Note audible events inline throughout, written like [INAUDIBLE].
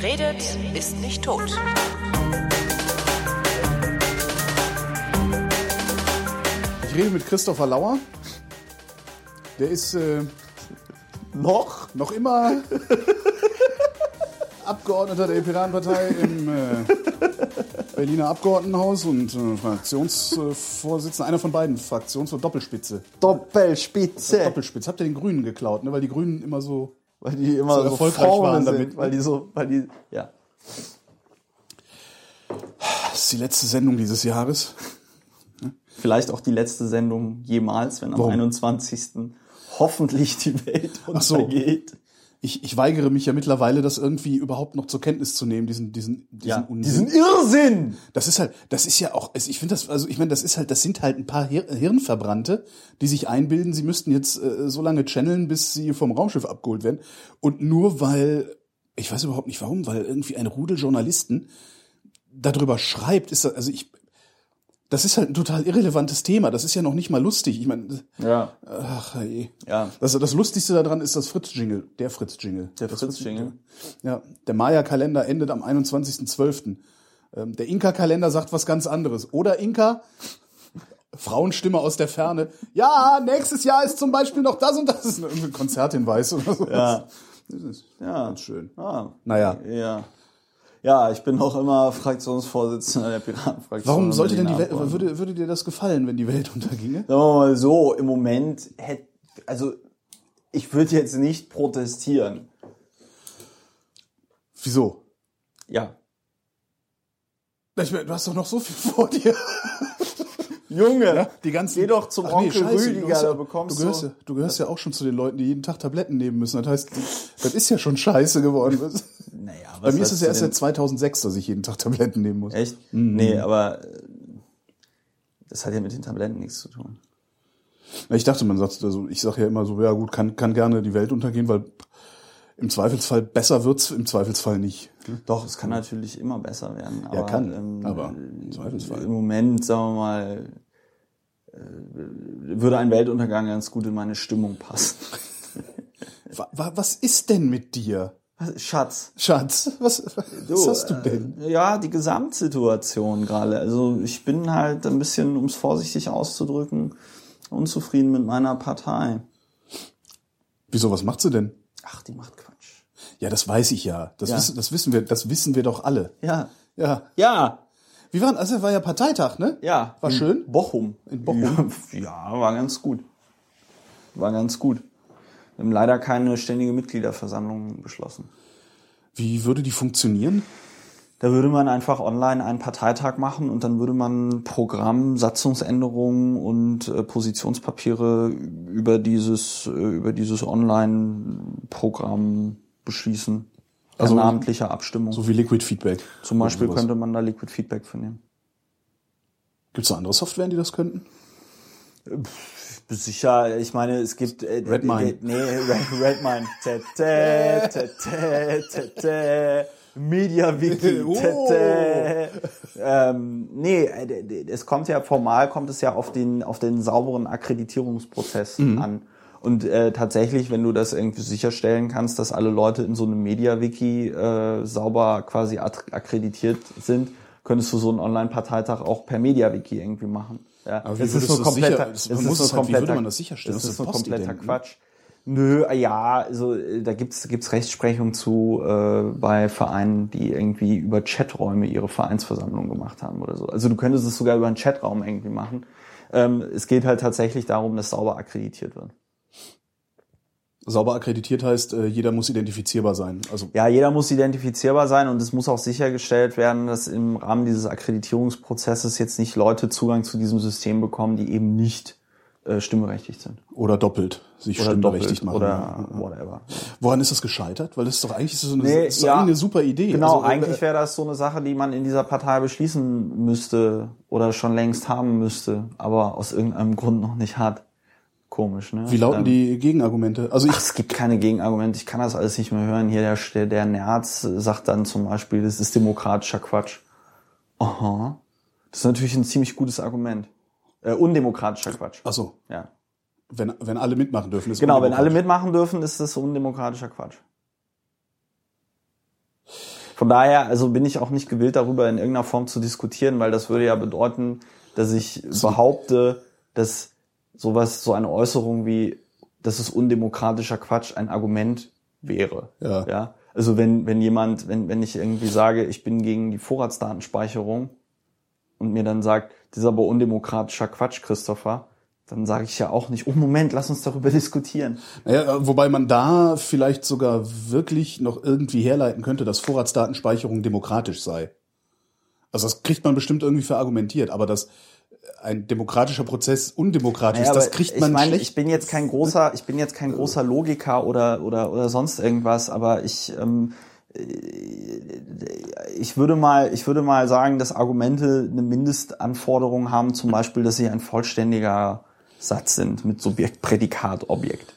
Wer redet, ist nicht tot. Ich rede mit Christopher Lauer. Der ist äh, Noch? noch immer [LAUGHS] Abgeordneter der Piratenpartei im äh, Berliner Abgeordnetenhaus und äh, Fraktionsvorsitzender, einer von beiden, Fraktions- und Doppelspitze. Doppelspitze. Doppelspitze. Habt ihr den Grünen geklaut, ne? weil die Grünen immer so. Weil die immer So so, erfolgreich waren sind, damit, ne? Weil die so, weil die, ja. Das ist die letzte Sendung dieses Jahres. Vielleicht auch die letzte Sendung jemals, wenn am Warum? 21. hoffentlich die Welt Ach so. Ich, ich weigere mich ja mittlerweile, das irgendwie überhaupt noch zur Kenntnis zu nehmen, diesen, diesen, diesen Ja, Unsinn. diesen Irrsinn! Das ist halt, das ist ja auch, ich finde das, also ich meine, das ist halt, das sind halt ein paar Hir Hirnverbrannte, die sich einbilden, sie müssten jetzt äh, so lange channeln, bis sie vom Raumschiff abgeholt werden. Und nur weil, ich weiß überhaupt nicht warum, weil irgendwie ein Rudel Journalisten darüber schreibt, ist das, also ich, das ist halt ein total irrelevantes Thema. Das ist ja noch nicht mal lustig. Ich meine, Ja. ach ey. Ja. Das, das Lustigste daran ist das Fritz-Jingle, der Fritz-Jingle. Der Fritz-Jingle. Ja, der Maya-Kalender endet am 21.12. Ähm, der Inka-Kalender sagt was ganz anderes. Oder Inka, Frauenstimme aus der Ferne. Ja, nächstes Jahr ist zum Beispiel noch das und das. Das ist ein Konzerthinweis oder so. Ja. Das ist Ja. ganz schön. Ah. Naja. Ja. Ja, ich bin noch immer Fraktionsvorsitzender der Piratenfraktion. Warum sollte denn die Welt, würde, würde dir das gefallen, wenn die Welt unterginge? Sagen wir mal so, im Moment hätte, also, ich würde jetzt nicht protestieren. Wieso? Ja. Ich meine, du hast doch noch so viel vor dir. Junge, Die ganzen, geh doch zum Ach nee, Onkel scheiße, Rüdiger, ja- da bekommst du gehörst, du- ja, du gehörst ja auch schon zu den Leuten, die jeden Tag Tabletten nehmen müssen. Das heißt, das ist ja schon scheiße geworden. [LAUGHS] Naja, Bei mir ist es ja erst seit 2006, dass ich jeden Tag Tabletten nehmen muss. Echt? Nee, aber äh, das hat ja mit den Tabletten nichts zu tun. Na, Ich dachte, man sagt, also ich sage ja immer so, ja gut, kann, kann gerne die Welt untergehen, weil im Zweifelsfall besser wird's, im Zweifelsfall nicht. Doch, es kann natürlich immer besser werden. Aber, Ja, kann, ähm, aber im Zweifelsfall. Im Moment, sagen wir mal, äh, würde ein Weltuntergang ganz gut in meine Stimmung passen. [LAUGHS] Wa, wa, was ist denn mit dir? Schatz. Schatz, was, was Du, hast du denn? Äh, ja, die Gesamtsituation gerade. Also ich bin halt ein bisschen, um es vorsichtig auszudrücken, unzufrieden mit meiner Partei. Wieso, was macht sie denn? Ach, die macht Quatsch. Ja, das weiß ich ja. Das, Ja. Wissen, das wissen wir, das wissen wir doch alle. Ja. Ja. Ja. Wie war, also war ja Parteitag, ne? Ja. War in schön? Bochum. In Bochum? Ja, war ganz gut. War ganz gut. Wir haben leider keine ständige Mitgliederversammlung beschlossen. Wie würde die funktionieren? Da würde man einfach online einen Parteitag machen und dann würde man Programm, Satzungsänderungen und äh, Positionspapiere über dieses, äh, über dieses Online-Programm beschließen. Per Also- namentlicher Abstimmung. So wie Liquid Feedback. Zum Beispiel könnte man da Liquid Feedback vernehmen. Gibt's da andere Softwaren, die das könnten? Sicher, ich meine, es gibt äh, Redmine. äh, Nee, [LAUGHS] Red, Redmine. Tä, tä, tä, tä, tä, tä. MediaWiki. [LAUGHS] Oh. Ähm, nee, äh, es kommt ja formal kommt es ja auf den auf den sauberen Akkreditierungsprozess an. Und äh, tatsächlich, wenn du das irgendwie sicherstellen kannst, dass alle Leute in so einem MediaWiki äh, sauber quasi ak- akkreditiert sind, könntest du so einen Online-Parteitag auch per MediaWiki irgendwie machen. Ja, Aber wie es ist nur du das sicher- kompletter, das- es ist nur halt- wie würde kompletter- man das sicherstellen? Das ist nur kompletter ne? Quatsch. Nö, ja, also äh, da gibt's gibt's Rechtsprechung zu äh, bei Vereinen, die irgendwie über Chaträume ihre Vereinsversammlung gemacht haben oder so. Also du könntest es sogar über einen Chatraum irgendwie machen. Ähm, es geht halt tatsächlich darum, dass sauber akkreditiert wird. Sauber akkreditiert heißt, äh, jeder muss identifizierbar sein. Also Ja, jeder muss identifizierbar sein und es muss auch sichergestellt werden, dass im Rahmen dieses Akkreditierungsprozesses jetzt nicht Leute Zugang zu diesem System bekommen, die eben nicht äh, stimmberechtigt sind. oder doppelt sich Oder stimmberechtigt doppelt machen. oder whatever. Woran ist das gescheitert? Weil das ist doch eigentlich so eine, Nee, ist ja. eine super Idee. Genau, Also, äh, eigentlich wäre das so eine Sache, die man in dieser Partei beschließen müsste oder schon längst haben müsste, aber aus irgendeinem Grund noch nicht hat. Komisch, ne? Wie lauten Ähm, die Gegenargumente? Also ich, Ach, es gibt keine Gegenargumente. Ich kann das alles nicht mehr hören. Hier der, der, Nerz sagt dann zum Beispiel, das ist demokratischer Quatsch. Aha. Das ist natürlich ein ziemlich gutes Argument. Äh, undemokratischer Quatsch. ach so, Ja. wenn, wenn alle mitmachen dürfen. Ist Genau, wenn alle mitmachen dürfen, ist das undemokratischer Quatsch. Von daher, also bin ich auch nicht gewillt, darüber in irgendeiner Form zu diskutieren, weil das würde ja bedeuten, dass ich behaupte, dass sowas, so eine Äußerung wie, das ist undemokratischer Quatsch, ein Argument wäre. Ja. ja? Also wenn, wenn jemand, wenn, wenn ich irgendwie sage, ich bin gegen die Vorratsdatenspeicherung und mir dann sagt, das ist aber undemokratischer Quatsch, Christopher, dann sage ich ja auch nicht, oh Moment, lass uns darüber [LAUGHS] diskutieren. Naja, wobei man da vielleicht sogar wirklich noch irgendwie herleiten könnte, dass Vorratsdatenspeicherung demokratisch sei. Also das kriegt man bestimmt irgendwie verargumentiert, aber dass ein demokratischer Prozess undemokratisch Naja, ist, das kriegt ich man meine, schlecht. Ich bin jetzt kein großer, ich bin jetzt kein großer Logiker oder oder oder sonst irgendwas, aber ich ähm, äh, ich würde mal, ich würde mal sagen, dass Argumente eine Mindestanforderung haben, zum Beispiel, dass sie ein vollständiger Satz sind mit Subjekt, Prädikat, Objekt.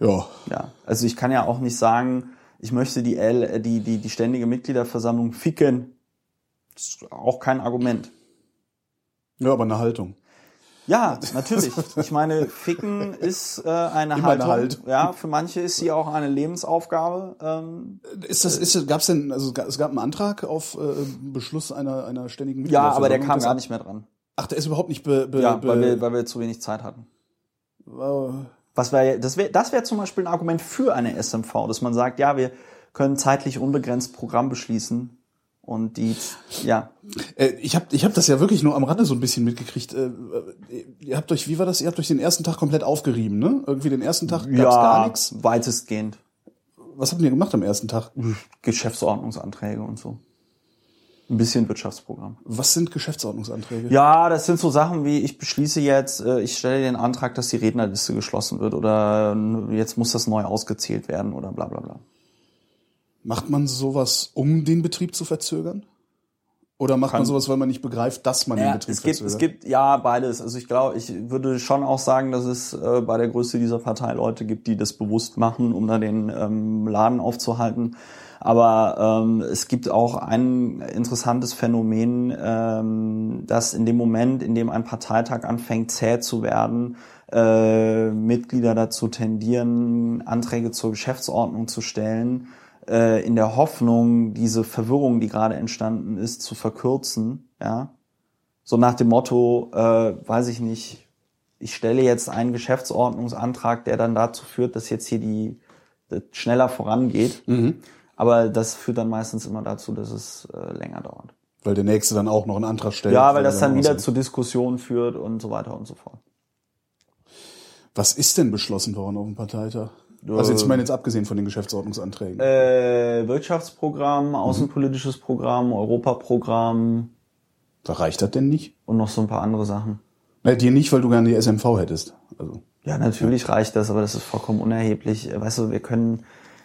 ja. Ja, also ich kann ja auch nicht sagen, ich möchte die L, äh, die die die ständige Mitgliederversammlung ficken. Das ist auch kein Argument. Ja, aber eine Haltung. Ja, natürlich. Ich meine, Ficken ist äh, eine Immer Haltung. eine Haltung. Ja, für manche ist sie auch eine Lebensaufgabe. Ähm, Ist das, ist, gab's denn, also es gab- einen Antrag auf äh, Beschluss einer, einer ständigen ja, aber der kam Das- gar nicht mehr dran. Ach, der ist überhaupt nicht be, be, Ja, weil wir, weil wir zu wenig Zeit hatten. äh, Was wäre, das wäre, das wäre zum Beispiel ein Argument für eine SMV, dass man sagt, ja, wir können zeitlich unbegrenzt Programm beschließen und die, ja, Äh, ich habe ich hab das ja wirklich nur am Rande so ein bisschen mitgekriegt. Äh, äh, ihr habt euch, wie war das? Ihr habt euch den ersten Tag komplett aufgerieben, ne? Irgendwie den ersten Tag gab's gar nichts. weitestgehend Was habt ihr gemacht am ersten Tag? Geschäftsordnungsanträge und so. Ein bisschen Wirtschaftsprogramm. Was sind Geschäftsordnungsanträge? Ja, das sind so Sachen wie, ich beschließe jetzt, ich stelle den Antrag, dass die Rednerliste geschlossen wird oder jetzt muss das neu ausgezählt werden oder bla bla bla. Macht man sowas, um den Betrieb zu verzögern? Oder macht man Kann- sowas, weil man nicht begreift, dass man den Ja, Betrieb es gibt, verzögert? es gibt ja beides. Also ich glaube, ich würde schon auch sagen, dass es äh, bei der Größe dieser Partei Leute gibt, die das bewusst machen, um da den ähm, Laden aufzuhalten. Aber ähm, es gibt auch ein interessantes Phänomen, ähm, dass in dem Moment, in dem ein Parteitag anfängt zäh zu werden, äh, Mitglieder dazu tendieren, Anträge zur Geschäftsordnung zu stellen, äh, in der Hoffnung, diese Verwirrung, die gerade entstanden ist, zu verkürzen. Ja, so nach dem Motto, äh, weiß ich nicht, ich stelle jetzt einen Geschäftsordnungsantrag, der dann dazu führt, dass jetzt hier die das schneller vorangeht. Aber das führt dann meistens immer dazu, dass es äh, länger dauert. Weil der Nächste dann auch noch einen Antrag stellt. Ja, weil das dann wieder zu Diskussionen führt und so weiter und so fort. Was ist denn beschlossen worden auf dem Parteitag? Also jetzt, ich meine jetzt abgesehen von den Geschäftsordnungsanträgen. Äh, Wirtschaftsprogramm, außenpolitisches Programm, Europaprogramm da reicht das denn nicht? und noch so ein paar andere Sachen. Na, dir nicht, weil du gerne die SMV hättest. Also. Ja, natürlich reicht das, aber das ist vollkommen unerheblich. Weißt du, wir können,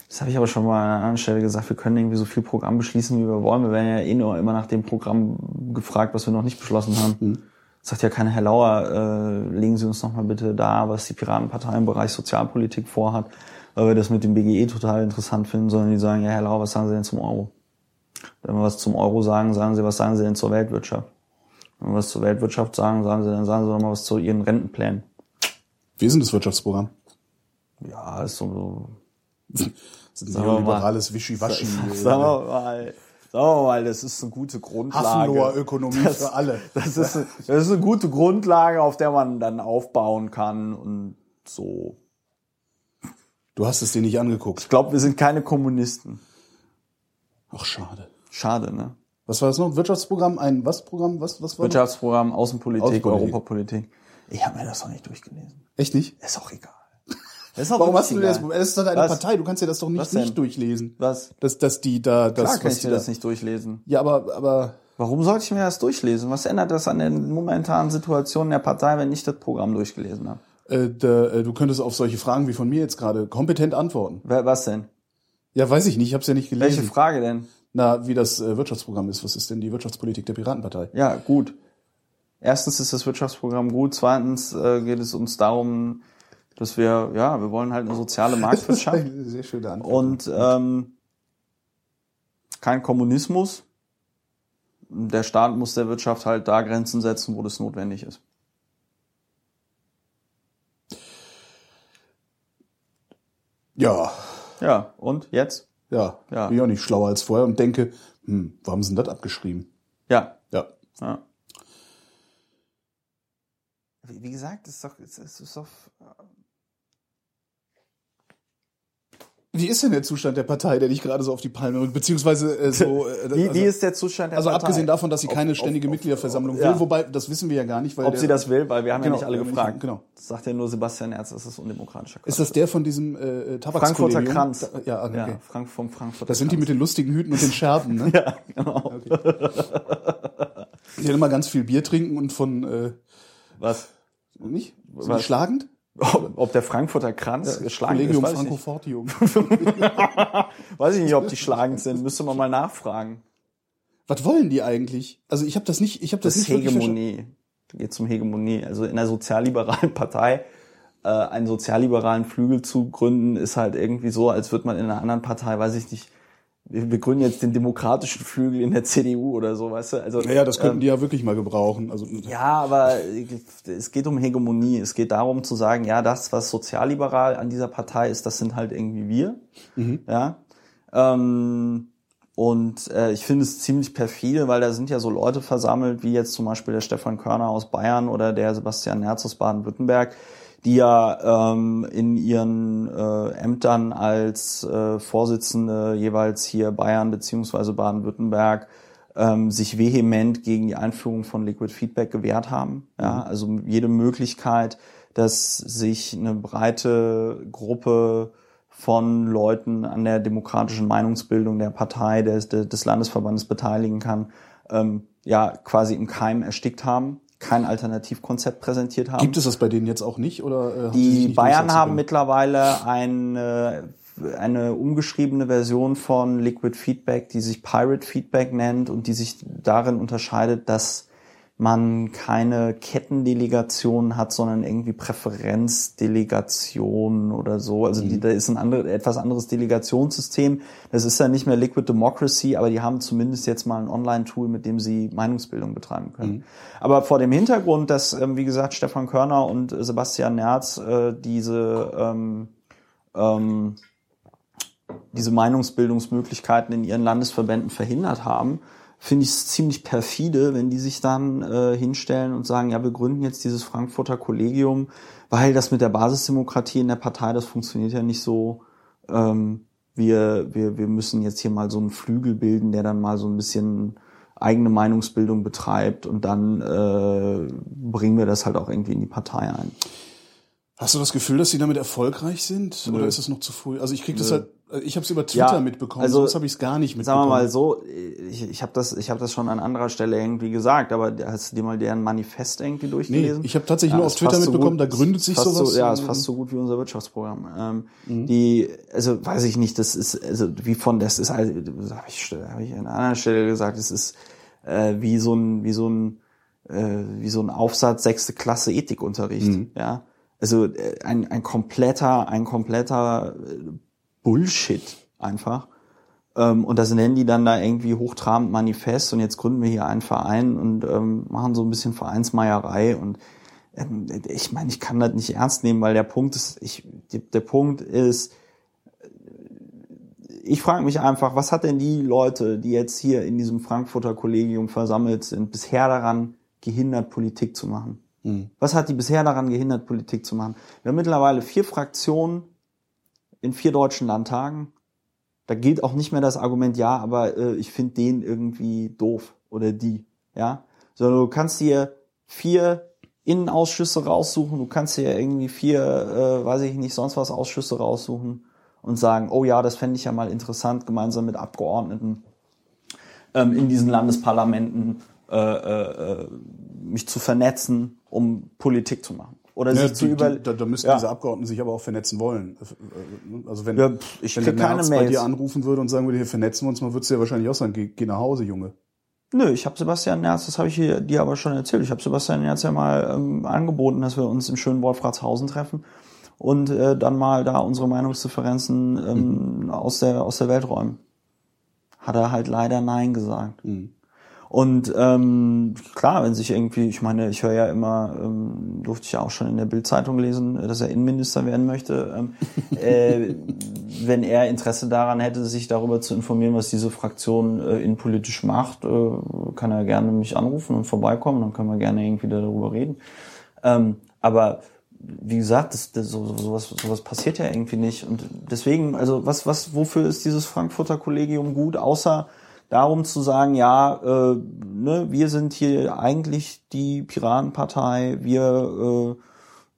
das habe ich aber schon mal an einer anderen Stelle gesagt, wir können irgendwie so viel Programm beschließen, wie wir wollen. Wir werden ja eh nur immer nach dem Programm gefragt, was wir noch nicht beschlossen haben. Sagt ja keiner, Herr Lauer, äh, legen Sie uns noch mal bitte da, was die Piratenpartei im Bereich Sozialpolitik vorhat, weil wir das mit dem BGE total interessant finden, sondern die sagen, ja, Herr Lauer, was sagen Sie denn zum Euro? Wenn wir was zum Euro sagen, sagen Sie, was sagen Sie denn zur Weltwirtschaft? Wenn wir was zur Weltwirtschaft sagen, sagen Sie, dann sagen Sie doch mal was zu Ihren Rentenplänen. Wie ist denn das Wirtschaftsprogramm? Ja, ist so, Das [LAUGHS] ist ein wir neoliberales Wischiwaschi. Sagen wir mal, wir mal, das ist eine gute Grundlage. Hafenloher Ökonomie das, für alle. Das ist, das ist eine gute Grundlage, auf der man dann aufbauen kann und so. Du hast es dir nicht angeguckt. Ich glaube, wir sind keine Kommunisten. Ach, schade. Schade, ne? Was war das noch? Wirtschaftsprogramm? Ein was Programm? Was, was war das? Wirtschaftsprogramm, Außenpolitik, Außenpolitik. Europapolitik. Ich habe mir das noch nicht durchgelesen. Echt nicht? Ist auch egal. Warum hast du dir das? Es ist doch deine Was? Partei. Du kannst dir das doch nicht, nicht durchlesen. Was? Dass, dass die da, das, Klar kann ich da, das nicht durchlesen. Ja, aber, aber, Warum sollte ich mir das durchlesen? Was ändert das an der momentanen Situation der Partei, wenn ich das Programm durchgelesen habe? äh, da, äh, du könntest auf solche Fragen wie von mir jetzt gerade kompetent antworten. Was denn? Ja, weiß ich nicht. Ich habe es ja nicht gelesen. Welche Frage denn? Na, wie das äh, Wirtschaftsprogramm ist. Was ist denn die Wirtschaftspolitik der Piratenpartei? Ja, gut. Erstens ist das Wirtschaftsprogramm gut. Zweitens äh, geht es uns darum, dass wir, ja, wir wollen halt eine soziale [LAUGHS] Marktwirtschaft eine sehr schöne Antwort. und ähm, kein Kommunismus. Der Staat muss der Wirtschaft halt da Grenzen setzen, wo das notwendig ist. ja, Ja, und jetzt? Ja, Ja. bin ich auch nicht schlauer als vorher und denke, hm, wo haben sie denn das abgeschrieben? Ja. Ja. ja. Wie wie gesagt, es ist doch, es ist doch Wie ist denn der Zustand der Partei, der dich gerade so auf die Palme rückt? Beziehungsweise äh, so. [LAUGHS] Äh, Wie, also, wie ist der Zustand der also Partei? abgesehen davon, dass sie keine Auf- ständige auf- Mitgliederversammlung auf- will, ja. wobei das wissen wir ja gar nicht, weil Ob der, sie das will, weil wir haben Genau, ja nicht alle gefragt. nicht- genau. Das sagt ja nur Sebastian Erz, das ist undemokratischer Quatsch. ist das der von diesem äh, Frankfurter Tabakskollegium? Kranz. Da, ja, okay. ja Frank vom Frankfurter Das sind die mit den lustigen Hüten und den Scherben, ne? [LAUGHS] Ja, genau. Die dann immer ganz viel Bier trinken und von äh, Was? nicht? Sind Was? die schlagend? Ob, ob der Frankfurter Kranz geschlagen Collegium ist, weiß ich, Franco nicht. Fortium. [LAUGHS] weiß ich nicht, ob die schlagend sind. Müsste man mal nachfragen. Was wollen die eigentlich? Also ich habe das nicht, ich habe das, Das nicht. Hegemonie. Geht um Hegemonie. Also in einer sozialliberalen Partei äh, einen sozialliberalen Flügel zu gründen, ist halt irgendwie so, als würde man in einer anderen Partei, weiß ich nicht, wir gründen jetzt den demokratischen Flügel in der CDU oder so, weißt du? Also Naja, das könnten ähm, die ja wirklich mal gebrauchen. Also Ja, aber es geht um Hegemonie. Es geht darum zu sagen, ja, das, was sozialliberal an dieser Partei ist, das sind halt irgendwie wir. Ja. Ähm, und äh, ich finde es ziemlich perfide, weil da sind ja so Leute versammelt, wie jetzt zum Beispiel der Stefan Körner aus Bayern oder der Sebastian Nerz aus Baden-Württemberg, die ja ähm, in ihren äh, Ämtern als äh, Vorsitzende jeweils hier Bayern beziehungsweise Baden-Württemberg ähm, sich vehement gegen die Einführung von Liquid Feedback gewehrt haben. Ja, also jede Möglichkeit, dass sich eine breite Gruppe von Leuten an der demokratischen Meinungsbildung der Partei, des, des Landesverbandes beteiligen kann, ähm, ja, quasi im Keim erstickt haben, kein Alternativkonzept präsentiert haben. gibt es das bei denen jetzt auch nicht oder äh, Die Bayern haben mittlerweile eine, eine umgeschriebene Version von Liquid Feedback, die sich Pirate Feedback nennt und die sich darin unterscheidet, dass man keine Kettendelegation hat, sondern irgendwie Präferenzdelegationen oder so. Also Mhm. die, da ist ein andere, etwas anderes Delegationssystem. Das ist ja nicht mehr Liquid Democracy, aber die haben zumindest jetzt mal ein Online-Tool, mit dem sie Meinungsbildung betreiben können. Mhm. Aber vor dem Hintergrund, dass, ähm, wie gesagt, Stefan Körner und äh, Sebastian Nerz äh, diese ähm, ähm, diese Meinungsbildungsmöglichkeiten in ihren Landesverbänden verhindert haben, finde ich es ziemlich perfide, wenn die sich dann äh, hinstellen und sagen, ja, wir gründen jetzt dieses Frankfurter Kollegium, weil das mit der Basisdemokratie in der Partei, das funktioniert ja nicht so. Ähm, wir, wir, wir müssen jetzt hier mal so einen Flügel bilden, der dann mal so ein bisschen eigene Meinungsbildung betreibt und dann äh, bringen wir das halt auch irgendwie in die Partei ein. Hast du das Gefühl, dass sie damit erfolgreich sind? Oder ist es noch zu früh? Also ich krieg das halt, ich habe es über Twitter Ja, mitbekommen, also, sonst habe ich es gar nicht Sagen mitbekommen. wir mal so, ich, ich habe das, ich habe das schon an anderer Stelle irgendwie gesagt, aber hast du dir mal deren Manifest irgendwie Nee, durchgelesen? ich habe tatsächlich nur auf Twitter fast so mitbekommen, gut- da gründet sich sowas. So, ja, äh, ist fast so gut wie unser Wirtschaftsprogramm. Ähm, Mhm. Die, also weiß ich nicht, das ist, also wie von, das ist halt, habe ich, hab ich an einer anderen Stelle gesagt, es ist äh, wie so ein, wie so ein, äh, wie so ein Aufsatz sechste Klasse Ethikunterricht, Mhm. ja. Also äh, ein, ein kompletter, ein kompletter äh, Bullshit einfach. Ähm, und das nennen die dann da irgendwie hochtrabend Manifest und jetzt gründen wir hier einen Verein und ähm, machen so ein bisschen Vereinsmeierei und ähm, ich meine, ich kann das nicht ernst nehmen, weil der Punkt ist, ich, der Punkt ist, ich frage mich einfach, was hat denn die Leute, die jetzt hier in diesem Frankfurter Kollegium versammelt sind, bisher daran gehindert, Politik zu machen? Was hat die bisher daran gehindert, Politik zu machen? Wir haben mittlerweile vier Fraktionen in vier deutschen Landtagen. Da gilt auch nicht mehr das Argument, ja, aber äh, ich finde den irgendwie doof oder die, ja. Sondern du kannst dir vier Innenausschüsse raussuchen, du kannst dir irgendwie vier, äh, weiß ich nicht, sonst was Ausschüsse raussuchen und sagen, oh ja, das fände ich ja mal interessant, gemeinsam mit Abgeordneten ähm, in diesen Landesparlamenten äh, äh, äh, mich zu vernetzen, um Politik zu machen. Oder Ja, sich zu die, über die, da, da müssten Ja. diese Abgeordneten sich aber auch vernetzen wollen. Also wenn, Ja, ich wenn der Merz bei dir anrufen würde und sagen würde, hier vernetzen wir uns mal, würdest du ja wahrscheinlich auch sagen, geh, geh nach Hause, Junge. Nö, ich habe Sebastian Nerz, das habe ich dir aber schon erzählt. Ich habe Sebastian Nerz ja mal ähm, angeboten, dass wir uns im schönen Wolfratshausen treffen und äh, dann mal da unsere Meinungsdifferenzen ähm, aus der aus der Welt räumen. Hat er halt leider Nein gesagt. Und ähm, klar, wenn sich irgendwie, ich meine, ich höre ja immer, ähm, durfte ich ja auch schon in der Bildzeitung lesen, dass er Innenminister werden möchte. Ähm, [LAUGHS] äh, wenn er Interesse daran hätte, sich darüber zu informieren, was diese Fraktion äh, innenpolitisch macht, äh, kann er gerne mich anrufen und vorbeikommen, dann können wir gerne irgendwie darüber reden. Ähm, aber wie gesagt, das, das, so, sowas, sowas passiert ja irgendwie nicht. Und deswegen, also was, was, wofür ist dieses Frankfurter Kollegium gut, außer darum zu sagen, ja, äh, ne, wir sind hier eigentlich die Piratenpartei, wir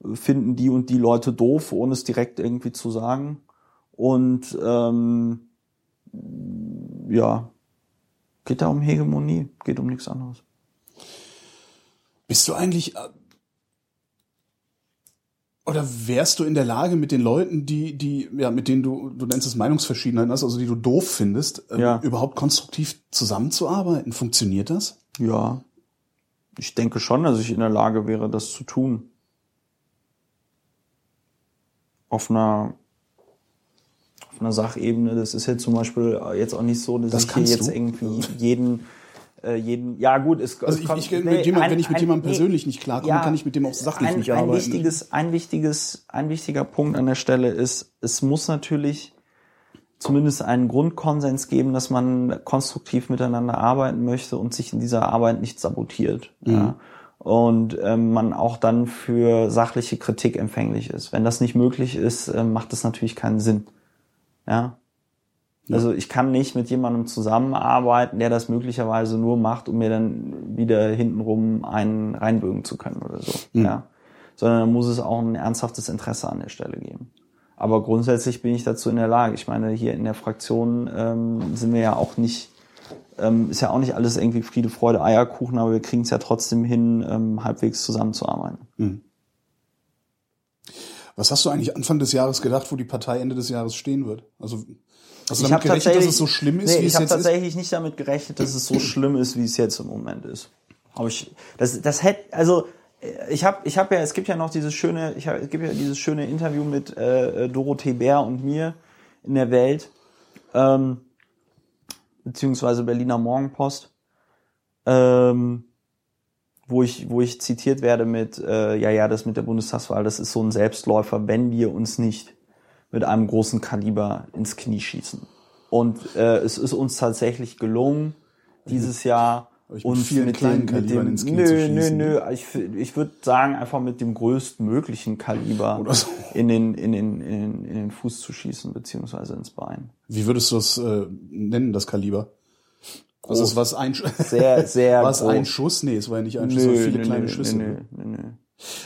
äh, finden die und die Leute doof, ohne es direkt irgendwie zu sagen. Und ähm, ja, geht da um Hegemonie, geht um nichts anderes. Bist du eigentlich äh, oder wärst du in der Lage, mit den Leuten, die, die, ja, mit denen du, du nennst es Meinungsverschiedenheiten hast, also die du doof findest, ähm, Ja. überhaupt konstruktiv zusammenzuarbeiten? Funktioniert das? Ja, ich denke schon, dass ich in der Lage wäre, das zu tun. Auf einer, auf einer Sachebene. Das ist jetzt zum Beispiel jetzt auch nicht so, dass Das ich hier jetzt du. irgendwie jeden, äh, jeden, ja gut, es, Also es ich, kommt- ich, mit nee, jemand, ein- wenn ich mit ein- jemandem nee, persönlich nicht klarkomme, ja, kann ich mit dem auch sachlich ein, nicht ein arbeiten. wichtiges, ein wichtiges, ein wichtiger Punkt an der Stelle ist, es muss natürlich zumindest einen Grundkonsens geben, dass man konstruktiv miteinander arbeiten möchte und sich in dieser Arbeit nicht sabotiert. Ja. Und ähm, man auch dann für sachliche Kritik empfänglich ist. Wenn das nicht möglich ist, ähm, macht das natürlich keinen Sinn. Ja. Also ich kann nicht mit jemandem zusammenarbeiten, der das möglicherweise nur macht, um mir dann wieder hintenrum einen reinbürgen zu können oder so. Ja. Sondern da muss es auch ein ernsthaftes Interesse an der Stelle geben. Aber grundsätzlich bin ich dazu in der Lage. Ich meine, hier in der Fraktion ähm, sind wir ja auch nicht, ähm, ist ja auch nicht alles irgendwie Friede, Freude, Eierkuchen, aber wir kriegen es ja trotzdem hin, ähm, halbwegs zusammenzuarbeiten. Was hast du eigentlich Anfang des Jahres gedacht, wo die Partei Ende des Jahres stehen wird? Also hast du Ich damit habe gerechnet, dass tatsächlich, es so schlimm ist, nee, wie ich es habe jetzt ist? tatsächlich nicht damit gerechnet, dass es so [CLEARS THROAT] schlimm ist, wie es jetzt im Moment ist. Aber ich, das, das hätte, also ich habe, ich habe ja, es gibt ja noch dieses schöne, ich hab, es gibt ja dieses schöne Interview mit äh, Dorothee Bär und mir in der Welt, ähm, beziehungsweise Berliner Morgenpost, ähm, wo ich, wo ich zitiert werde mit, äh, ja, ja, das mit der Bundestagswahl, das ist so ein Selbstläufer, wenn wir uns nicht mit einem großen Kaliber ins Knie schießen. Und äh, es ist uns tatsächlich gelungen, dieses Jahr uns mit kleinen dem, mit dem ins Knie nö, zu nö, schießen. nö, ich, ich würde sagen, einfach mit dem größtmöglichen Kaliber so. in, den, in, den, in, den, in den Fuß zu schießen, beziehungsweise ins Bein. Wie würdest du das äh, nennen, das Kaliber? Was Groß. ist was ein Sehr, sehr [LAUGHS] Was ein Schuss? Nee, es war ja nicht ein Schuss, sondern viele kleine Schüsse. Nö, nö, nö, nö.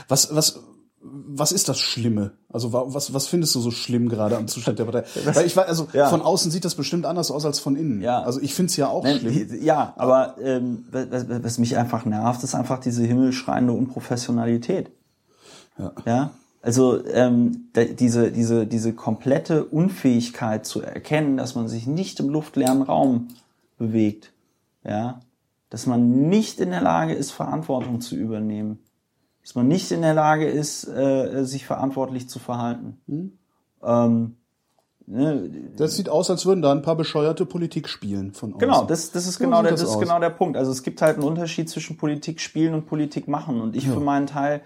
Was, was, was ist das Schlimme? Also wa- was, was findest du so schlimm gerade am Zustand der Partei? [LAUGHS] Weil ich weiß, also Ja. von außen sieht das bestimmt anders aus als von innen. Ja. Also ich find's ja auch Nein, schlimm. Ja, aber ähm, was, was mich einfach nervt, ist einfach diese himmelschreiende Unprofessionalität. Ja. Ja, also ähm, diese diese diese komplette Unfähigkeit zu erkennen, dass man sich nicht im luftleeren Raum bewegt, ja, dass man nicht in der Lage ist, Verantwortung zu übernehmen, dass man nicht in der Lage ist, äh, sich verantwortlich zu verhalten. Ähm, ne, Das sieht aus, als würden da ein paar bescheuerte Politik spielen von außen. Genau, das, das ist So genau der, das das ist genau der Punkt. Also es gibt halt einen Unterschied zwischen Politik spielen und Politik machen. Und ich für meinen Teil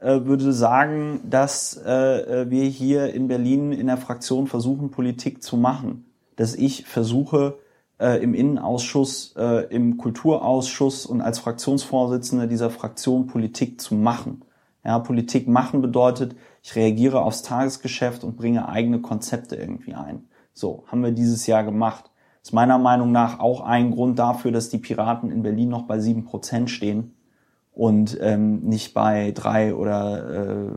äh, würde sagen, dass äh, äh, wir hier in Berlin in der Fraktion versuchen, Politik zu machen. Dass ich versuche, äh, im Innenausschuss, äh, im Kulturausschuss und als Fraktionsvorsitzender dieser Fraktion Politik zu machen. Ja, Politik machen bedeutet, ich reagiere aufs Tagesgeschäft und bringe eigene Konzepte irgendwie ein. So, haben wir dieses Jahr gemacht. Ist meiner Meinung nach auch ein Grund dafür, dass die Piraten in Berlin noch bei sieben Prozent stehen und ähm, nicht bei drei oder äh,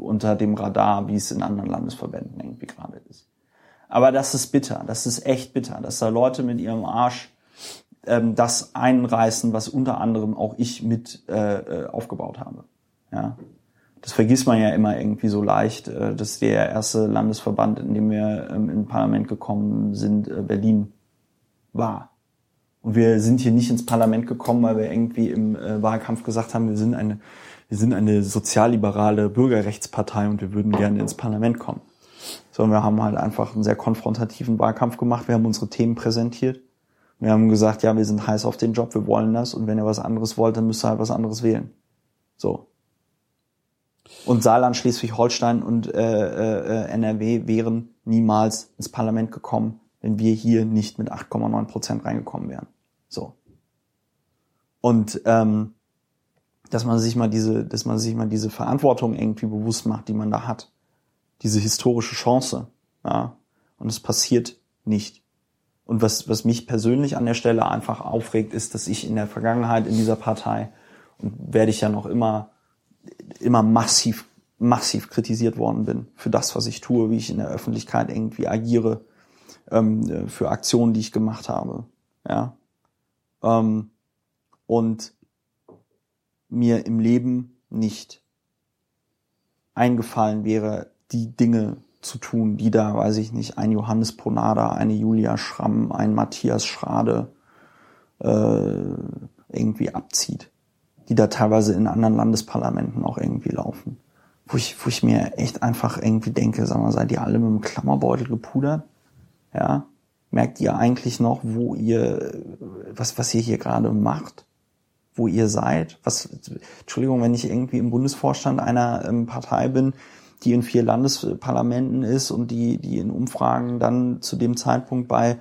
unter dem Radar, wie es in anderen Landesverbänden irgendwie gerade ist. Aber das ist bitter, das ist echt bitter, dass da Leute mit ihrem Arsch ähm, das einreißen, was unter anderem auch ich mit äh, äh, aufgebaut habe. Ja, das vergisst man ja immer irgendwie so leicht, äh, dass der erste Landesverband, in dem wir ähm, in Parlament gekommen sind, äh, Berlin war. Und wir sind hier nicht ins Parlament gekommen, weil wir irgendwie im äh, Wahlkampf gesagt haben, wir sind eine, wir sind eine sozialliberale Bürgerrechtspartei und wir würden gerne ins Parlament kommen. Sondern wir haben halt einfach einen sehr konfrontativen Wahlkampf gemacht. Wir haben unsere Themen präsentiert. Wir haben gesagt, ja, wir sind heiß auf den Job, wir wollen das und wenn ihr was anderes wollt, dann müsst ihr halt was anderes wählen. So. Und Saarland, Schleswig-Holstein und äh, äh, NRW wären niemals ins Parlament gekommen, wenn wir hier nicht mit 8,9 Prozent reingekommen wären. So. Und ähm, dass man sich mal diese, dass man sich mal diese Verantwortung irgendwie bewusst macht, die man da hat, diese historische Chance, ja. Und es passiert nicht. Und was, was mich persönlich an der Stelle einfach aufregt, ist, dass ich in der Vergangenheit in dieser Partei und werde ich ja noch immer, immer massiv, massiv kritisiert worden bin für das, was ich tue, wie ich in der Öffentlichkeit irgendwie agiere, ähm, für Aktionen, die ich gemacht habe, ja. Ähm, und mir im Leben nicht eingefallen wäre, die Dinge zu tun, die da, weiß ich nicht, ein Johannes Ponada, eine Julia Schramm, ein Matthias Schrade äh, irgendwie abzieht, die da teilweise in anderen Landesparlamenten auch irgendwie laufen. Wo ich, wo ich mir echt einfach irgendwie denke, sag mal, seid ihr alle mit dem Klammerbeutel gepudert? Ja? Merkt ihr eigentlich noch, wo ihr, was, was ihr hier gerade macht? Wo ihr seid? Was, Entschuldigung, wenn ich irgendwie im Bundesvorstand einer ähm, Partei bin, die in vier Landesparlamenten ist und die, die in Umfragen dann zu dem Zeitpunkt bei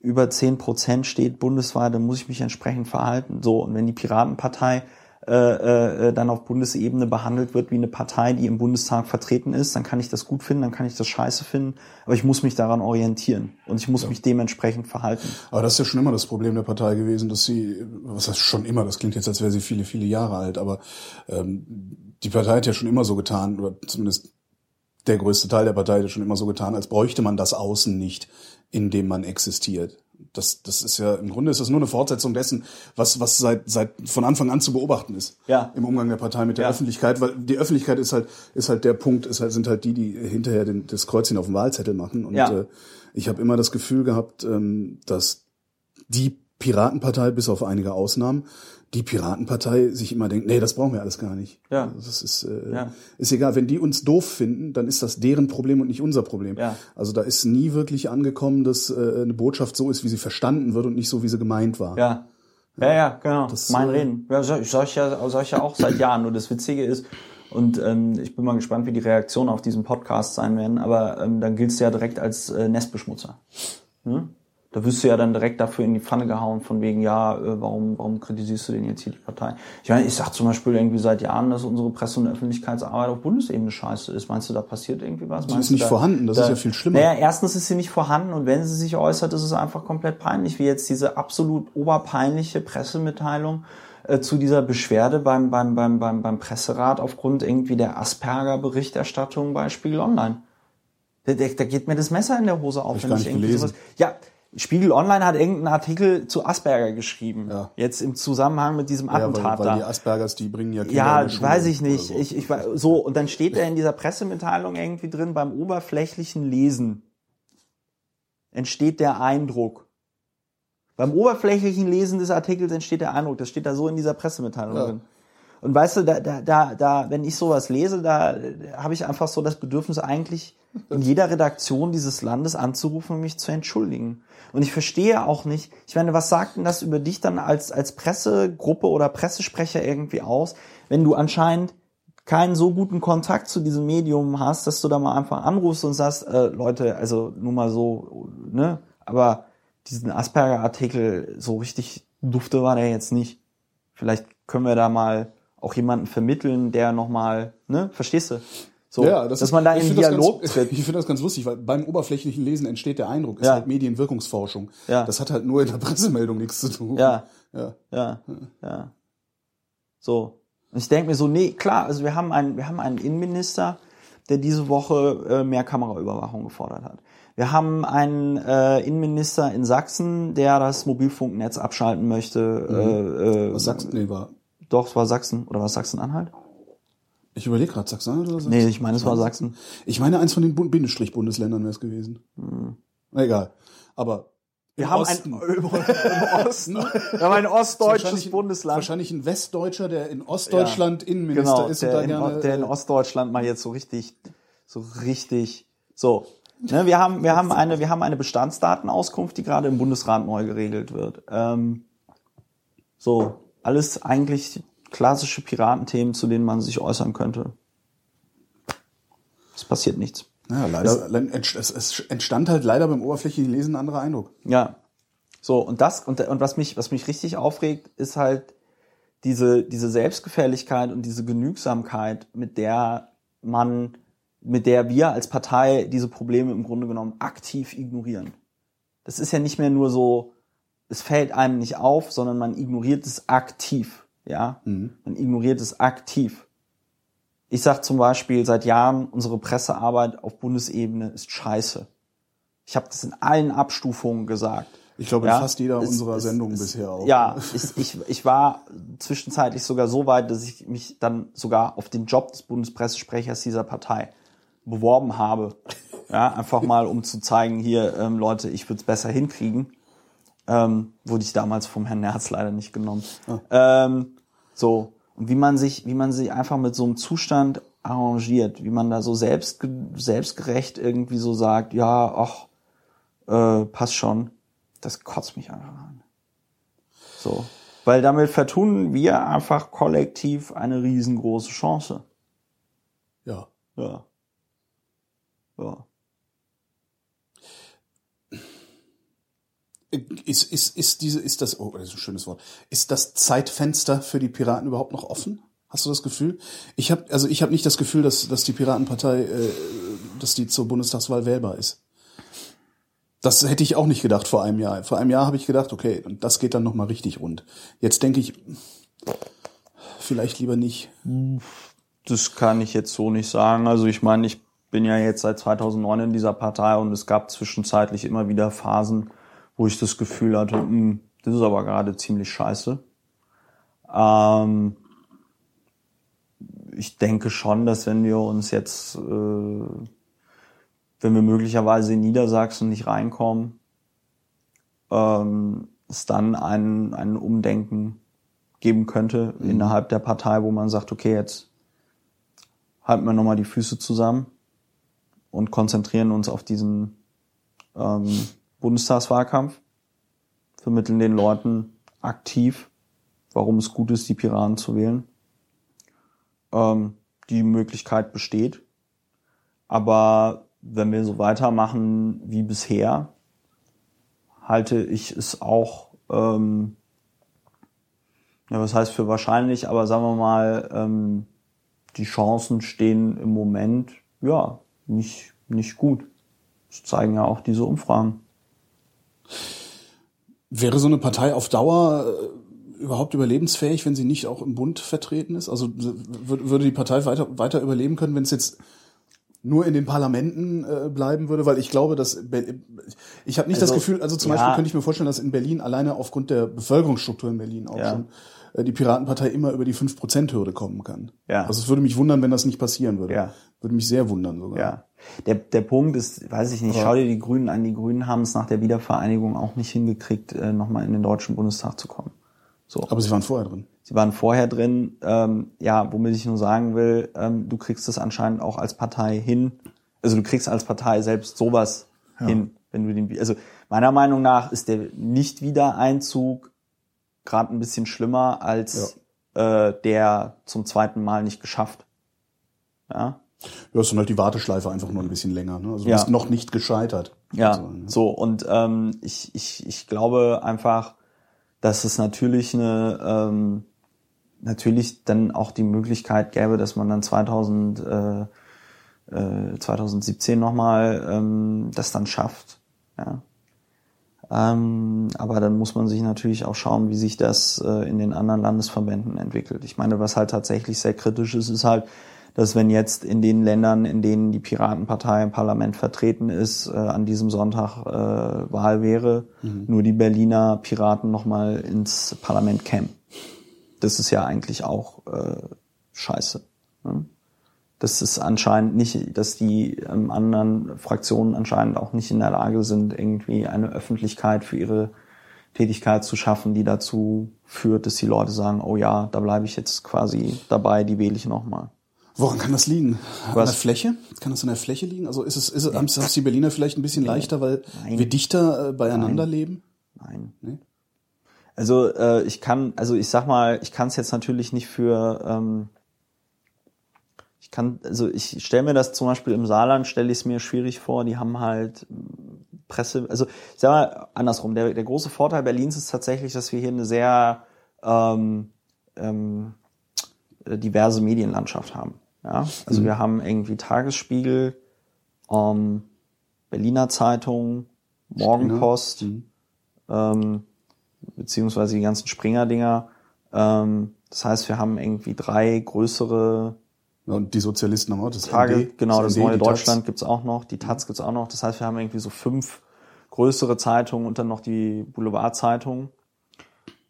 über zehn Prozent steht bundesweit, dann muss ich mich entsprechend verhalten. So, und wenn die Piratenpartei äh, äh, dann auf Bundesebene behandelt wird wie eine Partei, die im Bundestag vertreten ist, dann kann ich das gut finden, dann kann ich das scheiße finden, aber ich muss mich daran orientieren und ich muss ja. mich dementsprechend verhalten. Aber das ist ja schon immer das Problem der Partei gewesen, dass sie, was heißt schon immer, das klingt jetzt, als wäre sie viele, viele Jahre alt, aber ähm, die Partei hat ja schon immer so getan, oder zumindest der größte Teil der Partei hat ja schon immer so getan, als bräuchte man das Außen nicht, in dem man existiert das, das ist ja, im Grunde ist das nur eine Fortsetzung dessen, was, was seit, seit von Anfang an zu beobachten ist. Ja. Im Umgang der Partei mit der ja. Öffentlichkeit, weil die Öffentlichkeit ist halt, ist halt der Punkt, ist halt, sind halt die, die hinterher den, das Kreuzchen auf dem Wahlzettel machen. Und ja. äh, ich habe immer das Gefühl gehabt, ähm, dass die Piratenpartei, bis auf einige Ausnahmen, die Piratenpartei sich immer denkt, nee, das brauchen wir alles gar nicht. Ja. Also das ist, äh, ja. ist egal. Wenn die uns doof finden, dann ist das deren Problem und nicht unser Problem. Ja. Also da ist nie wirklich angekommen, dass äh, eine Botschaft so ist, wie sie verstanden wird und nicht so, wie sie gemeint war. Ja. Ja, ja, genau. Das, mein äh, Reden. Ja, soll, soll, ich ja, soll ich ja auch seit Jahren. Nur das Witzige ist, und ähm, ich bin mal gespannt, wie die Reaktionen auf diesen Podcast sein werden, aber ähm, dann giltst du ja direkt als äh, Nestbeschmutzer. Hm? Da wirst du ja dann direkt dafür in die Pfanne gehauen, von wegen, ja, äh, warum, warum kritisierst du denn jetzt hier die Partei? Ich meine, ich sag zum Beispiel irgendwie seit Jahren, dass unsere Presse- und Öffentlichkeitsarbeit auf Bundesebene scheiße ist. Meinst du, da passiert irgendwie was? Sie ist nicht da, vorhanden, das da, ist ja viel schlimmer. Naja, erstens ist sie nicht vorhanden und wenn sie sich äußert, ist es einfach komplett peinlich, wie jetzt diese absolut oberpeinliche Pressemitteilung äh, zu dieser Beschwerde beim, beim, beim, beim, beim Presserat aufgrund irgendwie der Asperger-Berichterstattung bei Spiegel Online. Da, da, da geht mir das Messer in der Hose auf, wenn ich irgendwie gelesen. sowas. Ja, Spiegel Online hat irgendeinen Artikel zu Asperger geschrieben. Ja. Jetzt im Zusammenhang mit diesem Attentat ja, weil, weil da. die Aspergers, die bringen ja Kinder Ja, weiß ich nicht. So. Ich, ich, so, und dann steht er in dieser Pressemitteilung irgendwie drin, beim oberflächlichen Lesen entsteht der Eindruck. Beim oberflächlichen Lesen des Artikels entsteht der Eindruck. Das steht da so in dieser Pressemitteilung ja. drin. Und weißt du, da, da, da, da, wenn ich sowas lese, da habe ich einfach so das Bedürfnis, eigentlich in jeder Redaktion dieses Landes anzurufen und mich zu entschuldigen. Und ich verstehe auch nicht, ich meine, was sagt denn das über dich dann als, als Pressegruppe oder Pressesprecher irgendwie aus, wenn du anscheinend keinen so guten Kontakt zu diesem Medium hast, dass du da mal einfach anrufst und sagst, äh, Leute, also nur mal so, ne, aber diesen Asperger-Artikel so richtig dufte war der jetzt nicht. Vielleicht können wir da mal auch jemanden vermitteln, der nochmal, ne, verstehst du? So, ja, das dass ist, man da in Dialog ganz, tritt. [LAUGHS] Ich finde das ganz lustig, weil beim oberflächlichen Lesen entsteht der Eindruck, ist ja. halt Medienwirkungsforschung. Ja. Das hat halt nur in der Pressemeldung nichts zu tun. Ja. Ja. Ja. ja. So. Und ich denke mir so, nee, klar, also wir haben einen, wir haben einen Innenminister, der diese Woche äh, mehr Kameraüberwachung gefordert hat. Wir haben einen äh, Innenminister in Sachsen, der das Mobilfunknetz abschalten möchte. Mhm. Äh, äh, Was Sachsen? Nee, war doch, es war Sachsen. Oder war es Sachsen-Anhalt? Ich überlege gerade, Sachsen-Anhalt oder Sachsen? Nee, ich meine, es war Sachsen. Ich meine, eins von den Bindestrich-Bundesländern wäre es gewesen. Hm. Egal. Aber wir haben Osten. ein [LAUGHS] im Osten. Wir haben ein ostdeutsches Bundesland. Wahrscheinlich ein Westdeutscher, der in Ostdeutschland ja, Innenminister genau, ist und da in, gerne. Der in Ostdeutschland mal jetzt so richtig, so richtig, so. Ne, wir haben, wir haben eine, wir haben eine Bestandsdatenauskunft, die gerade im Bundesrat neu geregelt wird. Ähm, so, alles eigentlich klassische Piratenthemen, zu denen man sich äußern könnte. Es passiert nichts. Ja, leider, es, entstand halt leider beim oberflächlichen Lesen ein anderer Eindruck. Ja. So, und das, und, und was mich, was mich richtig aufregt, ist halt diese, diese Selbstgefälligkeit und diese Genügsamkeit, mit der man, mit der wir als Partei diese Probleme im Grunde genommen aktiv ignorieren. Das ist ja nicht mehr nur so, es fällt einem nicht auf, sondern man ignoriert es aktiv. Ja, mhm. man ignoriert es aktiv. Ich sage zum Beispiel seit Jahren, unsere Pressearbeit auf Bundesebene ist scheiße. Ich habe das in allen Abstufungen gesagt. Ich glaube, ja, in fast jeder es, unserer Sendungen bisher auch. Ja, ich, ich, ich war zwischenzeitlich sogar so weit, dass ich mich dann sogar auf den Job des Bundespressesprechers dieser Partei beworben habe. Ja, einfach mal, um zu zeigen, hier, ähm, Leute, ich würde es besser hinkriegen. Ähm, wurde ich damals vom Herrn Nerz leider nicht genommen. Oh. Ähm, so. Und wie man sich, wie man sich einfach mit so einem Zustand arrangiert, wie man da so selbst, selbstgerecht irgendwie so sagt, ja, ach, äh, passt schon. Das kotzt mich einfach an. So. Weil damit vertun wir einfach kollektiv eine riesengroße Chance. Ja. Ja. Ja. Ist, ist, ist diese, ist das, oh, das ist ein schönes Wort. Ist das Zeitfenster für die Piraten überhaupt noch offen? Hast du das Gefühl? Ich habe, also ich habe nicht das Gefühl, dass, dass die Piratenpartei, äh, dass die zur Bundestagswahl wählbar ist. Das hätte ich auch nicht gedacht vor einem Jahr. Vor einem Jahr habe ich gedacht, okay, das geht dann noch mal richtig rund. Jetzt denke ich, vielleicht lieber nicht. Das kann ich jetzt so nicht sagen. Also ich meine, ich bin ja jetzt seit 2009 in dieser Partei und es gab zwischenzeitlich immer wieder Phasen, wo ich das Gefühl hatte, mh, hm, das ist aber gerade ziemlich scheiße. Ähm, ich denke schon, dass wenn wir uns jetzt, äh, wenn wir möglicherweise in Niedersachsen nicht reinkommen, ähm, es dann ein, ein Umdenken geben könnte mhm. innerhalb der Partei, wo man sagt, okay, jetzt halten wir nochmal die Füße zusammen und konzentrieren uns auf diesen ähm, Bundestagswahlkampf, vermitteln den Leuten aktiv, warum es gut ist, die Piraten zu wählen. Ähm, die Möglichkeit besteht. Aber wenn wir so weitermachen wie bisher, halte ich es auch, ähm, ja, was heißt für wahrscheinlich, aber sagen wir mal, ähm, die Chancen stehen im Moment, ja, nicht, nicht gut. Das zeigen ja auch diese Umfragen. Wäre so eine Partei auf Dauer äh, überhaupt überlebensfähig, wenn sie nicht auch im Bund vertreten ist? Also würde die Partei weiter, weiter überleben können, wenn es jetzt nur in den Parlamenten äh, bleiben würde, weil ich glaube, dass ich habe nicht also, das Gefühl, also zum ja. Beispiel könnte ich mir vorstellen, dass in Berlin alleine aufgrund der Bevölkerungsstruktur in Berlin auch ja. schon äh, die Piratenpartei immer über die 5%-Hürde kommen kann. Ja. Also es würde mich wundern, wenn das nicht passieren würde. Ja. Würde mich sehr wundern sogar. Ja. Der, der Punkt ist, weiß ich nicht, schau dir die Grünen an. Die Grünen haben es nach der Wiedervereinigung auch nicht hingekriegt, äh, nochmal in den Deutschen Bundestag zu kommen. So. Aber sie waren vorher drin. Sie waren vorher drin. Ähm, ja, womit ich nur sagen will, ähm, du kriegst es anscheinend auch als Partei hin. Also du kriegst als Partei selbst sowas ja. hin, wenn du den. Also meiner Meinung nach ist der Nicht-Wiedereinzug gerade ein bisschen schlimmer als ja. äh, der zum zweiten Mal nicht geschafft. Ja. Ja, ist dann halt die Warteschleife einfach nur ein bisschen länger. Ne? Also du ja. bist noch nicht gescheitert. Ja, so, ne? so und ähm, ich, ich, ich glaube einfach, dass es natürlich eine ähm, natürlich dann auch die Möglichkeit gäbe, dass man dann 2000 äh, äh, 2017 nochmal ähm, das dann schafft. Ja. Ähm, aber dann muss man sich natürlich auch schauen, wie sich das äh, in den anderen Landesverbänden entwickelt. Ich meine, was halt tatsächlich sehr kritisch ist, ist halt, dass wenn jetzt in den Ländern, in denen die Piratenpartei im Parlament vertreten ist, äh, an diesem Sonntag äh, Wahl wäre, mhm. nur die Berliner Piraten nochmal ins Parlament kämen. Das ist ja eigentlich auch äh, scheiße. Ne? Das ist anscheinend nicht, dass die ähm, anderen Fraktionen anscheinend auch nicht in der Lage sind, irgendwie eine Öffentlichkeit für ihre Tätigkeit zu schaffen, die dazu führt, dass die Leute sagen, oh ja, da bleibe ich jetzt quasi dabei, die wähle ich nochmal. Woran kann das liegen? An Was? der Fläche? Kann das an der Fläche liegen? Also ist es, ist es, haben es die Berliner vielleicht ein bisschen leichter, weil Nein. wir dichter äh, beieinander Nein. leben? Nein. Nee? Also äh, ich kann, also ich sag mal, ich kann es jetzt natürlich nicht für, ähm, Ich kann, also ich stelle mir das zum Beispiel im Saarland, stelle ich es mir schwierig vor, die haben halt Presse, also ich sag mal andersrum, der, der große Vorteil Berlins ist tatsächlich, dass wir hier eine sehr ähm, ähm, diverse Medienlandschaft haben. Ja? Also Mhm. wir haben irgendwie Tagesspiegel, ähm, Berliner Zeitung, Morgenpost, Mhm. ähm, beziehungsweise die ganzen Springer-Dinger. Ähm, das heißt, wir haben irgendwie drei größere Ja, und die Sozialisten haben auch das Tage, ND, genau, das ND, neue die Taz. Deutschland gibt's auch noch, die Taz gibt's auch noch. Das heißt, wir haben irgendwie so fünf größere Zeitungen und dann noch die Boulevardzeitung.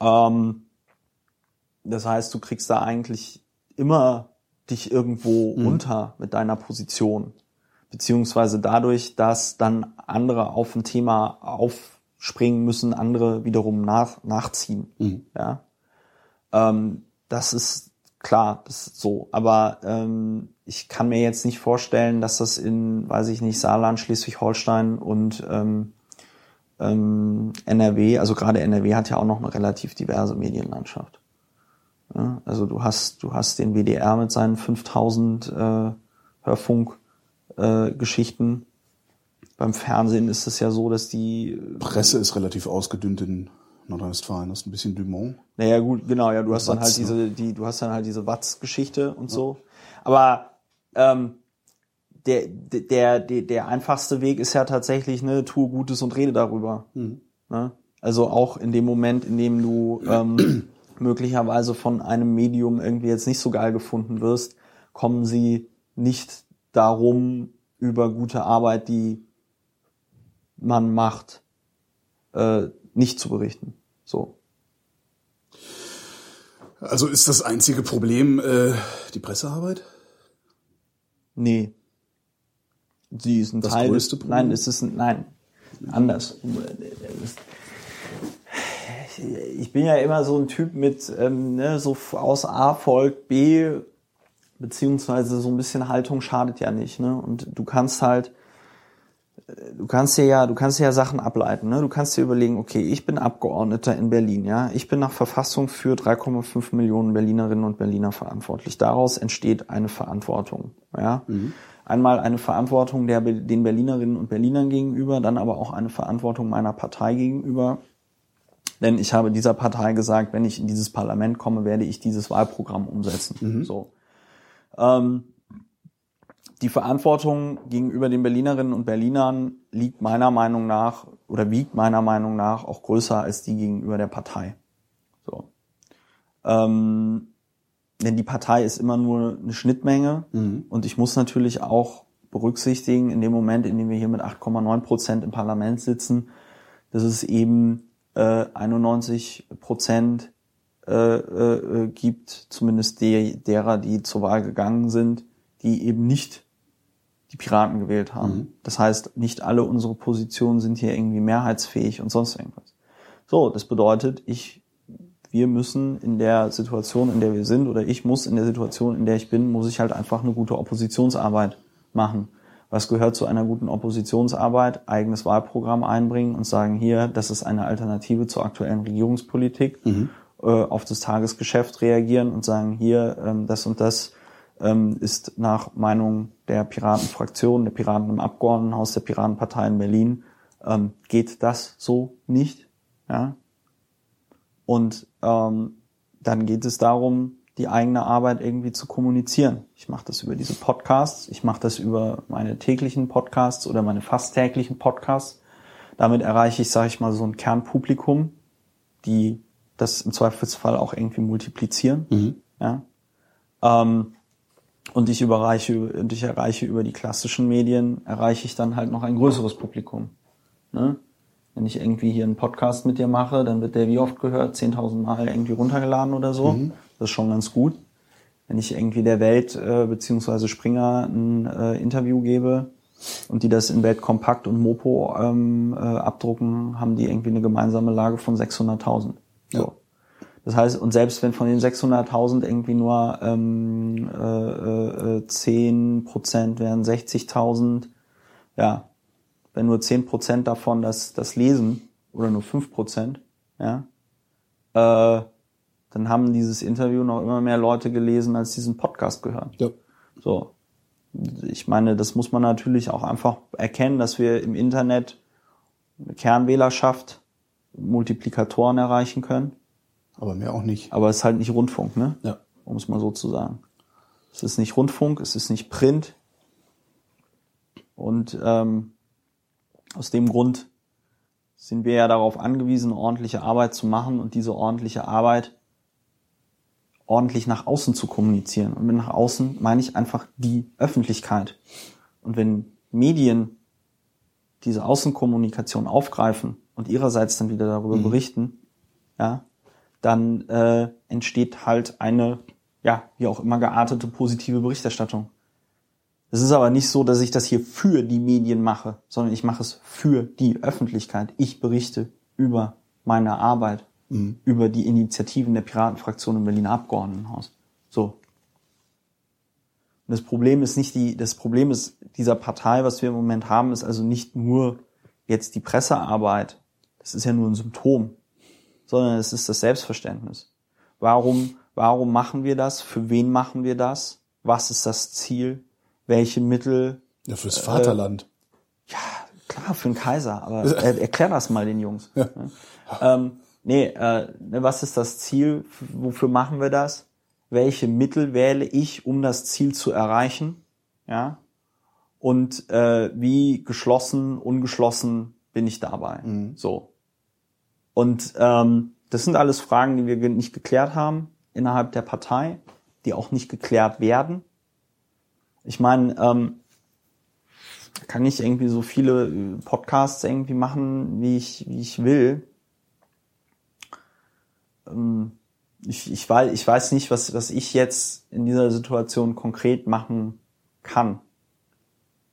Ähm, das heißt, du kriegst da eigentlich immer dich irgendwo unter mit deiner Position. Beziehungsweise dadurch, dass dann andere auf ein Thema aufspringen müssen, andere wiederum nach, nachziehen. Mhm. Ja. Ähm, das ist klar, das ist so. Aber ähm, ich kann mir jetzt nicht vorstellen, dass das in, weiß ich nicht, Saarland, Schleswig-Holstein und ähm, ähm, NRW, also gerade NRW hat ja auch noch eine relativ diverse Medienlandschaft. Ja, also du hast, du hast den WDR mit seinen 5000 äh, Hörfunk äh. Beim Fernsehen ist es ja so, dass die Presse ist relativ ausgedünnt in Nordrhein-Westfalen. Das ist ein bisschen Dumont. Naja, gut, genau, ja, du hast dann Watz, halt ne? diese, die, du hast dann halt diese Watz-Geschichte und so. Aber ähm, der, der, der, der einfachste Weg ist ja tatsächlich, ne, tue Gutes und rede darüber. Ne? Also auch in dem Moment, in dem du ähm, [CLEARS THROAT] möglicherweise von einem Medium irgendwie jetzt nicht so geil gefunden wirst, kommen sie nicht darum, über gute Arbeit, die man macht, äh, nicht zu berichten. So. Also ist das einzige Problem äh, die Pressearbeit? Nee. Sie ist ein Das Teil. größte Problem? nein, es ist ein, nein, anders. Ich bin ja immer so ein Typ mit ähm, ne, so aus A folgt B, beziehungsweise so ein bisschen Haltung schadet ja nicht. Ne? Und du kannst halt, äh, du kannst dir ja, du kannst dir ja Sachen ableiten. Ne? Du kannst dir überlegen, okay, ich bin Abgeordneter in Berlin, ja, ich bin nach Verfassung für 3,5 Millionen Berlinerinnen und Berliner verantwortlich. Daraus entsteht eine Verantwortung, ja. Einmal eine Verantwortung der, den Berlinerinnen und Berlinern gegenüber, dann aber auch eine Verantwortung meiner Partei gegenüber. Denn ich habe dieser Partei gesagt, wenn ich in dieses Parlament komme, werde ich dieses Wahlprogramm umsetzen. So. Ähm, die Verantwortung gegenüber den Berlinerinnen und Berlinern liegt meiner Meinung nach oder wiegt meiner Meinung nach auch größer als die gegenüber der Partei. So. Ähm, denn die Partei ist immer nur eine Schnittmenge und ich muss natürlich auch berücksichtigen, in dem Moment, in dem wir hier mit 8,9 Prozent im Parlament sitzen, dass es eben äh, 91 Prozent äh, äh, gibt, zumindest de, derer, die zur Wahl gegangen sind, die eben nicht die Piraten gewählt haben. Das heißt, nicht alle unsere Positionen sind hier irgendwie mehrheitsfähig und sonst irgendwas. So, das bedeutet, ich, wir müssen in der Situation, in der wir sind, oder ich muss in der Situation, in der ich bin, muss ich halt einfach eine gute Oppositionsarbeit machen. Was gehört zu einer guten Oppositionsarbeit? Eigenes Wahlprogramm einbringen und sagen, hier, das ist eine Alternative zur aktuellen Regierungspolitik, äh, auf das Tagesgeschäft reagieren und sagen, hier, ähm, das und das ähm, ist nach Meinung der Piratenfraktion, der Piraten im Abgeordnetenhaus, der Piratenpartei in Berlin, ähm, geht das so nicht. Ja? Und ähm, dann geht es darum, die eigene Arbeit irgendwie zu kommunizieren. Ich mache das über diese Podcasts, ich mache das über meine täglichen Podcasts oder meine fast täglichen Podcasts. Damit erreiche ich, sage ich mal, so ein Kernpublikum, die das im Zweifelsfall auch irgendwie multiplizieren. Ja? Ähm, und ich überreiche, und ich erreiche über die klassischen Medien, erreiche ich dann halt noch ein größeres Publikum. Ne? Wenn ich irgendwie hier einen Podcast mit dir mache, dann wird der wie oft gehört? 10.000 Mal irgendwie runtergeladen oder so. Das ist schon ganz gut. Wenn ich irgendwie der Welt äh, beziehungsweise Springer ein äh, Interview gebe und die das in Welt Kompakt und Mopo ähm, äh, abdrucken, haben die irgendwie eine gemeinsame Lage von 600.000. So. Das heißt, und selbst wenn von den 600.000 irgendwie nur ähm, äh, äh, 10 Prozent wären 60.000, ja, wenn nur 10 Prozent davon das, das lesen oder nur 5 Prozent, ja, äh, dann haben dieses Interview noch immer mehr Leute gelesen, als diesen Podcast gehört. Ja. So. Ich meine, das muss man natürlich auch einfach erkennen, dass wir im Internet eine Kernwählerschaft, Multiplikatoren erreichen können. Aber mehr auch nicht. Aber es ist halt nicht Rundfunk, ne? Ja. Um es mal so zu sagen. Es ist nicht Rundfunk, es ist nicht Print. Und ähm, aus dem Grund sind wir ja darauf angewiesen, ordentliche Arbeit zu machen und diese ordentliche Arbeit ordentlich nach außen zu kommunizieren. Und mit nach außen meine ich einfach die Öffentlichkeit. Und wenn Medien diese Außenkommunikation aufgreifen und ihrerseits dann wieder darüber berichten, ja, dann äh, entsteht halt eine, ja, wie auch immer geartete positive Berichterstattung. Es ist aber nicht so, dass ich das hier für die Medien mache, sondern ich mache es für die Öffentlichkeit. Ich berichte über meine Arbeit, über die Initiativen der Piratenfraktion im Berliner Abgeordnetenhaus. So. Und das Problem ist nicht die, das Problem ist dieser Partei, was wir im Moment haben, ist also nicht nur jetzt die Pressearbeit. Das ist ja nur ein Symptom, sondern es ist das Selbstverständnis. Warum, warum machen wir das? Für wen machen wir das? Was ist das Ziel? Welche Mittel? Ja, fürs Vaterland. Ja, klar, für den Kaiser, aber [LAUGHS] er, erklär das mal den Jungs. Ja. Ähm, nee, äh, ne, was ist das Ziel? Wofür machen wir das? Welche Mittel wähle ich, um das Ziel zu erreichen? Ja. Und äh, wie geschlossen, ungeschlossen bin ich dabei? So. Und ähm, das sind alles Fragen, die wir nicht geklärt haben innerhalb der Partei, die auch nicht geklärt werden. Ich meine, ähm, kann ich irgendwie so viele äh, Podcasts irgendwie machen, wie ich, wie ich will. Ähm, ich, ich, weiß, ich weiß nicht, was, was ich jetzt in dieser Situation konkret machen kann.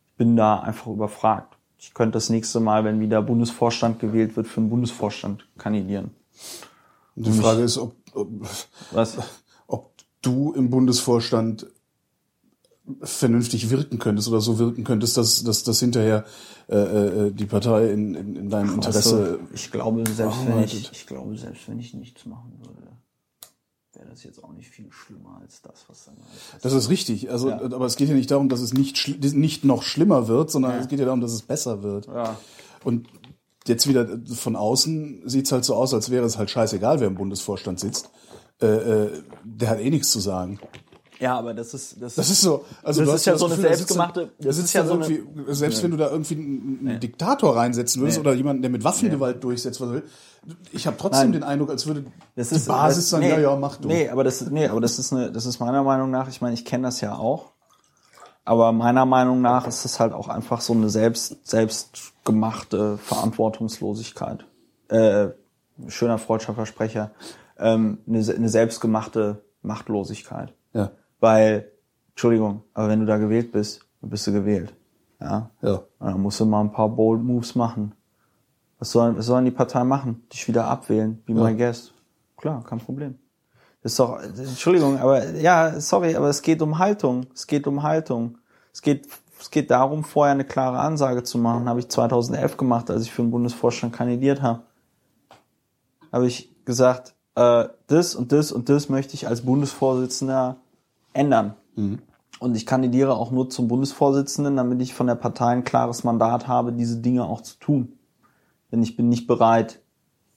Ich bin da einfach überfragt. Ich könnte das nächste Mal, wenn wieder Bundesvorstand gewählt wird, für den Bundesvorstand kandidieren. Die Frage ist, ob, ob, Was? ob du im Bundesvorstand vernünftig wirken könntest oder so wirken könntest, dass, dass, dass hinterher äh, äh, die Partei in, in, in deinem Interesse Also, ich glaube, selbst wenn ich, ich glaube, selbst wenn ich nichts machen würde, wäre das jetzt auch nicht viel schlimmer als das, was dann alles. Das ist richtig. Also, Ja. aber es geht ja nicht darum, dass es nicht, nicht noch schlimmer wird, sondern es geht ja darum, dass es besser wird. Ja. Und jetzt wieder von außen sieht's halt so aus, als wäre es halt scheißegal, wer im Bundesvorstand sitzt. Äh, äh, der hat eh nichts zu sagen. Ja, aber das ist das, Das ist so. Also Das ist ja so eine Gefühl, selbstgemachte- das da ist ja so irgendwie, selbst wenn du da irgendwie einen, einen Diktator reinsetzen würdest oder jemanden, der mit Waffengewalt durchsetzt, was will, ich habe trotzdem Nein. den Eindruck, als würde das die ist, Basis das, sagen, nee, ja, ja, mach du. Nee, aber das ist, nee, aber das ist eine, das ist meiner Meinung nach, ich meine, ich kenne das ja auch. Aber meiner Meinung nach ist es halt auch einfach so eine selbst, selbstgemachte Verantwortungslosigkeit. Äh, schöner freudscher Versprecher. Ähm, eine, eine selbstgemachte Machtlosigkeit. Ja, Weil, Entschuldigung, aber wenn du da gewählt bist, dann bist du gewählt. Ja. ja. Und dann musst du mal ein paar bold Moves machen. Was sollen, was sollen die Parteien machen? Dich wieder abwählen, wie my guest. Klar, kein Problem. Das ist doch, Entschuldigung, aber ja, sorry, aber es geht um Haltung. Es geht um Haltung. Es geht, es geht darum, vorher eine klare Ansage zu machen. Habe ich 2011 gemacht, als ich für den Bundesvorstand kandidiert habe. Habe ich gesagt, äh, das und das und das möchte ich als Bundesvorsitzender ändern. Und ich kandidiere auch nur zum Bundesvorsitzenden, damit ich von der Partei ein klares Mandat habe, diese Dinge auch zu tun. Denn ich bin nicht bereit,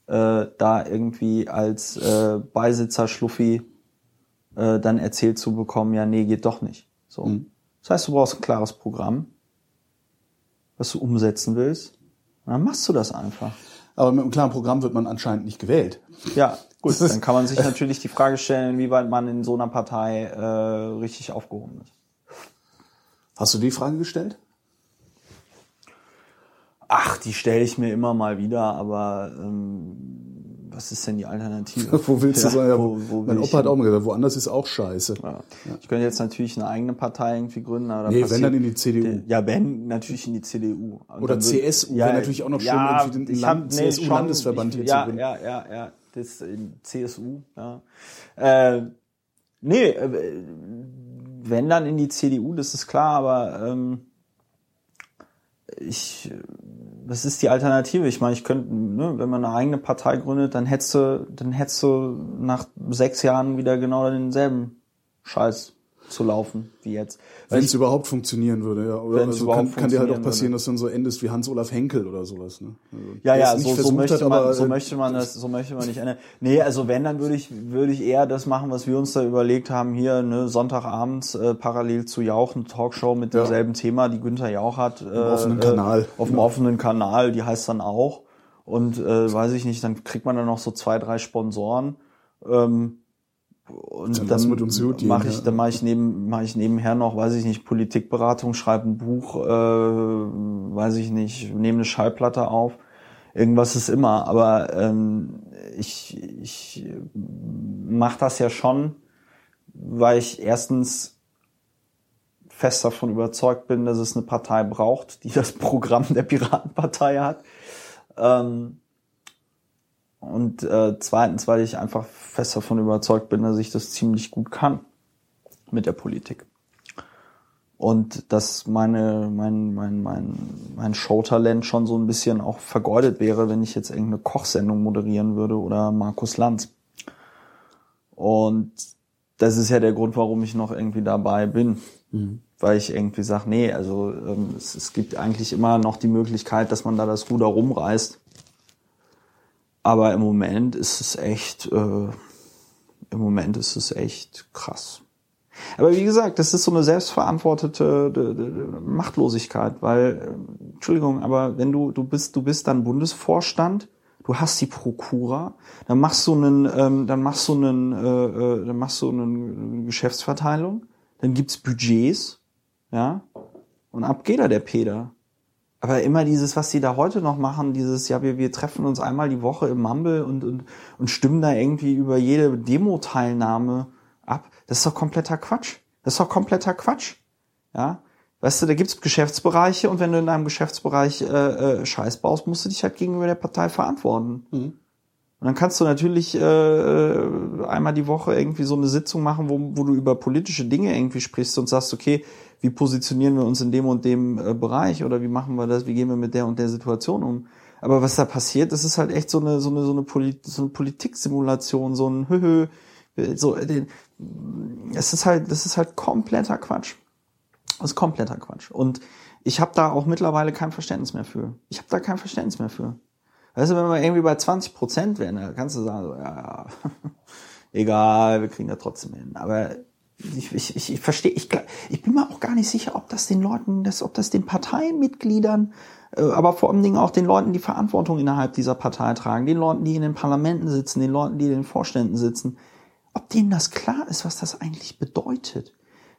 äh, da irgendwie als äh, Beisitzer Schluffi äh, dann erzählt zu bekommen, ja, nee, geht doch nicht. So. Das heißt, du brauchst ein klares Programm, was du umsetzen willst. Und dann machst du das einfach. Aber mit einem klaren Programm wird man anscheinend nicht gewählt. Ja, gut, dann kann man sich natürlich die Frage stellen, inwieweit man in so einer Partei äh, richtig aufgehoben ist. Hast du die Frage gestellt? Ach, die stelle ich mir immer mal wieder, aber ähm, was ist denn die Alternative? [LAUGHS] Wo willst du sein? Ja, wo, wo mein Opa hat auch mal gesagt, woanders ist auch scheiße. Ja. Ich könnte jetzt natürlich eine eigene Partei irgendwie gründen, aber Nee, wenn dann in die CDU. Ja, wenn natürlich in die CDU. Und Oder CSU, wäre natürlich auch noch schön, irgendwie den ich Land- hab- nee, CSU-Landesverband hier zu ja, gründen. Ja, ja, ja, das in CSU, ja. Äh, nee, äh, wenn dann in die CDU, das ist klar, aber ähm, ich, was ist die Alternative? Ich meine, ich könnte, ne, wenn man eine eigene Partei gründet, dann hättest du, dann hättest du nach sechs Jahren wieder genau denselben Scheiß zu laufen, wie jetzt. Wenn es überhaupt funktionieren würde, ja. Oder also kann, kann dir halt auch passieren, würde. dass dann so endest wie Hans-Olaf Henkel oder sowas. Ne? Also, Ja, ja, so, so, möchte hat, man, so äh, möchte man das, so möchte man nicht ändern. Nee, also wenn, dann würde ich, würde ich eher das machen, was wir uns da überlegt haben, hier, ne, Sonntagabends, äh, parallel zu Jauch, eine Talkshow mit Ja. demselben Thema, die Günther Jauch hat. Äh, offenen Kanal. Äh, auf dem offenen Kanal, die heißt dann auch. Und, äh, weiß ich nicht, dann kriegt man dann noch so zwei, drei Sponsoren. Ähm, und Dann lass mit uns gut gehen, mache ich, dann mache ich neben, mache ich nebenher noch, weiß ich nicht, Politikberatung, schreibe ein Buch, äh, weiß ich nicht, nehme eine Schallplatte auf. Irgendwas ist immer, aber ähm, ich, ich mache das ja schon, weil ich erstens fest davon überzeugt bin, dass es eine Partei braucht, die das Programm der Piratenpartei hat. Ähm, und äh, zweitens, weil ich einfach fest davon überzeugt bin, dass ich das ziemlich gut kann mit der Politik. Und dass meine, mein, mein, mein, mein Showtalent schon so ein bisschen auch vergeudet wäre, wenn ich jetzt irgendeine Kochsendung moderieren würde oder Markus Lanz. Und das ist ja der Grund, warum ich noch irgendwie dabei bin. Weil ich irgendwie sage, nee, also ähm, es, es gibt eigentlich immer noch die Möglichkeit, dass man da das Ruder rumreißt. Aber im Moment ist es echt, äh, im Moment ist es echt krass. Aber wie gesagt, das ist so eine selbstverantwortete Machtlosigkeit, weil, Entschuldigung, aber wenn du, du bist, du bist dann Bundesvorstand, du hast die Prokura, dann machst du einen, ähm, dann machst du einen, äh, äh, dann machst du eine Geschäftsverteilung, dann gibt's Budgets, ja, und ab geht da der Peter. Aber immer dieses, was sie da heute noch machen, dieses, ja, wir, wir treffen uns einmal die Woche im Mumble und, und, und stimmen da irgendwie über jede Demo-Teilnahme ab, das ist doch kompletter Quatsch. Das ist doch kompletter Quatsch. Ja. Weißt du, da gibt's Geschäftsbereiche und wenn du in einem Geschäftsbereich äh, äh, Scheiß baust, musst du dich halt gegenüber der Partei verantworten. Und dann kannst du natürlich äh, einmal die Woche irgendwie so eine Sitzung machen, wo, wo du über politische Dinge irgendwie sprichst und sagst, okay, wie positionieren wir uns in dem und dem äh, Bereich oder wie machen wir das, wie gehen wir mit der und der Situation um. Aber was da passiert, das ist halt echt so eine so eine so eine, Polit so eine Politiksimulation, so ein Höhö, so äh, den, es ist halt das ist halt kompletter Quatsch. Das ist kompletter Quatsch. Und ich habe da auch mittlerweile kein Verständnis mehr für. Ich habe da kein Verständnis mehr für. Weißt du, wenn wir irgendwie bei 20 Prozent wären, dann kannst du sagen, so, ja, ja, [LAUGHS] egal, wir kriegen das trotzdem hin. Aber ich, ich, ich, ich verstehe, ich, ich bin mir auch gar nicht sicher, ob das den Leuten, das, ob das den Parteimitgliedern, äh, aber vor allen Dingen auch den Leuten, die Verantwortung innerhalb dieser Partei tragen, den Leuten, die in den Parlamenten sitzen, den Leuten, die in den Vorständen sitzen, ob denen das klar ist, was das eigentlich bedeutet.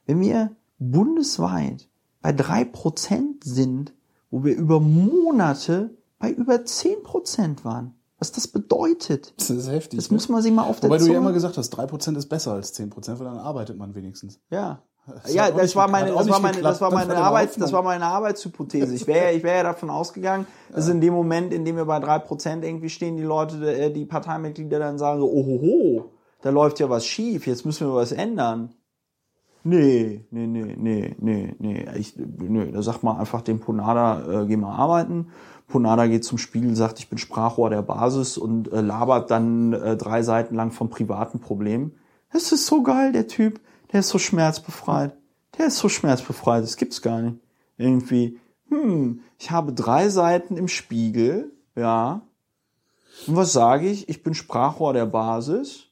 Wenn wir bundesweit bei drei Prozent sind, wo wir über Monate bei über zehn Prozent waren, was das bedeutet. Das ist heftig. Das ne? muss man sich mal auf der Wobei du ja Zunge- immer gesagt hast, 3% ist besser als 10%, weil dann arbeitet man wenigstens. Ja. Das ja, das war meine, das war meine, das war Das meine war der Arbeits, Hoffnung. das war meine Arbeitshypothese. Ich wäre, ich wäre ja davon ausgegangen, dass in dem Moment, in dem wir bei drei Prozent irgendwie stehen, die Leute, äh, die Parteimitglieder dann sagen so, ohoho, da läuft ja was schief, jetzt müssen wir was ändern. Nee, nee, nee, nee, nee, nee, ich, nee, da sagt man einfach dem Ponada, äh, geh mal arbeiten. Ponada geht zum Spiegel, sagt, ich bin Sprachrohr der Basis und äh, labert dann äh, drei Seiten lang vom privaten Problem. Das ist so geil, der Typ, der ist so schmerzbefreit. Der ist so schmerzbefreit, das gibt's gar nicht. Irgendwie, hm, ich habe drei Seiten im Spiegel, ja. Und was sage ich? Ich bin Sprachrohr der Basis.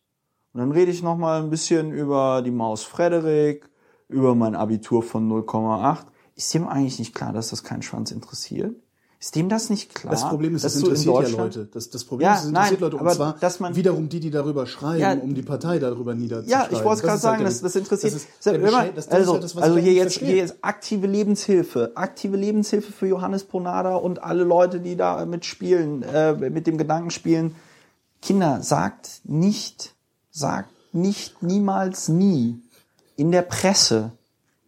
Und dann rede ich noch mal ein bisschen über die Maus Frederik, über mein Abitur von 0,8. Ist dem eigentlich nicht klar, dass das keinen Schwanz interessiert? Ist dem das nicht klar? Das Problem ist, das in interessiert ja Leute. Das, das Problem Ja, ist, es interessiert nein, Leute. Und zwar dass man- wiederum die, die darüber schreiben, Ja, um die Partei darüber niederzuschreiben. Ja, ich wollte es gerade ist halt sagen, der- das, das interessiert. Das ist, das- ist also, halt also hier jetzt, verstehe. hier jetzt aktive Lebenshilfe, aktive Lebenshilfe für Johannes Ponada und alle Leute, die da mitspielen, äh, mit dem Gedanken spielen. Kinder, sagt nicht, sagt nicht niemals nie in der Presse,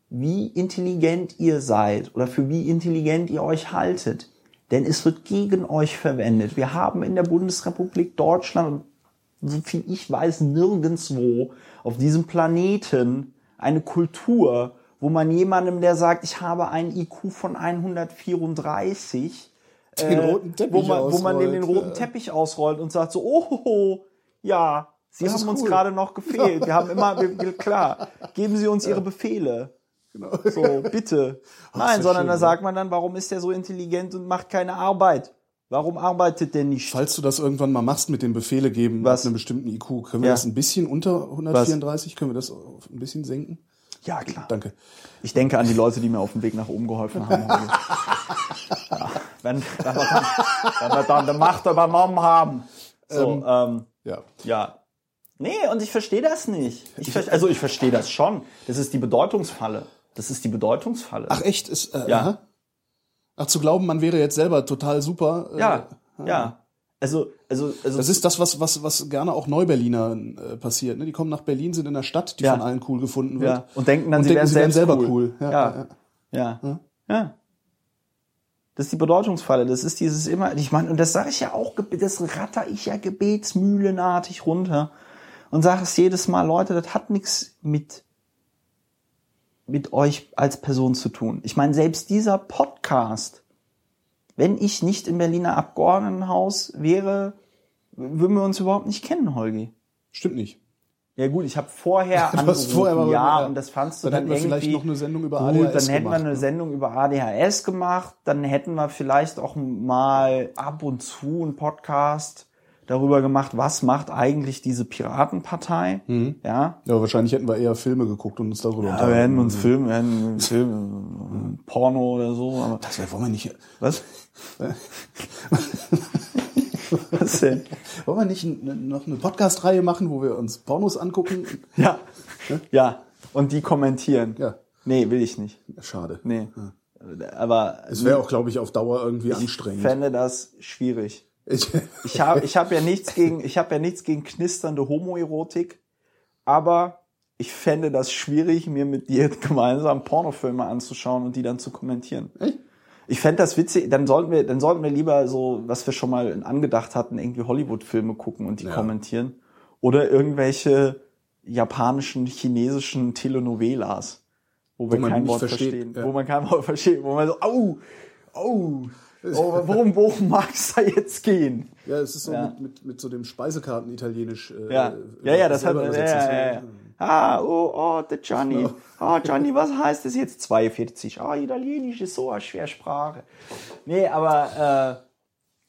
wie intelligent ihr seid oder für wie intelligent ihr euch haltet. Denn es wird gegen euch verwendet. Wir haben in der Bundesrepublik Deutschland, so viel ich weiß, nirgendswo auf diesem Planeten eine Kultur, wo man jemandem, der sagt, ich habe einen IQ von 134, Den roten Teppich wo man, wo man den, den roten ja. Teppich ausrollt und sagt so, oh, ja, Sie Das haben uns cool. gerade noch gefehlt. Wir haben immer, [LAUGHS] wir- klar, geben Sie uns Ihre Befehle. Genau. So, bitte. [LAUGHS] Nein, sondern schön, da sagt man dann, warum ist der so intelligent und macht keine Arbeit? Warum arbeitet der nicht? Falls du das irgendwann mal machst mit dem Befehle geben, Was? mit einem bestimmten IQ, können wir Ja. das ein bisschen unter 134, können wir das ein bisschen senken? Ja, klar. Danke. Ich denke an die Leute, die mir auf dem Weg nach oben geholfen haben. [LAUGHS] ja, wenn, wenn, wir dann, wenn wir dann die Macht übernommen haben. So, ähm, Ja. ja. Nee, und ich verstehe das nicht. Ich, also ich verstehe das schon. Das ist die Bedeutungsfalle. Das ist die Bedeutungsfalle. Ach echt? Ist, äh, Ja. aha. Ach, zu glauben, man wäre jetzt selber total super. Äh, ja, ja. Also, also, also. Das ist das, was, was, was gerne auch Neuberlinern äh, passiert. Ne? Die kommen nach Berlin, sind in einer Stadt, die Ja. von allen cool gefunden wird. ja. Und denken dann, und sie denken, wären sie selber cool. cool. Ja, Ja. ja. Ja. Ja. Das ist die Bedeutungsfalle. Das ist dieses immer, ich meine, und das sage ich ja auch, das ratter ich ja gebetsmühlenartig runter und sage es jedes Mal, Leute, das hat nichts mit mit euch als Person zu tun. Ich meine, selbst dieser Podcast, wenn ich nicht im Berliner Abgeordnetenhaus wäre, würden wir uns überhaupt nicht kennen, Holgi. Stimmt nicht. Ja gut, ich habe vorher [LAUGHS] hast vorher ja, ja. und das fandst du Dann dann, hätten wir vielleicht noch eine Sendung über gut, ADHS dann hätten wir eine ne? Sendung über ADHS gemacht, dann hätten wir vielleicht auch mal ab und zu einen Podcast darüber gemacht, was macht eigentlich diese Piratenpartei, Mhm. ja. Ja, wahrscheinlich hätten wir eher Filme geguckt und uns darüber Ja, wir hätten uns Film, wir hätten uns Film, äh, Porno oder so, aber Das wär, wollen wir nicht, was? [LAUGHS] was denn? wollen wir nicht noch eine Podcast-Reihe machen, wo wir uns Pornos angucken? Ja, ja, und die kommentieren. Ja. Nee, will ich nicht. Schade. Nee. Aber Es wäre auch, glaube ich, auf Dauer irgendwie anstrengend. fände das schwierig. Ich, Ich habe ich hab ja nichts gegen, ich habe ja nichts gegen knisternde Homoerotik, aber ich fände das schwierig, mir mit dir [LAUGHS] gemeinsam Pornofilme anzuschauen und die dann zu kommentieren. Echt? Ich fände das witzig, dann sollten wir, dann sollten wir lieber so, was wir schon mal angedacht hatten, irgendwie Hollywood-Filme gucken und die Ja. kommentieren. Oder irgendwelche japanischen, chinesischen Telenovelas, wo wir man kein Wort versteht, verstehen. ja. Wo man kein Wort versteht, wo man so, au, au, oh, worum, worum mag es da jetzt gehen? ja, es ist so Ja. mit, mit, mit so dem Speisekarten-Italienisch. Äh, Ja, ja, ja, das hat, selber ja, ja. Ah, oh, oh, der Gianni. Ah, Gianni, was heißt das jetzt? 42. Ah, Italienisch ist so eine Schwersprache. Nee, aber, äh,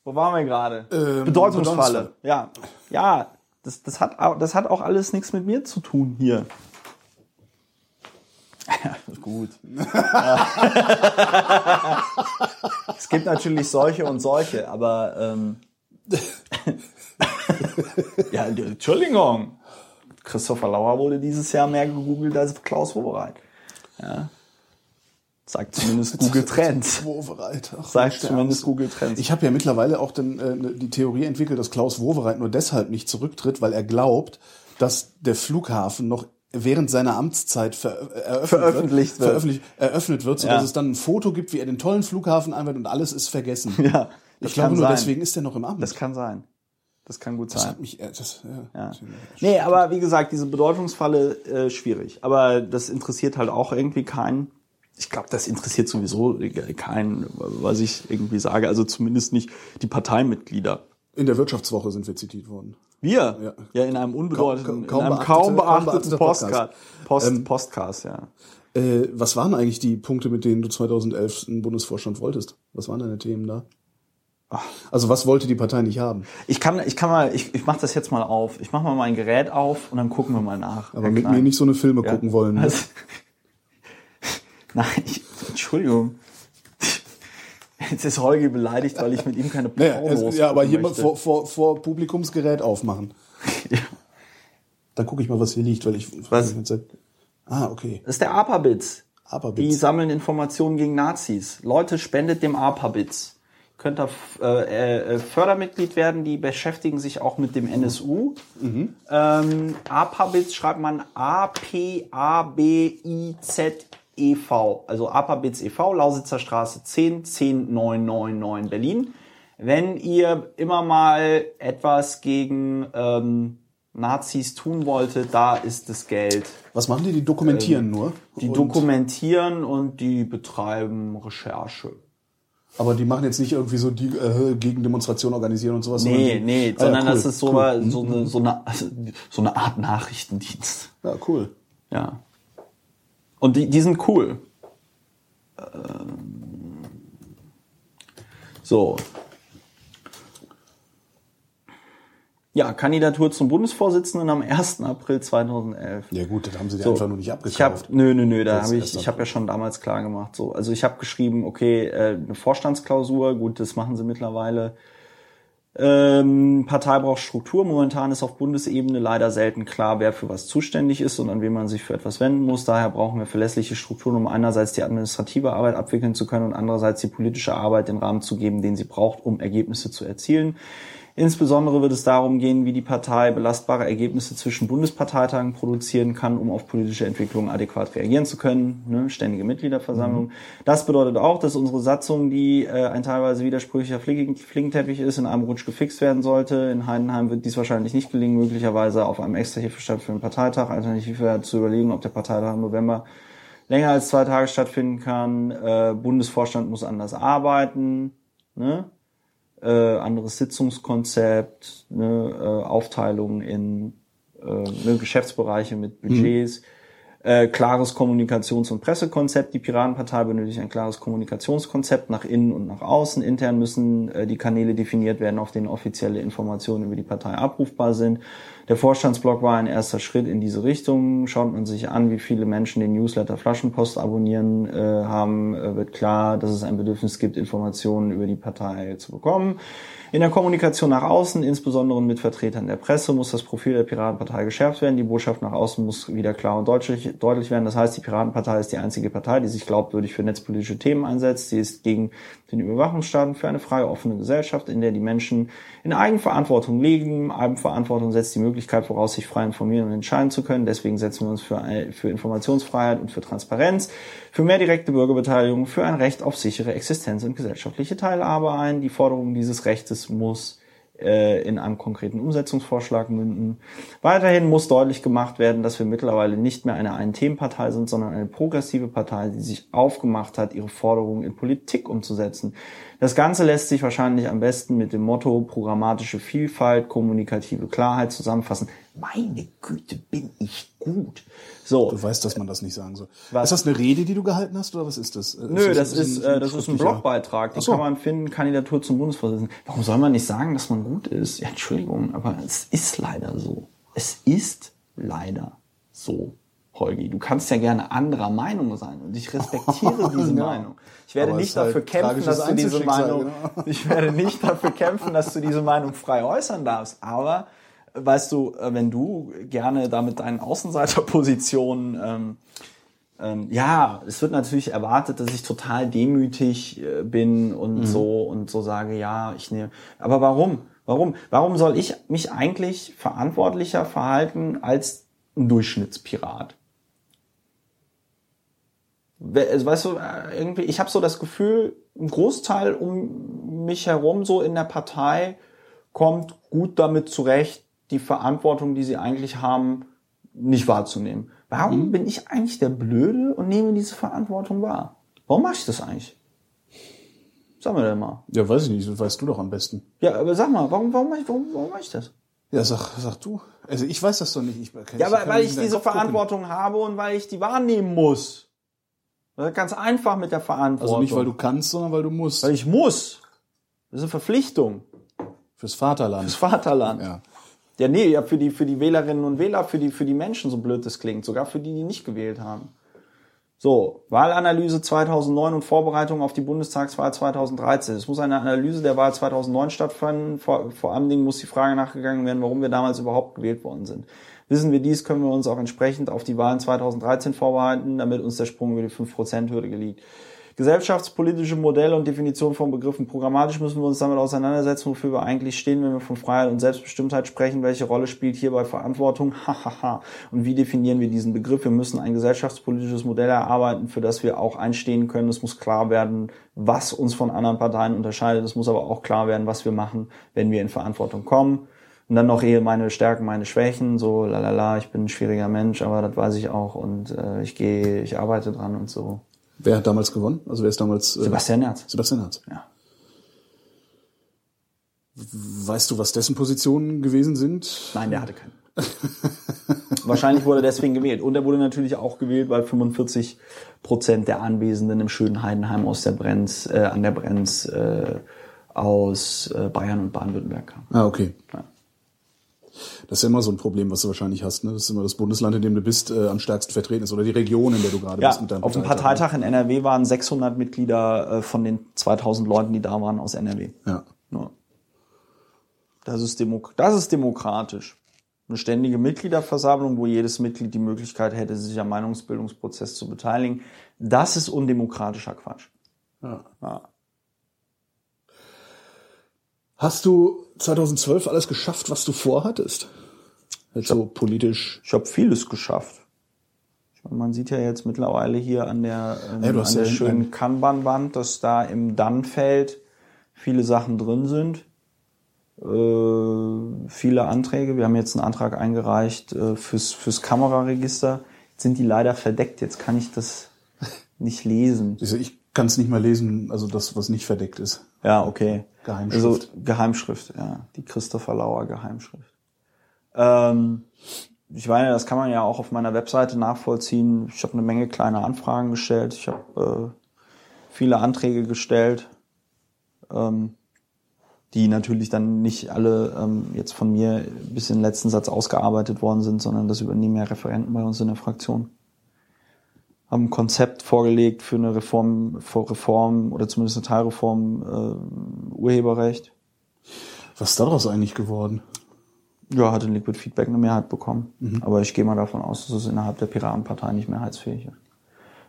wo waren wir gerade? Ähm, Bedeutungsfalle. Ja, ja, das, das, hat, das hat auch alles nichts mit mir zu tun hier. [LAUGHS] Gut. [LAUGHS] es gibt natürlich solche und solche, aber ähm, [LAUGHS] ja, Entschuldigung. Christopher Lauer wurde dieses Jahr mehr gegoogelt als Klaus Wowereit. Ja. Sagt zumindest Google Trends. Wowereit. Ach, Sagt zumindest. Google Trends. Ich habe ja mittlerweile auch dann, äh, die Theorie entwickelt, dass Klaus Wowereit nur deshalb nicht zurücktritt, weil er glaubt, dass der Flughafen noch während seiner Amtszeit ver äh, eröffnet Veröffentlicht wird. Veröffentlicht, eröffnet wird, sodass Ja. es dann ein Foto gibt, wie er den tollen Flughafen einweiht und alles ist vergessen. [LAUGHS] Ja, das ich glaube nur sein. deswegen ist er noch im Amt. Das kann sein. Das kann gut Das sein. hat mich, äh, das, ja. Ja. Nee, aber wie gesagt, diese Bedeutungsfalle äh, schwierig. Aber das interessiert halt auch irgendwie keinen. Ich glaube, das interessiert sowieso keinen, was ich irgendwie sage. Also zumindest nicht die Parteimitglieder. In der Wirtschaftswoche sind wir zitiert worden. Wir? Ja. Ja, in einem unbedeutenden, Kaum- kaum in einem beachtete- kaum beachteten Postcard. Post, Ähm, Postcast, ja. Äh, was waren eigentlich die Punkte, mit denen du 2011 einen Bundesvorstand wolltest? Was waren deine Themen da? Also was wollte die Partei nicht haben? Ich kann, ich kann mal, ich, ich mache das jetzt mal auf. Ich mache mal mein Gerät auf und dann gucken wir mal nach. Aber Herr mit Klein. mir nicht so eine Filme Ja. gucken wollen. Ne? Also, [LAUGHS] nein, ich, Entschuldigung. Jetzt ist Holgi beleidigt, weil ich mit ihm keine [LAUGHS] Naja, Pornos es, ja, aber hier möchte. vor, vor, vor Publikumsgerät aufmachen. [LAUGHS] Ja. Dann gucke ich mal, was hier liegt, weil ich Was? Ah, okay. Das ist der APA-Bits. APA-Bits. Die sammeln Informationen gegen Nazis. Leute, spendet dem APA-Bits. Könnt ihr äh, äh, Fördermitglied werden, die beschäftigen sich auch mit dem NSU. Mhm. Ähm, APA-Bits schreibt man A-P-A-B-I-Z-E-V. Also APA-Bits e.V., Lausitzer Straße 10, 10999 Berlin. Wenn ihr immer mal etwas gegen ähm, Nazis tun wolltet, da ist das Geld. Was machen die? Die dokumentieren nur. Die Und- dokumentieren und die betreiben Recherche. Aber die machen jetzt nicht irgendwie so die äh, Gegendemonstration organisieren und sowas. Nee, die, nee, Ah, sondern ja, cool, das ist so, cool. so, eine, so, eine, so eine Art Nachrichtendienst. Ja, cool. Ja. Und die, die sind cool. Ähm, So. Ja, Kandidatur zum Bundesvorsitzenden am 1. April 2011. Ja gut, das haben sie dir So. einfach nur nicht Ich habe abgekauft. nö nö nö, da habe ich ich habe ja schon damals klar gemacht so. Also ich habe geschrieben, okay, äh, eine Vorstandsklausur, gut, das machen sie mittlerweile. Ähm, Partei braucht Struktur. Momentan ist auf Bundesebene leider selten klar, wer für was zuständig ist und an wen man sich für etwas wenden muss. Daher brauchen wir verlässliche Strukturen, um einerseits die administrative Arbeit abwickeln zu können und andererseits die politische Arbeit den Rahmen zu geben, den sie braucht, um Ergebnisse zu erzielen. Insbesondere wird es darum gehen, wie die Partei belastbare Ergebnisse zwischen Bundesparteitagen produzieren kann, um auf politische Entwicklungen adäquat reagieren zu können. Ne? Ständige Mitgliederversammlung. Das bedeutet auch, dass unsere Satzung, die äh, ein teilweise widersprüchlicher Flicken- Flickenteppich ist, in einem Rutsch gefixt werden sollte. In Heidenheim wird dies wahrscheinlich nicht gelingen, möglicherweise auf einem extra hierfür stattfindenden Parteitag. Alternativ wäre zu überlegen, ob der Parteitag im November länger als zwei Tage stattfinden kann. Äh, Bundesvorstand muss anders arbeiten. Ne? Äh, anderes Sitzungskonzept, ne, äh, Aufteilung in äh, ne, Geschäftsbereiche mit Budgets, äh, klares Kommunikations- und Pressekonzept. Die Piratenpartei benötigt ein klares Kommunikationskonzept nach innen und nach außen. Intern müssen äh, die Kanäle definiert werden, auf denen offizielle Informationen über die Partei abrufbar sind. Der Vorstandsblock war ein erster Schritt in diese Richtung. Schaut man sich an, wie viele Menschen den Newsletter Flaschenpost abonnieren äh, haben, äh, wird klar, dass es ein Bedürfnis gibt, Informationen über die Partei zu bekommen. In der Kommunikation nach außen, insbesondere mit Vertretern der Presse, muss das Profil der Piratenpartei geschärft werden. Die Botschaft nach außen muss wieder klar und deutlich, deutlich werden. Das heißt, die Piratenpartei ist die einzige Partei, die sich glaubwürdig für netzpolitische Themen einsetzt. Sie ist gegen den Überwachungsstaat und für eine freie, offene Gesellschaft, in der die Menschen in Eigenverantwortung leben. Eigenverantwortung setzt die Möglichkeit voraus, sich frei informieren und entscheiden zu können. Deswegen setzen wir uns für, ein- für Informationsfreiheit und für Transparenz, für mehr direkte Bürgerbeteiligung, für ein Recht auf sichere Existenz und gesellschaftliche Teilhabe ein. Die Forderung dieses Rechtes muss äh, in einem konkreten Umsetzungsvorschlag münden. Weiterhin muss deutlich gemacht werden, dass wir mittlerweile nicht mehr eine Ein-Themen-Partei sind, sondern eine progressive Partei, die sich aufgemacht hat, ihre Forderungen in Politik umzusetzen. Das Ganze lässt sich wahrscheinlich am besten mit dem Motto programmatische Vielfalt, kommunikative Klarheit zusammenfassen. Meine Güte, bin ich gut. So, Du weißt, dass man das nicht sagen soll. Was? Ist das eine Rede, die du gehalten hast, oder was ist das? Nö, das ist, äh, das ist ein schriftlicher- Blogbeitrag, den so. kann man finden, Kandidatur zum Bundesvorsitzenden. Warum soll man nicht sagen, dass man gut ist? Ja, Entschuldigung, aber es ist leider so. Es ist leider so, Holgi. Du kannst ja gerne anderer Meinung sein und ich respektiere [LAUGHS] diese Ja. Meinung. Ich werde Aber nicht ist halt dafür kämpfen, tragisches dass du diese Meinung, genau. [LAUGHS] ich werde nicht dafür kämpfen, dass du diese Meinung frei äußern darfst. Aber weißt du, äh, wenn du gerne da mit deinen Außenseiterpositionen ähm, ähm, ja, es wird natürlich erwartet, dass ich total demütig äh, bin und Mhm. so und so sage, ja, ich nehme. Aber warum? Warum? Warum soll ich mich eigentlich verantwortlicher verhalten als ein Durchschnittspirat? Also, Weißt du, äh, irgendwie, ich habe so das Gefühl, ein Großteil um mich herum so in der Partei kommt gut damit zurecht, die Verantwortung, die sie eigentlich haben, nicht wahrzunehmen. Warum bin ich eigentlich der Blöde und nehme diese Verantwortung wahr? Warum mache ich das eigentlich? Sag mir denn mal. Ja, weiß ich nicht, das weißt du doch am besten. Ja, aber sag mal, warum, warum, mach ich- warum, warum mache ich das? Ja, sag, sag du. Also ich weiß das doch nicht. Ich, kann- Ja, weil, kann weil ich diese Kopf gucken. Verantwortung habe und weil ich die wahrnehmen muss. Das ist ganz einfach mit der Verantwortung. Also nicht, weil du kannst, sondern weil du musst. Weil ich muss. Das ist eine Verpflichtung. Fürs Vaterland. Das Vaterland. ja. Ja, nee, ja, für die, für die Wählerinnen und Wähler, für die, für die Menschen, so blöd das klingt, sogar für die, die nicht gewählt haben. So, Wahlanalyse 2009 und Vorbereitung auf die Bundestagswahl 2013. Es muss eine Analyse der Wahl 2009 stattfinden. Vor, vor allen Dingen muss die Frage nachgegangen werden, warum wir damals überhaupt gewählt worden sind. Wissen wir dies, können wir uns auch entsprechend auf die Wahlen 2013 vorbereiten, damit uns der Sprung über die 5%-Hürde liegt. Gesellschaftspolitische Modelle und Definition von Begriffen. Programmatisch müssen wir uns damit auseinandersetzen, wofür wir eigentlich stehen, wenn wir von Freiheit und Selbstbestimmtheit sprechen. Welche Rolle spielt hierbei Verantwortung? [LAUGHS] Hahaha. und wie definieren wir diesen Begriff? Wir müssen ein gesellschaftspolitisches Modell erarbeiten, für das wir auch einstehen können. Es muss klar werden, was uns von anderen Parteien unterscheidet. Es muss aber auch klar werden, was wir machen, wenn wir in Verantwortung kommen. Und dann noch eher meine Stärken, meine Schwächen, so lalala, ich bin ein schwieriger Mensch, aber das weiß ich auch und äh, ich gehe, ich arbeite dran und so. Wer hat damals gewonnen? Also wer ist damals? Äh, Sebastian Nerz. Sebastian Herz. Ja. Weißt du, was dessen Positionen gewesen sind? Nein, der hatte keinen. [LAUGHS] Wahrscheinlich wurde er deswegen gewählt. Und er wurde natürlich auch gewählt, weil 45 Prozent der Anwesenden im schönen Heidenheim aus der Brenz, äh, an der Brenz äh, aus äh, Bayern und Baden-Württemberg kamen. Ah, okay. Ja. Das ist ja immer so ein Problem, was du wahrscheinlich hast. Ne? Das ist immer das Bundesland, in dem du bist, äh, am stärksten vertreten ist oder die Region, in der du gerade Ja, bist mit deinem auf dem Parteitag. Parteitag in NRW waren 600 Mitglieder äh, von den 2000 Leuten, die da waren, aus NRW. Ja. Ja. Das ist, demok das ist demokratisch. Eine ständige Mitgliederversammlung, wo jedes Mitglied die Möglichkeit hätte, sich am Meinungsbildungsprozess zu beteiligen. Das ist undemokratischer Quatsch. Ja. Ja. Hast du 2012 alles geschafft, was du vorhattest? Jetzt so politisch. Ich habe vieles geschafft. Man sieht ja jetzt mittlerweile hier an der, ähm, du an der ja schönen Kanban-Wand, dass da im Dann-Feld viele Sachen drin sind. Äh, viele Anträge. Wir haben jetzt einen Antrag eingereicht äh, fürs, fürs Kameraregister. Jetzt sind die leider verdeckt. Jetzt kann ich das nicht lesen. Ich kann es nicht mal lesen, also das, was nicht verdeckt ist. Ja, okay. Geheimschrift. Also Geheimschrift, ja. Die Christopher Lauer Geheimschrift. Ähm, ich meine, das kann man ja auch auf meiner Webseite nachvollziehen. Ich habe eine Menge kleine Anfragen gestellt. Ich habe äh, viele Anträge gestellt, ähm, die natürlich dann nicht alle ähm, jetzt von mir bis in den letzten Satz ausgearbeitet worden sind, sondern das übernehmen ja Referenten bei uns in der Fraktion haben ein Konzept vorgelegt für eine Reform, für Reform oder zumindest eine Teilreform äh, Urheberrecht. Was ist daraus eigentlich geworden? Ja, hat in Liquid Feedback eine Mehrheit bekommen. Aber ich gehe mal davon aus, dass es innerhalb der Piratenpartei nicht mehrheitsfähig ist.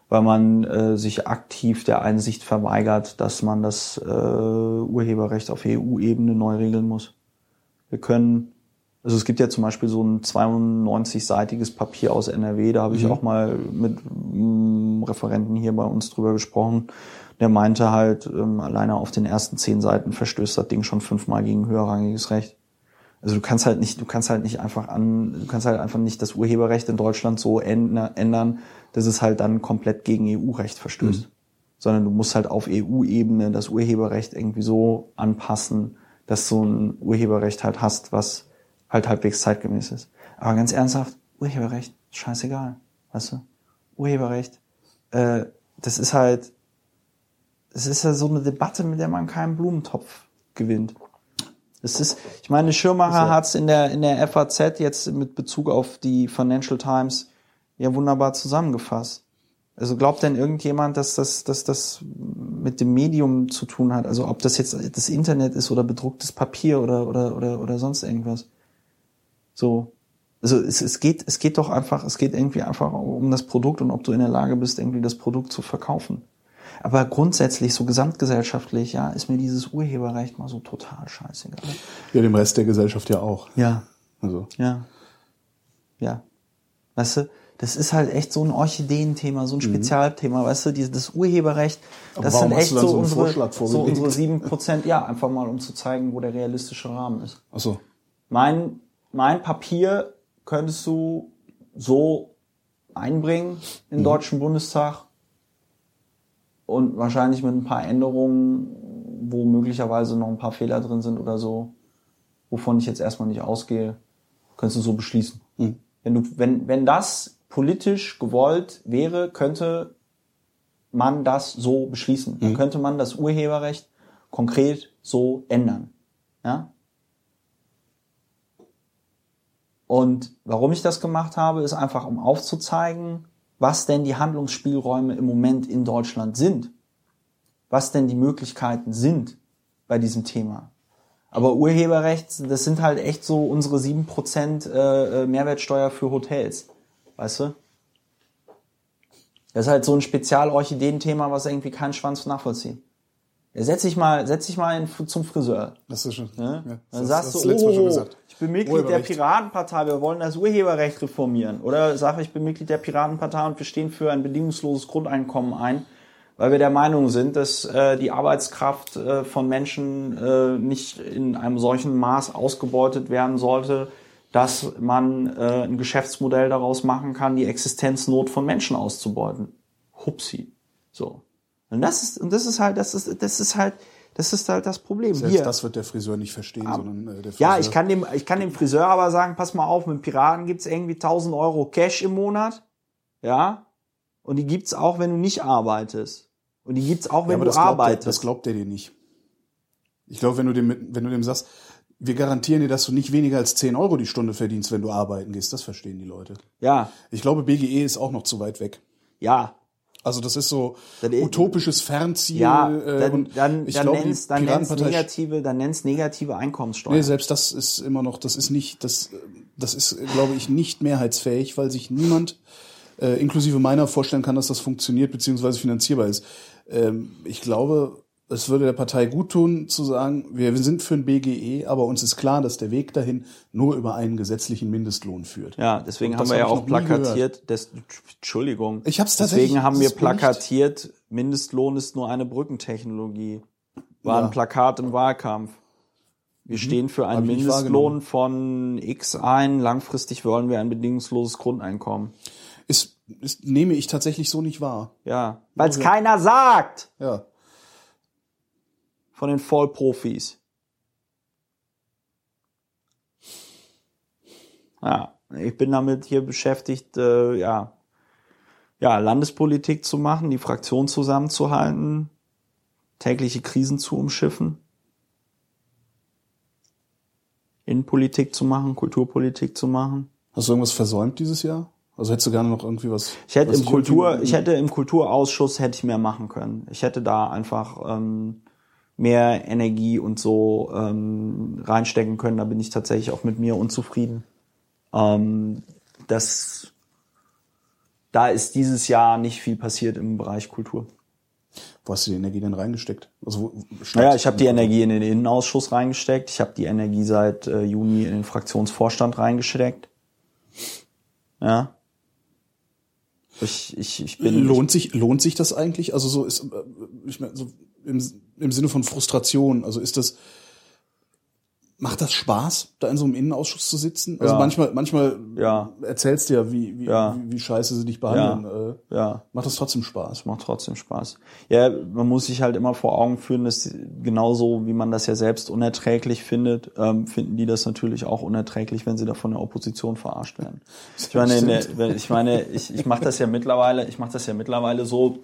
Weil man äh, sich aktiv der Einsicht verweigert, dass man das äh, Urheberrecht auf EU-Ebene neu regeln muss. Wir können, also es gibt ja zum Beispiel so ein 92-seitiges Papier aus NRW, da habe ich auch mal mit mm, Referenten hier bei uns drüber gesprochen. Der meinte halt, ähm, alleine auf den ersten zehn Seiten verstößt das Ding schon fünfmal gegen höherrangiges Recht. Also du kannst halt nicht, du kannst halt nicht einfach an, du kannst halt einfach nicht das Urheberrecht in Deutschland so ändern, ändern dass es halt dann komplett gegen EU-Recht verstößt. Sondern du musst halt auf EU-Ebene das Urheberrecht irgendwie so anpassen, dass du ein Urheberrecht halt hast, was halt halbwegs zeitgemäß ist. Aber ganz ernsthaft, Urheberrecht, scheißegal, weißt du? Urheberrecht, äh, das ist halt, das ist ja so eine Debatte, mit der man keinen Blumentopf gewinnt. Es ist, ich meine, Schirmacher hat es in der, in der FAZ jetzt mit Bezug auf die Financial Times ja wunderbar zusammengefasst. Also glaubt denn irgendjemand, dass das, dass das mit dem Medium zu tun hat? Also ob das jetzt das Internet ist oder bedrucktes Papier oder, oder, oder, oder sonst irgendwas. So. Also es, es geht, es geht doch einfach, es geht irgendwie einfach um das Produkt und ob du in der Lage bist, irgendwie das Produkt zu verkaufen. Aber grundsätzlich, so gesamtgesellschaftlich, ja, ist mir dieses Urheberrecht mal so total scheißegal. Ja, dem Rest der Gesellschaft ja auch. Ja, Also. ja. Ja. Weißt du, das ist halt echt so ein Orchideenthema, so ein Spezialthema, weißt du, dieses das Urheberrecht, Aber das sind echt so, so unsere, so unsere sieben Prozent, ja, einfach mal um zu zeigen, wo der realistische Rahmen ist. Ach so. Mein, mein Papier könntest du so einbringen im Deutschen Bundestag und wahrscheinlich mit ein paar Änderungen, wo möglicherweise noch ein paar Fehler drin sind oder so, wovon ich jetzt erstmal nicht ausgehe, könntest du so beschließen. Hm. Wenn du, wenn, wenn das politisch gewollt wäre, könnte man das so beschließen. Dann könnte man das Urheberrecht konkret so ändern. Ja? Und warum ich das gemacht habe, ist einfach, um aufzuzeigen, was denn die Handlungsspielräume im Moment in Deutschland sind. Was denn die Möglichkeiten sind bei diesem Thema. Aber Urheberrecht, das sind halt echt so unsere 7% äh, äh, Mehrwertsteuer für Hotels. Weißt du? Das ist halt so ein Spezial-Orchideen-Thema, was irgendwie keinen Schwanz nachvollziehen. Ja, setz dich mal, setz dich mal in, zum Friseur. Das ist schon. Ne? Ja, Dann das sagst hast du, letztes Mal schon oh, gesagt. Ich bin Mitglied der. Piratenpartei, wir wollen das Urheberrecht reformieren. Oder sag, ich bin Mitglied der Piratenpartei und wir stehen für ein bedingungsloses Grundeinkommen ein, weil wir der Meinung sind, dass äh, die Arbeitskraft äh, von Menschen äh, nicht in einem solchen Maß ausgebeutet werden sollte, dass man äh, ein Geschäftsmodell daraus machen kann, die Existenznot von Menschen auszubeuten. Hupsi. So. Und das ist, und das ist halt, das ist, das ist halt, das ist halt das Problem. Selbst Hier. das wird der Friseur nicht verstehen, sondern äh, der Friseur. Ja, ich kann dem, ich kann dem Friseur aber sagen, pass mal auf, mit Piraten gibt's irgendwie 1000 Euro Cash im Monat. Ja. Und die gibt's auch, wenn du nicht arbeitest. Und die gibt's auch, ja, wenn aber du glaubt, der, arbeitest. das glaubt der dir nicht. Ich glaube, wenn du dem, wenn du dem sagst, wir garantieren dir, dass du nicht weniger als 10 Euro die Stunde verdienst, wenn du arbeiten gehst, das verstehen die Leute. ja, Ich glaube, BGE ist auch noch zu weit weg. ja. Also das ist so Dann- utopisches Fernziel. Ja, äh, dann, und dann, ich dann glaube, nenn's, dann nenn's Piratenpartei negative, dann nenn's negative Einkommenssteuer. Nee, selbst das ist immer noch, das ist nicht, das, das ist, glaube ich, nicht mehrheitsfähig, weil sich niemand, äh, inklusive meiner, vorstellen kann, dass das funktioniert beziehungsweise finanzierbar ist. Ähm, ich glaube, es würde der Partei gut tun, zu sagen, wir, sind für ein BGE, aber uns ist klar, dass der Weg dahin nur über einen gesetzlichen Mindestlohn führt. Ja, deswegen Und haben wir ja auch plakatiert, des, Entschuldigung. Ich hab's tatsächlich- Deswegen haben wir ist nicht- plakatiert, Mindestlohn ist nur eine Brückentechnologie. War Ja. ein Plakat im Wahlkampf. Wir stehen für einen Mindestlohn von X ein, langfristig wollen wir ein bedingungsloses Grundeinkommen. Ist, ist, nehme ich tatsächlich so nicht wahr. Ja, weil es Okay. keiner sagt Ja. Von den Vollprofis. Ja, ich bin damit hier beschäftigt, äh, ja, ja, Landespolitik zu machen, die Fraktion zusammenzuhalten, tägliche Krisen zu umschiffen, Innenpolitik zu machen, Kulturpolitik zu machen. Hast du irgendwas versäumt dieses Jahr? Also hättest du gerne noch irgendwie was? Ich hätte was im Kultur, ich hätte im Kulturausschuss hätte ich mehr machen können. Ich hätte da einfach ähm, mehr Energie und so ähm, reinstecken können. Da bin ich tatsächlich auch mit mir unzufrieden. Ähm, das, da ist dieses Jahr nicht viel passiert im Bereich Kultur. Wo hast du die Energie denn reingesteckt? Also Naja, ich habe die Energie in den Innenausschuss reingesteckt. Ich habe die Energie seit äh, Juni in den Fraktionsvorstand reingesteckt. Ja. Ich, ich, ich bin Lohnt sich, lohnt sich das eigentlich? Also so ist, äh, ich meine, so im, im Sinne von Frustration, also ist das, macht das Spaß, da in so einem Innenausschuss zu sitzen? Also Ja. manchmal, manchmal Ja. erzählst du ja, wie, wie, Ja. wie, wie scheiße sie dich behandeln. Äh, ja. macht das trotzdem Spaß? macht trotzdem Spaß. Ja, man muss sich halt immer vor Augen führen, dass genauso wie man das ja selbst unerträglich findet, ähm, finden die das natürlich auch unerträglich, wenn sie da von der Opposition verarscht werden. Ich meine, in der, ich meine, ich, ich mache das ja mittlerweile, ich mache das ja mittlerweile so.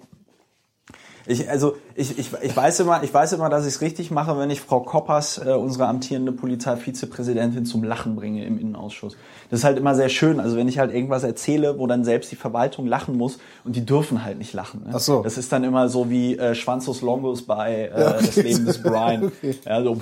Ich, also ich, ich, ich weiß immer, ich weiß immer, dass ich es richtig mache, wenn ich Frau Koppers, äh, unsere amtierende Polizeivizepräsidentin, zum Lachen bringe im Innenausschuss. Das ist halt immer sehr schön. Also wenn ich halt irgendwas erzähle, wo dann selbst die Verwaltung lachen muss und die dürfen halt nicht lachen. Ne? Ach so. Das ist dann immer so wie äh, Schwanzus Longus bei äh, Das Leben des Brian. [LAUGHS] Okay. Ja, so.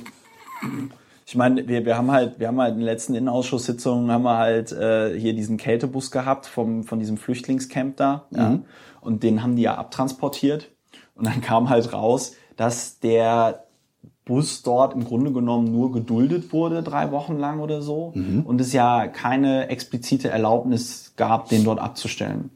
Ich meine, wir, wir haben halt, wir haben halt in den letzten Innenausschusssitzungen haben wir halt äh, hier diesen Kältebus gehabt vom, von diesem Flüchtlingscamp da. Ja? Und den haben die ja abtransportiert. Und dann kam halt raus, dass der Bus dort im Grunde genommen nur geduldet wurde, drei Wochen lang oder so. Und es ja keine explizite Erlaubnis gab, den dort abzustellen.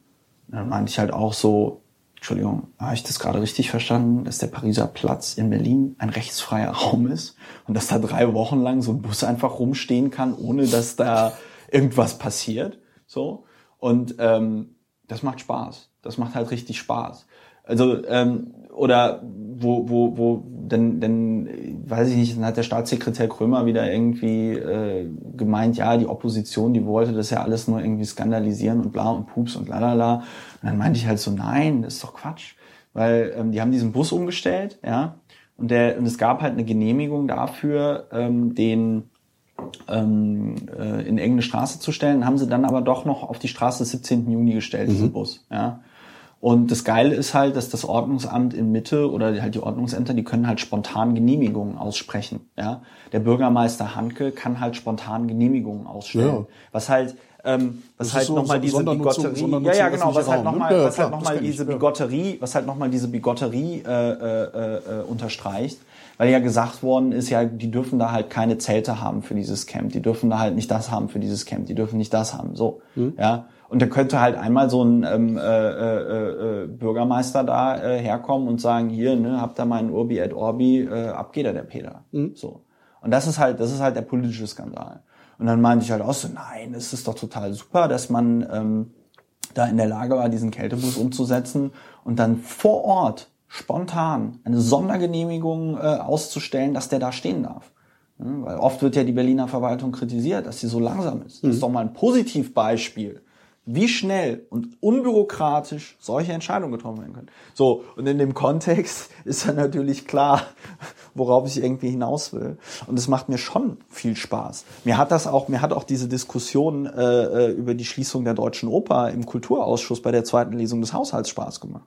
Dann meinte ich halt auch so, Entschuldigung, habe ich das gerade richtig verstanden, dass der Pariser Platz in Berlin ein rechtsfreier Raum ist und dass da drei Wochen lang so ein Bus einfach rumstehen kann, ohne dass da irgendwas passiert. So. Und ähm, das macht Spaß. Das macht halt richtig Spaß. Also, ähm, oder wo, wo, wo, denn, denn, weiß ich nicht, dann hat der Staatssekretär Krömer wieder irgendwie äh, gemeint, ja, die Opposition, die wollte das ja alles nur irgendwie skandalisieren und bla und pups und lalala. Und dann meinte ich halt so, nein, das ist doch Quatsch. Weil ähm, die haben diesen Bus umgestellt, ja, und der, und es gab halt eine Genehmigung dafür, ähm, den ähm, äh, in irgendeine Straße zu stellen, haben sie dann aber doch noch auf die Straße des 17. Juni gestellt, diesen Bus. Ja. Und das Geile ist halt, dass das Ordnungsamt in Mitte oder halt die Ordnungsämter, die können halt spontan Genehmigungen aussprechen. Ja. Der Bürgermeister Hanke kann halt spontan Genehmigungen ausstellen. Ja. Was halt ähm, was halt so nochmal diese Bigotterie, ja, ja, genau, was halt Raum, ne? nochmal, Ja, was halt noch das mal kenn ich, diese ja. Bigotterie, was halt nochmal diese Bigotterie äh, äh, äh, unterstreicht, weil ja gesagt worden ist, ja, die dürfen da halt keine Zelte haben für dieses Camp, die dürfen da halt nicht das haben für dieses Camp, die dürfen nicht das haben, so, Hm. ja. Und dann könnte halt einmal so ein ähm, äh, äh, äh, Bürgermeister da äh, herkommen und sagen, hier, ne, habt ihr meinen Urbi et Orbi, äh, ab geht er der Peter. Hm. So. Und das ist halt, das ist halt der politische Skandal. Und dann meinte ich halt auch so, nein, es ist doch total super, dass man, ähm, da in der Lage war, diesen Kältebus umzusetzen und dann vor Ort spontan eine Sondergenehmigung äh, auszustellen, dass der da stehen darf. Ja, weil oft wird ja die Berliner Verwaltung kritisiert, dass sie so langsam ist. Das ist doch mal ein Positivbeispiel, wie schnell und unbürokratisch solche Entscheidungen getroffen werden können. So, und in dem Kontext [LAUGHS] ist dann natürlich klar, [LAUGHS] worauf ich irgendwie hinaus will. Und es macht mir schon viel Spaß. Mir hat das auch, mir hat auch diese Diskussion äh, über die Schließung der Deutschen Oper im Kulturausschuss bei der zweiten Lesung des Haushalts Spaß gemacht.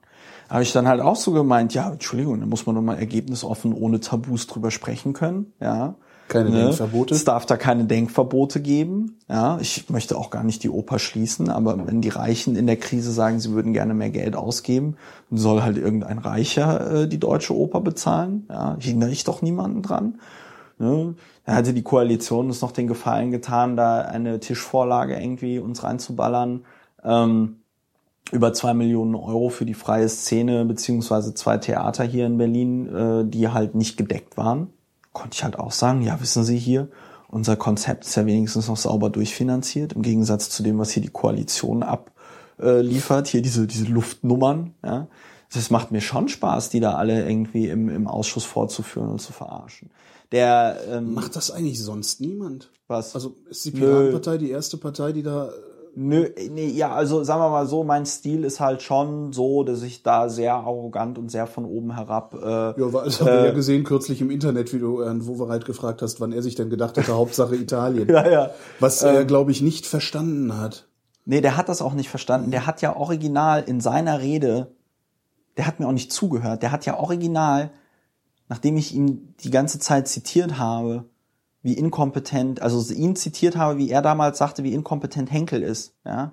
Da habe ich dann halt auch so gemeint, ja, Entschuldigung, da muss man doch mal ergebnisoffen ohne Tabus drüber sprechen können, ja. Keine Denkverbote? Es darf da keine Denkverbote geben. Ja, ich möchte auch gar nicht die Oper schließen, aber wenn die Reichen in der Krise sagen, sie würden gerne mehr Geld ausgeben, dann soll halt irgendein Reicher äh, die deutsche Oper bezahlen. Ja, hindere ich doch niemanden dran. Ne? Da hatte die Koalition uns noch den Gefallen getan, da eine Tischvorlage irgendwie uns reinzuballern. Ähm, über zwei Millionen Euro für die freie Szene beziehungsweise zwei Theater hier in Berlin, äh, die halt nicht gedeckt waren konnte ich halt auch sagen, ja, wissen Sie hier, unser Konzept ist ja wenigstens noch sauber durchfinanziert, im Gegensatz zu dem, was hier die Koalition abliefert, hier diese, diese Luftnummern, ja. Das macht mir schon Spaß, die da alle irgendwie im, im Ausschuss vorzuführen und zu verarschen. Der, ähm, Macht das eigentlich sonst niemand? Was? Also ist die Piratenpartei die erste Partei, die da Nö, nee, ja, also sagen wir mal so, mein Stil ist halt schon so, dass ich da sehr arrogant und sehr von oben herab. Äh, Ja, das haben wir ja gesehen kürzlich im Internet, wie du Herrn Wowereit gefragt hast, wann er sich denn gedacht hatte, Hauptsache Italien. [LAUGHS] ja, ja. Was er, glaube ich, nicht verstanden hat. Nee, der hat das auch nicht verstanden. Der hat ja original in seiner Rede, der hat mir auch nicht zugehört. Der hat ja original, nachdem ich ihn die ganze Zeit zitiert habe, wie inkompetent, also ihn zitiert habe, wie er damals sagte, wie inkompetent Henkel ist, ja,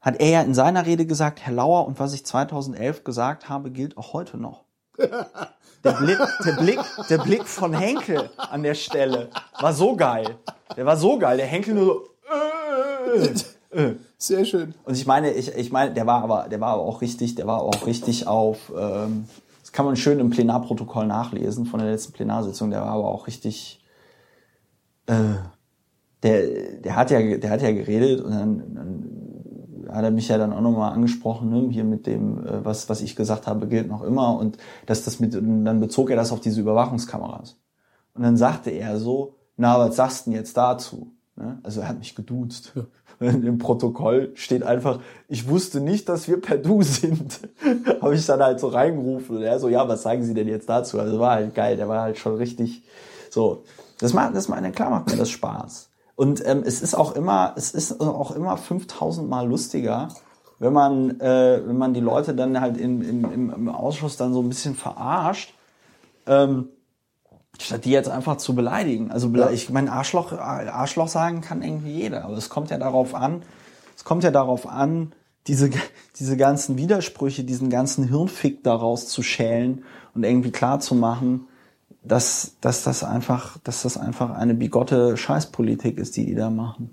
hat er ja in seiner Rede gesagt, Herr Lauer, und was ich 2011 gesagt habe, gilt auch heute noch. Der Blick, der Blick, der Blick von Henkel an der Stelle war so geil. Der war so geil. Der Henkel nur so, äh, Sehr schön. und ich meine, ich, ich meine, der war aber, der war aber auch richtig, der war auch richtig auf, ähm, das kann man schön im Plenarprotokoll nachlesen von der letzten Plenarsitzung, der war aber auch richtig, äh, der, der hat ja, der hat ja geredet und dann, dann hat er mich ja dann auch nochmal angesprochen, ne, hier mit dem, äh, was, was ich gesagt habe, gilt noch immer und dass das mit, und dann bezog er das auf diese Überwachungskameras. Und dann sagte er so, na, was sagst du denn jetzt dazu? Ne? Also er hat mich geduzt. Und Im Protokoll steht einfach, ich wusste nicht, dass wir per Du sind. [LAUGHS] Habe ich dann halt so reingerufen und er so, ja, was sagen Sie denn jetzt dazu? Also war halt geil, der war halt schon richtig so. Das macht, das macht, klar macht mir das Spaß. Und ähm, es ist auch immer, es ist auch immer 5000 Mal lustiger, wenn man, äh, wenn man die Leute dann halt im, im, im- im Ausschuss dann so ein bisschen verarscht. Ähm, Statt die jetzt einfach zu beleidigen. Also ich meine, Arschloch, Arschloch sagen kann irgendwie jeder. Aber es kommt ja darauf an, es kommt ja darauf an, diese, diese ganzen Widersprüche, diesen ganzen Hirnfick daraus zu schälen und irgendwie klar zu machen, dass, dass das einfach, dass das einfach eine bigotte Scheißpolitik ist, die die da machen.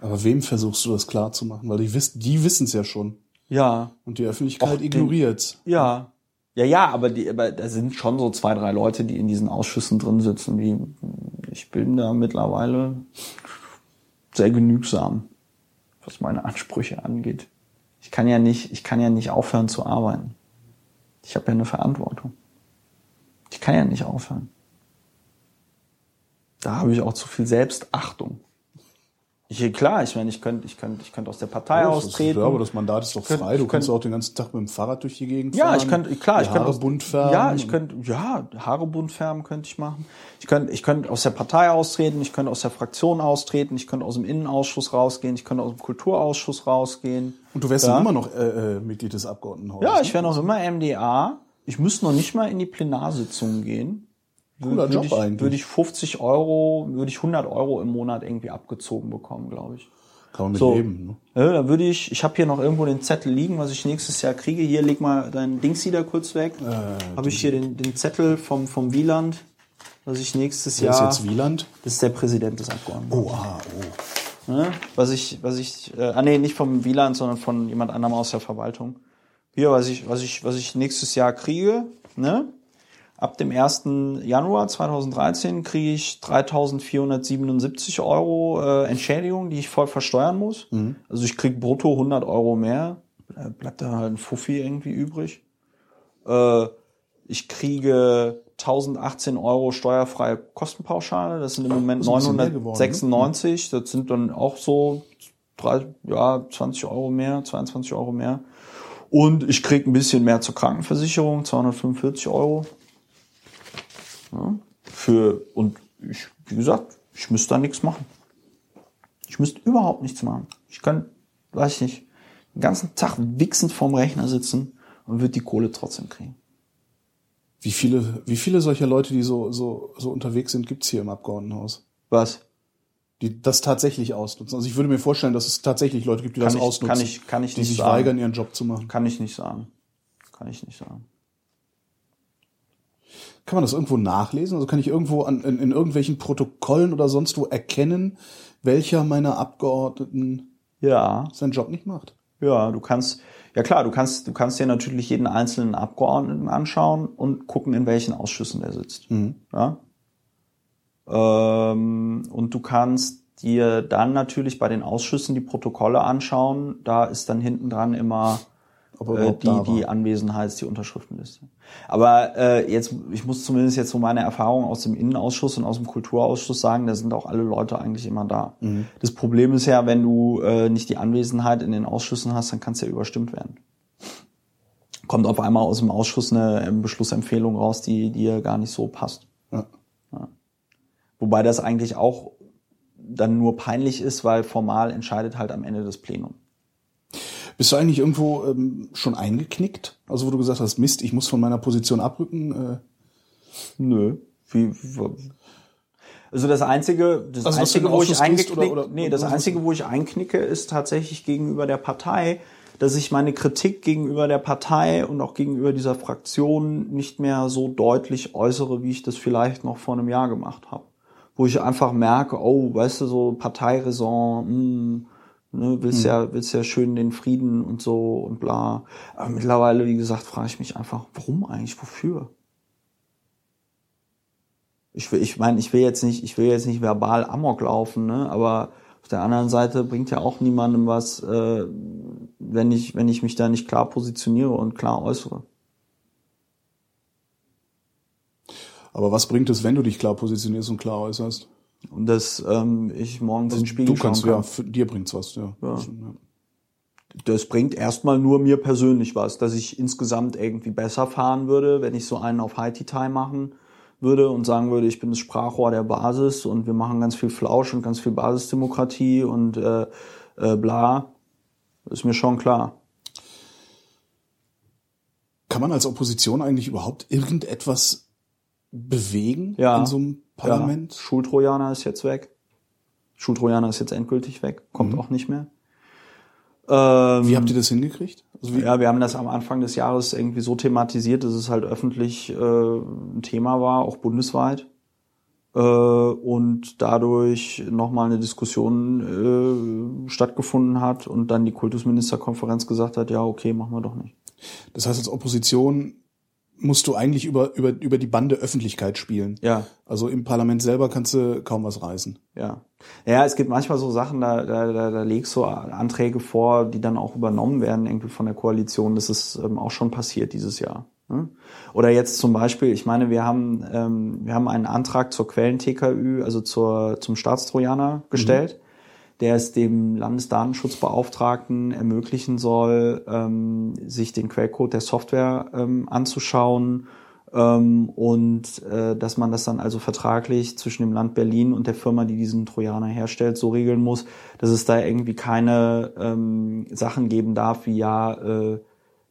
Aber wem versuchst du das klar zu machen? Weil die wissen, die wissen es ja schon. Ja, Und die Öffentlichkeit ignoriert's. ja. Ja, ja, aber, die, aber da sind schon so zwei, drei Leute, die in diesen Ausschüssen drin sitzen, die ich bin da mittlerweile sehr genügsam, was meine Ansprüche angeht. Ich kann ja nicht, ich kann ja nicht aufhören zu arbeiten. Ich habe ja eine Verantwortung. Ich kann ja nicht aufhören. Da habe ich auch zu viel Selbstachtung. Ich, klar, ich meine, ich könnte, ich könnte, ich könnte aus der Partei ist- austreten. Ja, aber das Mandat ist doch Könnt- frei. Du könnt- kannst auch den ganzen Tag mit dem Fahrrad durch die Gegend Ja, fahren. ich könnte, klar, ich könnte Haare bunt färben. Ja, ich könnte, ja, Haare bunt färben könnte ich machen. Ich könnte, ich könnte aus der Partei austreten, ich könnte aus der Fraktion austreten, ich könnte aus dem Innenausschuss rausgehen, ich könnte aus dem Kulturausschuss rausgehen. Und du wärst Ja. immer noch äh, äh, Mitglied des Abgeordnetenhauses. Ja, ich wäre noch immer MDA. Ich müsste noch nicht mal in die Plenarsitzungen gehen. Cooler würde Job ich, eigentlich. Würde ich 50 Euro, würde ich 100 Euro im Monat irgendwie abgezogen bekommen, glaube ich. Kann man mit So. leben. Ne? Ja, dann würde ich, ich habe hier noch irgendwo den Zettel liegen, was ich nächstes Jahr kriege. Hier, leg mal dein Dings wieder kurz weg. Äh, habe ich hier den, den Zettel vom, vom Wieland, was ich nächstes Wer ist Jahr. jetzt Wieland? das ist der Präsident des Abgeordneten. Oh, ah, oh. Ne? Was ich, was ich, äh, ah nee, nicht vom Wieland, sondern von jemand anderem aus der Verwaltung. Hier, was ich, was ich, was ich nächstes Jahr kriege, ne? Ab dem 1. Januar 2013 kriege ich 3.477 Euro äh, Entschädigung, die ich voll versteuern muss. Also ich krieg brutto 100 Euro mehr. Bleibt da halt ein Fuffi irgendwie übrig. Äh, ich kriege 1018 Euro steuerfreie Kostenpauschale. Das sind im Moment ist ein bisschen mehr geworden, ne? 996. Das sind dann auch so drei, ja, 20 Euro mehr, 22 Euro mehr. Und ich krieg ein bisschen mehr zur Krankenversicherung, 245 Euro. Ja, für, und ich, wie gesagt, ich müsste da nichts machen. Ich müsste überhaupt nichts machen. Ich kann, weiß ich nicht, den ganzen Tag wichsend vorm Rechner sitzen und würde die Kohle trotzdem kriegen. Wie viele, wie viele solcher Leute, die so, so, so unterwegs sind, gibt's hier im Abgeordnetenhaus? Was? Die das tatsächlich ausnutzen. Also ich würde mir vorstellen, dass es tatsächlich Leute gibt, die Kann das ich- ausnutzen. kann ich- kann ich die sich sagen. weigern, ihren Job zu machen. Kann ich nicht sagen. Kann ich nicht sagen. Kann man das irgendwo nachlesen? Also kann ich irgendwo an, in, in irgendwelchen Protokollen oder sonst wo erkennen, welcher meiner Abgeordneten Ja, seinen Job nicht macht? ja, du kannst, ja klar, du kannst, du kannst dir natürlich jeden einzelnen Abgeordneten anschauen und gucken, in welchen Ausschüssen der sitzt. Ja? Ähm, und du kannst dir dann natürlich bei den Ausschüssen die Protokolle anschauen. Da ist dann hinten dran immer er äh, die, die Anwesenheits-, die Unterschriftenliste. Aber äh, jetzt, ich muss zumindest jetzt so meine Erfahrungen aus dem Innenausschuss und aus dem Kulturausschuss sagen, da sind auch alle Leute eigentlich immer da. Mhm. Das Problem ist ja, wenn du äh, nicht die Anwesenheit in den Ausschüssen hast, dann kannst du ja überstimmt werden. Kommt auf einmal aus dem Ausschuss eine ähm, Beschlussempfehlung raus, die dir gar nicht so passt. Wobei das eigentlich auch dann nur peinlich ist, weil formal entscheidet halt am Ende das Plenum. Bist du eigentlich irgendwo ähm, schon eingeknickt? Also wo du gesagt hast, Mist, ich muss von meiner Position abrücken? Äh, Nö. Wie, also das einzige, das Also, einzige, wo ich oder- nee, das einzige, wo ich einknicke, ist tatsächlich gegenüber der Partei, dass ich meine Kritik gegenüber der Partei und auch gegenüber dieser Fraktion nicht mehr so deutlich äußere, wie ich das vielleicht noch vor einem Jahr gemacht habe. Wo ich einfach merke, oh, weißt du, so Parteiräson, hm, ne, willst ja, willst ja schön den Frieden und so und bla. Aber mittlerweile, wie gesagt, frage ich mich einfach, warum eigentlich, wofür? ich will, ich meine, ich will jetzt nicht, ich will jetzt nicht verbal Amok laufen, ne? Aber auf der anderen Seite bringt ja auch niemandem was, äh, wenn ich, wenn ich mich da nicht klar positioniere und klar äußere. Aber was bringt es, wenn du dich klar positionierst und klar äußerst? Und dass ähm, ich morgens in den Spiegel du kannst, kann. ja, für dir bringt's was, ja. Ja. Das bringt erstmal nur mir persönlich was, dass ich insgesamt irgendwie besser fahren würde, wenn ich so einen auf Haiti-Time machen würde und sagen würde, ich bin das Sprachrohr der Basis und wir machen ganz viel Flausch und ganz viel Basisdemokratie und äh, äh, bla. Ist mir schon klar. Kann man als Opposition eigentlich überhaupt irgendetwas bewegen Ja. in so einem Parlament? Ja, Schultrojaner ist jetzt weg. Schultrojaner ist jetzt endgültig weg, kommt Mhm. auch nicht mehr. Ähm, Wie habt ihr das hingekriegt? Also Ja, wir haben das am Anfang des Jahres irgendwie so thematisiert, dass es halt öffentlich äh, ein Thema war, auch bundesweit. Äh, und dadurch nochmal eine Diskussion äh, stattgefunden hat und dann die Kultusministerkonferenz gesagt hat, ja, okay, machen wir doch nicht. Das heißt, als Opposition musst du eigentlich über, über, über die Bande Öffentlichkeit spielen. Ja, Also im Parlament selber kannst du kaum was reißen. ja. Ja, es gibt manchmal so Sachen, da, da, da, da legst du Anträge vor, die dann auch übernommen werden irgendwie von der Koalition. Das ist ähm, auch schon passiert dieses Jahr. ne? Oder jetzt zum Beispiel, ich meine, wir haben, ähm, wir haben einen Antrag zur Quellen-TKÜ, also zur, zum Staatstrojaner gestellt, der es dem Landesdatenschutzbeauftragten ermöglichen soll, ähm, sich den Quellcode der Software ähm, anzuschauen ähm, und äh, dass man das dann also vertraglich zwischen dem Land Berlin und der Firma, die diesen Trojaner herstellt, so regeln muss, dass es da irgendwie keine ähm, Sachen geben darf, wie ja, äh,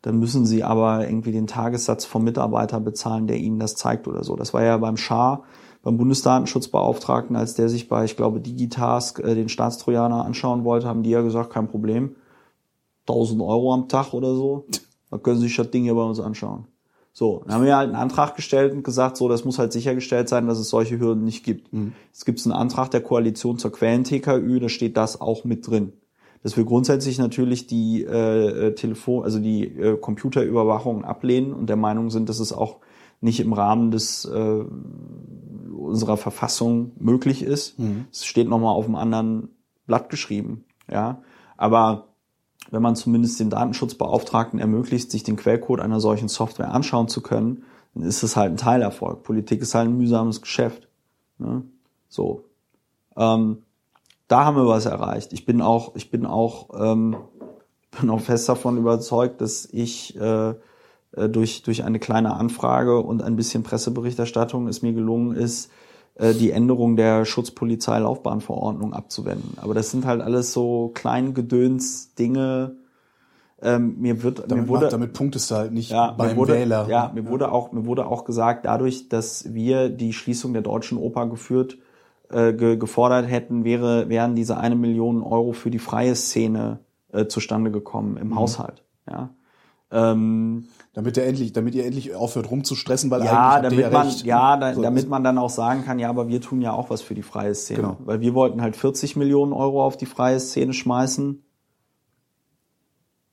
dann müssen sie aber irgendwie den Tagessatz vom Mitarbeiter bezahlen, der ihnen das zeigt oder so. Das war ja beim Schar, beim Bundesdatenschutzbeauftragten, als der sich bei, ich glaube, Digitask äh, den Staatstrojaner anschauen wollte, haben die ja gesagt, kein Problem. 1000 Euro am Tag oder so. Da können Sie sich das Ding hier bei uns anschauen. So, dann haben wir halt einen Antrag gestellt und gesagt, so, das muss halt sichergestellt sein, dass es solche Hürden nicht gibt. Jetzt gibt es einen Antrag der Koalition zur Quellen-TKÜ, da steht das auch mit drin. Dass wir grundsätzlich natürlich die äh, äh, Telefon, also die äh, Computerüberwachung ablehnen und der Meinung sind, dass es auch nicht im Rahmen des äh, unserer Verfassung möglich ist. Es steht nochmal auf einem anderen Blatt geschrieben. Ja, aber wenn man zumindest dem Datenschutzbeauftragten ermöglicht, sich den Quellcode einer solchen Software anschauen zu können, dann ist es halt ein Teilerfolg. Politik ist halt ein mühsames Geschäft. Ne? So. Ähm, da haben wir was erreicht. Ich bin auch, ich bin auch, ähm, [LAUGHS] bin auch fest davon überzeugt, dass ich äh, durch, durch eine kleine Anfrage und ein bisschen Presseberichterstattung es mir gelungen ist, äh, die Änderung der Schutzpolizei-Laufbahnverordnung abzuwenden. Aber das sind halt alles so Kleingedöns Dinge. Ähm, mir wird Damit, mir wurde, macht, damit punktest du halt nicht ja, mir beim wurde, Wähler. Ja, mir wurde auch mir wurde auch gesagt, dadurch, dass wir die Schließung der Deutschen Oper geführt äh, ge, gefordert hätten, wäre wären diese eine Million Euro für die freie Szene äh, zustande gekommen Mhm. im Haushalt. Ja. Ähm, Damit, der endlich, damit ihr endlich aufhört rumzustressen, weil ja, eigentlich damit ja man, recht. ja, da, So, damit man dann auch sagen kann, ja, aber wir tun ja auch was für die freie Szene. Genau. Weil wir wollten halt 40 Millionen Euro auf die freie Szene schmeißen.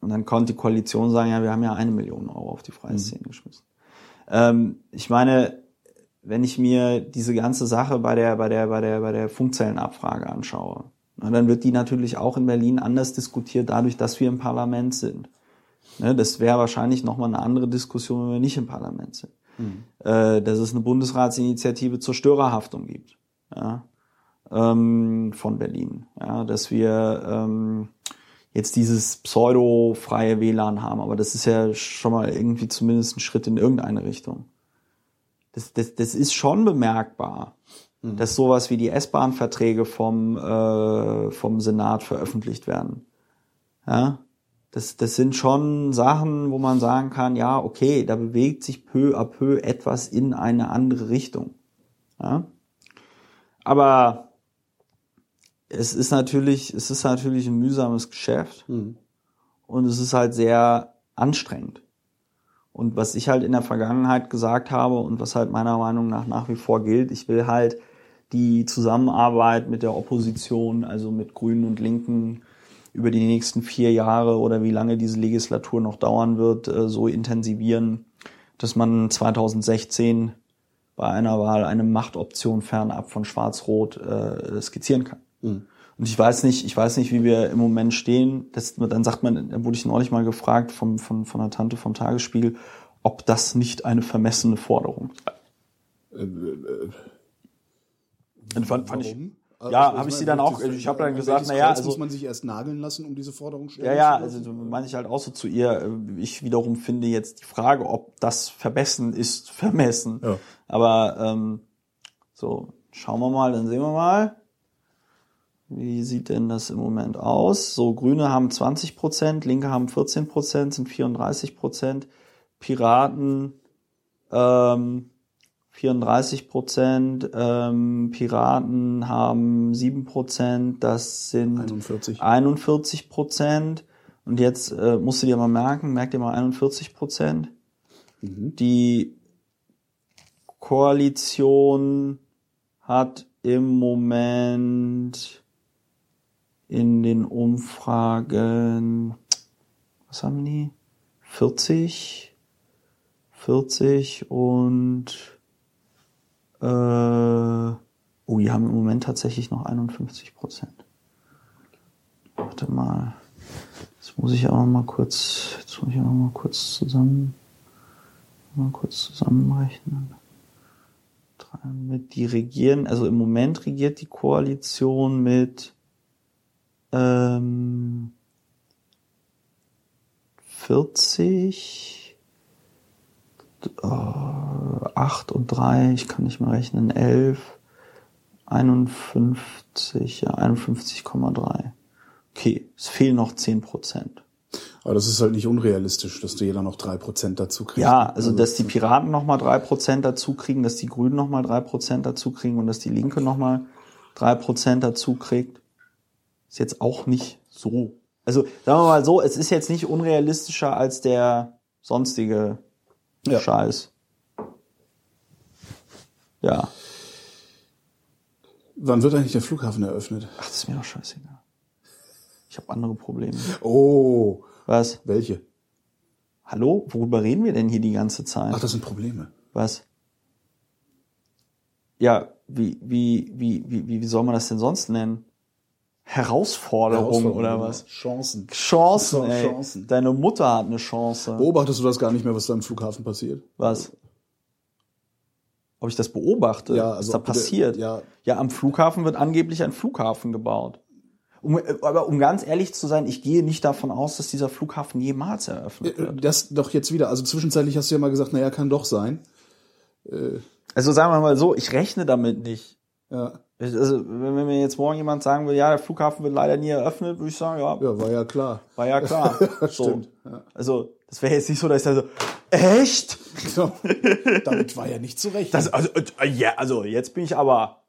Und dann konnte die Koalition sagen, ja, wir haben ja eine Million Euro auf die Mhm. freie Szene geschmissen. Ähm, ich meine, wenn ich mir diese ganze Sache bei der, bei der, bei der, bei der Funkzellenabfrage anschaue, dann wird die natürlich auch in Berlin anders diskutiert, dadurch, dass wir im Parlament sind. Ne, das wäre wahrscheinlich nochmal eine andere Diskussion, wenn wir nicht im Parlament sind. Äh, dass es eine Bundesratsinitiative zur Störerhaftung gibt. Ja, ähm, von Berlin. Ja, dass wir ähm, jetzt dieses pseudo-freie WLAN haben, aber das ist ja schon mal irgendwie zumindest ein Schritt in irgendeine Richtung. Das, das, das ist schon bemerkbar, dass sowas wie die S-Bahn-Verträge vom, äh, vom Senat veröffentlicht werden. Ja, das, das sind schon Sachen, wo man sagen kann, ja, okay, da bewegt sich peu à peu etwas in eine andere Richtung. Ja? Aber es ist natürlich, es ist natürlich ein mühsames Geschäft und es ist halt sehr anstrengend. Und was ich halt in der Vergangenheit gesagt habe und was halt meiner Meinung nach nach wie vor gilt, ich will halt die Zusammenarbeit mit der Opposition, also mit Grünen und Linken, über die nächsten vier Jahre oder wie lange diese Legislatur noch dauern wird, äh, so intensivieren, dass man 2016 bei einer Wahl eine Machtoption fernab von Schwarz-Rot äh, skizzieren kann. Und ich weiß nicht, ich weiß nicht, wie wir im Moment stehen. Das, dann sagt man, da wurde ich neulich mal gefragt vom, von, von einer Tante vom Tagesspiegel, ob das nicht eine vermessene Forderung sei. Und fand, fand ich, ja, Also, habe ich sie dann auch, welches- ich habe dann welches gesagt, naja, also muss man sich erst nageln lassen, um diese Forderung stellen Ja, ja, also meine ich halt auch so zu ihr. äh, Ich wiederum finde jetzt die Frage, ob das vermessen ist, [LAUGHS] vermessen. Ja. Aber ähm, so, schauen wir mal, dann sehen wir mal. Wie sieht denn das im Moment aus? So, Grüne haben 20 Prozent, Linke haben 14 Prozent, sind 34 Prozent. Piraten ähm, 34 Prozent, ähm, Piraten haben 7 Prozent, das sind 41. 41 Prozent. Und jetzt äh, musst du dir mal merken, merkt ihr mal 41 Prozent. Die Koalition hat im Moment in den Umfragen, was haben die? 40, 40 und äh, oh, die haben im Moment tatsächlich noch 51 Prozent. Warte mal. Jetzt muss ich auch noch mal kurz, jetzt muss ich auch noch mal kurz zusammen, mal kurz zusammenrechnen. Mit die regieren, also im Moment regiert die Koalition mit ähm, 40, äh, 8 und 3, ich kann nicht mehr rechnen, 11, 51, ja, 51,3. Okay, es fehlen noch 10 Prozent. Aber das ist halt nicht unrealistisch, dass du jeder noch drei Prozent dazu kriegst. Ja, also dass die Piraten nochmal drei Prozent dazu kriegen, dass die Grünen nochmal drei Prozent dazu kriegen und dass die Linke nochmal drei Prozent dazu kriegt, ist jetzt auch nicht so. Also sagen wir mal so, es ist jetzt nicht unrealistischer als der sonstige Ja. Scheiß. Ja. Wann wird eigentlich der Flughafen eröffnet? Ach, das ist mir doch scheißegal. Ich habe andere Probleme. Oh, Was? welche? Hallo? Worüber reden wir denn hier die ganze Zeit? Ach, das sind Probleme. Was? Ja, wie, wie, wie, wie, wie soll man das denn sonst nennen? Herausforderung, oder was? Chancen. Chancen, Ch- ey. Chancen. Deine Mutter hat eine Chance. Beobachtest du das gar nicht mehr, was da im Flughafen passiert? Was? Ob ich das beobachte? Ja, was also da ob du- passiert? ja. ja, am Flughafen wird angeblich ein Flughafen gebaut. Um, äh, aber um ganz ehrlich zu sein, ich gehe nicht davon aus, dass dieser Flughafen jemals eröffnet wird. Das doch jetzt wieder. Also zwischenzeitlich hast du ja mal gesagt, naja, kann doch sein. Also sagen wir mal so, ich rechne damit nicht. Ja, Also, wenn mir jetzt morgen jemand sagen will, ja, der Flughafen wird leider nie eröffnet, würde ich sagen, ja, ja war ja klar. war ja klar. [LAUGHS] so. Stimmt, ja. Also, das wäre jetzt nicht so, dass ich da so, echt? [LAUGHS] So. Damit war ja nicht zu rechnen. Das, also, äh, ja, also, jetzt bin ich aber,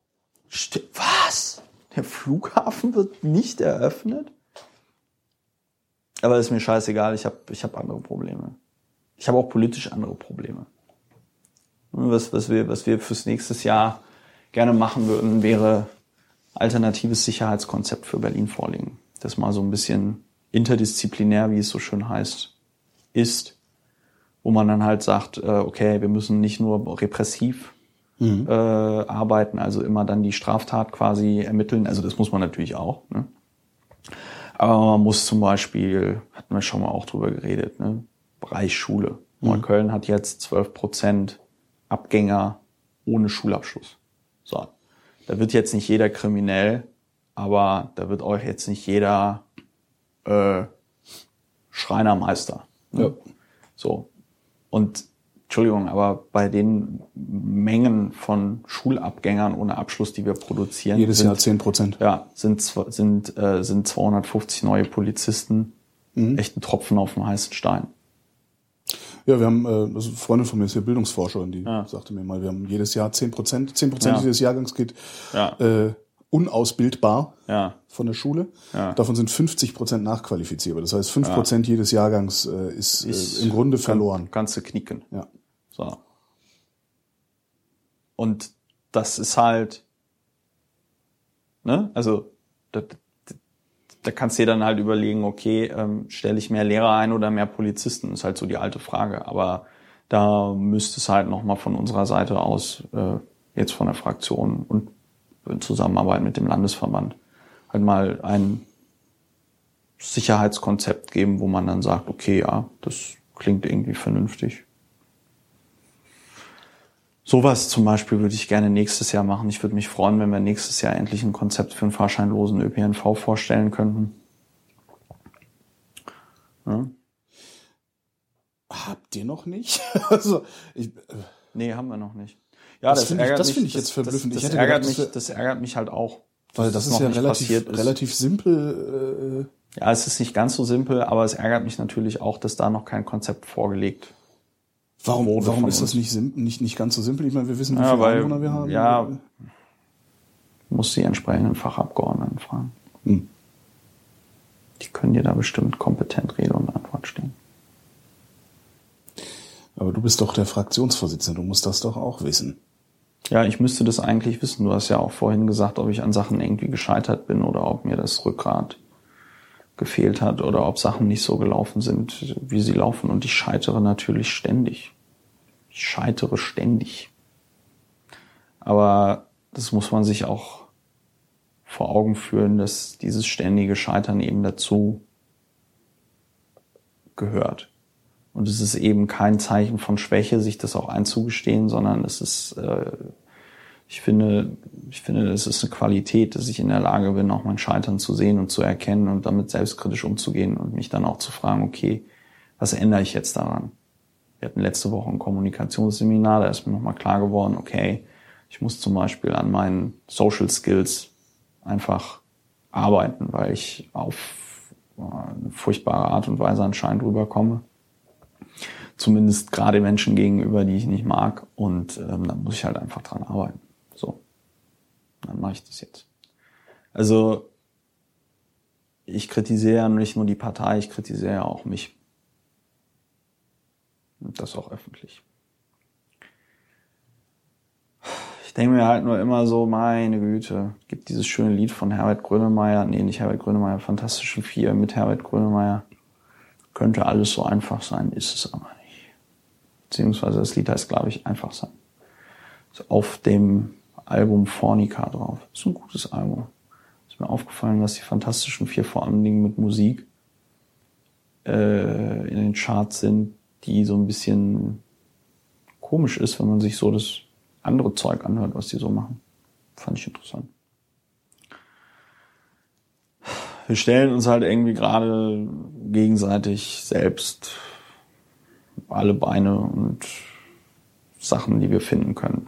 was? Der Flughafen wird nicht eröffnet? Aber ist mir scheißegal, ich habe ich hab andere Probleme. Ich habe auch politisch andere Probleme. Was, was, wir, was wir fürs nächste Jahr gerne machen würden, wäre alternatives Sicherheitskonzept für Berlin vorlegen. Das mal so ein bisschen interdisziplinär, wie es so schön heißt, ist, wo man dann halt sagt, äh, okay, wir müssen nicht nur repressiv äh, arbeiten, also immer dann die Straftat quasi ermitteln. Also das muss man natürlich auch. Ne? Aber man muss zum Beispiel, hatten wir schon mal auch drüber geredet, ne? Bereich Schule. Neukölln hat jetzt 12 Prozent Abgänger ohne Schulabschluss. So. Da wird jetzt nicht jeder kriminell, aber da wird auch jetzt nicht jeder äh, Schreinermeister. Ne? Ja. So. Und Entschuldigung, aber bei den Mengen von Schulabgängern ohne Abschluss, die wir produzieren, Jedes sind, Jahr 10 Prozent. ja, sind, sind, äh, sind 250 neue Polizisten echt ein Tropfen auf dem heißen Stein. Ja, wir haben, äh, also eine Freundin von mir ist hier Bildungsforscherin, die sagte mir mal, wir haben jedes Jahr 10 Prozent, 10 Prozent Ja. dieses Jahrgangs geht Ja. äh, unausbildbar Ja. von der Schule. Ja. Davon sind 50 Prozent nachqualifizierbar. Das heißt, 5 Prozent jedes Jahrgangs äh, ist, Ist äh, im Grunde verloren. Ganze Knicken. Ja. So. Und das ist halt, ne, also da, da, kannst du dir dann halt überlegen, okay, ähm, stelle ich mehr Lehrer ein oder mehr Polizisten, ist halt so die alte Frage. Aber da müsste es halt nochmal von unserer Seite aus, äh, jetzt von der Fraktion und in Zusammenarbeit mit dem Landesverband, halt mal ein Sicherheitskonzept geben, wo man dann sagt, okay, ja, das klingt irgendwie vernünftig. Sowas zum Beispiel würde ich gerne nächstes Jahr machen. Ich würde mich freuen, wenn wir nächstes Jahr endlich ein Konzept für einen fahrscheinlosen ÖPNV vorstellen könnten. Ja. Habt ihr noch nicht? [LAUGHS] also, ich, äh, Nee, haben wir noch nicht. Ja, Das das, finde ich- das mich. finde ich jetzt das, verblüffend. Das, das, ärgert gedacht, mich, das ärgert mich halt auch. weil das ist ja relativ, relativ simpel. Äh, Ja, es ist nicht ganz so simpel, aber es ärgert mich natürlich auch, dass da noch kein Konzept vorgelegt warum warum ist das nicht, nicht, nicht ganz so simpel? Ich meine, wir wissen, wie Ja, viele weil- Einwohner wir haben. ja. muss die entsprechenden Fachabgeordneten fragen. Hm. Die können dir da bestimmt kompetent Rede und Antwort stehen. Aber du bist doch der Fraktionsvorsitzende, du musst das doch auch wissen. Ja, ich müsste das eigentlich wissen. Du hast ja auch vorhin gesagt, ob ich an Sachen irgendwie gescheitert bin oder ob mir das Rückgrat gefehlt hat oder ob Sachen nicht so gelaufen sind, wie sie laufen. Und ich scheitere natürlich ständig. Ich scheitere ständig. Aber das muss man sich auch vor Augen führen, dass dieses ständige Scheitern eben dazu gehört. Und es ist eben kein Zeichen von Schwäche, sich das auch einzugestehen, sondern es ist, äh, ich finde, ich finde, es ist eine Qualität, dass ich in der Lage bin, auch mein Scheitern zu sehen und zu erkennen und damit selbstkritisch umzugehen und mich dann auch zu fragen, okay, was ändere ich jetzt daran? Wir hatten letzte Woche ein Kommunikationsseminar, da ist mir nochmal klar geworden, okay, ich muss zum Beispiel an meinen Social Skills einfach arbeiten, weil ich auf äh, eine furchtbare Art und Weise anscheinend rüberkomme zumindest gerade Menschen gegenüber, die ich nicht mag. Und ähm, da muss ich halt einfach dran arbeiten. So, dann mache ich das jetzt. Also ich kritisiere ja nicht nur die Partei, ich kritisiere ja auch mich. Und das auch öffentlich. Ich denke mir halt nur immer so, meine Güte, gibt dieses schöne Lied von Herbert Grönemeyer, nee, nicht Herbert Grönemeyer, Fantastischen Vier mit Herbert Grönemeyer. Könnte alles so einfach sein, ist es aber nicht. beziehungsweise das Lied heißt, glaube ich, einfach sein. Ist auf dem Album Fornica drauf. Ist ein gutes Album. Ist mir aufgefallen, dass die Fantastischen Vier vor allen Dingen mit Musik äh, in den Charts sind, die so ein bisschen komisch ist, wenn man sich so das andere Zeug anhört, was die so machen. Fand ich interessant. Wir stellen uns halt irgendwie gerade gegenseitig selbst alle Beine und Sachen, die wir finden können,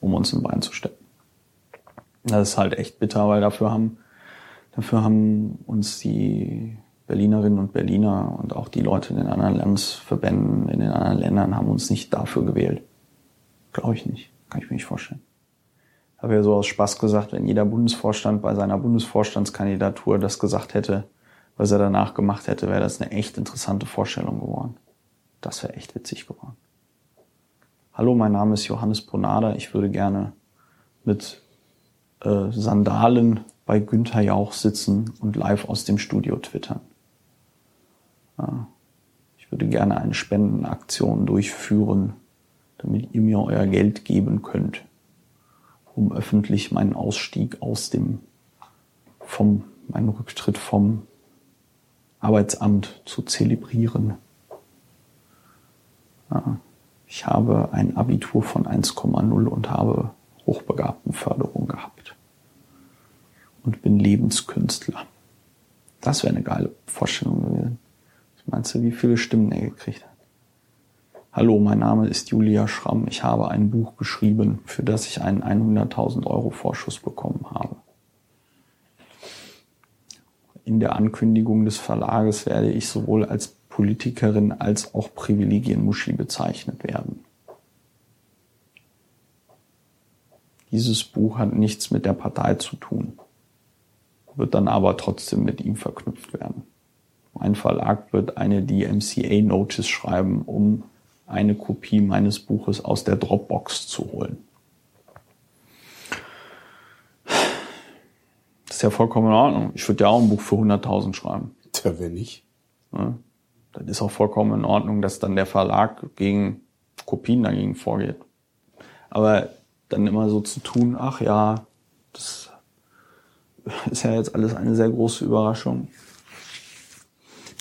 um uns ein Bein zu stecken. Das ist halt echt bitter, weil dafür haben, dafür haben uns die Berlinerinnen und Berliner und auch die Leute in den anderen Landesverbänden, in den anderen Ländern haben uns nicht dafür gewählt. Glaube ich nicht. Kann ich mir nicht vorstellen. Habe ja so aus Spaß gesagt, wenn jeder Bundesvorstand bei seiner Bundesvorstandskandidatur das gesagt hätte, was er danach gemacht hätte, wäre das eine echt interessante Vorstellung geworden. Das wäre echt witzig geworden. Hallo, mein Name ist Johannes Ponada. Ich würde gerne mit äh, Sandalen bei Günther Jauch sitzen und live aus dem Studio twittern. Ich würde gerne eine Spendenaktion durchführen, damit ihr mir euer Geld geben könnt, um öffentlich meinen Ausstieg aus dem, vom, meinen Rücktritt vom Arbeitsamt zu zelebrieren. Ich habe ein Abitur von 1,0 und habe Hochbegabtenförderung gehabt und bin Lebenskünstler. Das wäre eine geile Vorstellung gewesen. Meinst du, wie viele Stimmen er gekriegt hat? Hallo, mein Name ist Julia Schramm. Ich habe ein Buch geschrieben, für das ich einen 100.000 Euro Vorschuss bekommen habe. In der Ankündigung des Verlages werde ich sowohl als Politikerin als auch Privilegienmuschi bezeichnet werden. Dieses Buch hat nichts mit der Partei zu tun, wird dann aber trotzdem mit ihm verknüpft werden. Mein Verlag wird eine DMCA-Notice schreiben, um eine Kopie meines Buches aus der Dropbox zu holen. Das ist ja vollkommen in Ordnung. Ich würde ja auch ein Buch für 100.000 schreiben. Tja, wenn nicht. Ja, das ist auch vollkommen in Ordnung, dass dann der Verlag gegen Kopien dagegen vorgeht. Aber dann immer so zu tun, ach ja, das [LAUGHS] ist ja jetzt alles eine sehr große Überraschung.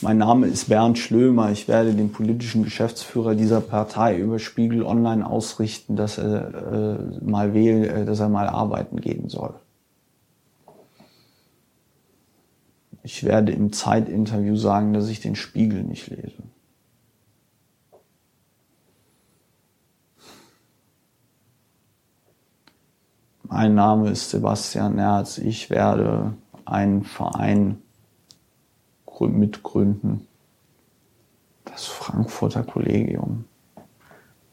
Mein Name ist Bernd Schlömer. Ich werde den politischen Geschäftsführer dieser Partei über Spiegel Online ausrichten, dass er äh, mal wählen, äh, dass er mal arbeiten gehen soll. Ich werde im Zeitinterview sagen, dass ich den Spiegel nicht lese. Mein Name ist Sebastian Nerz. Ich werde einen Verein mitgründen. Das Frankfurter Kollegium,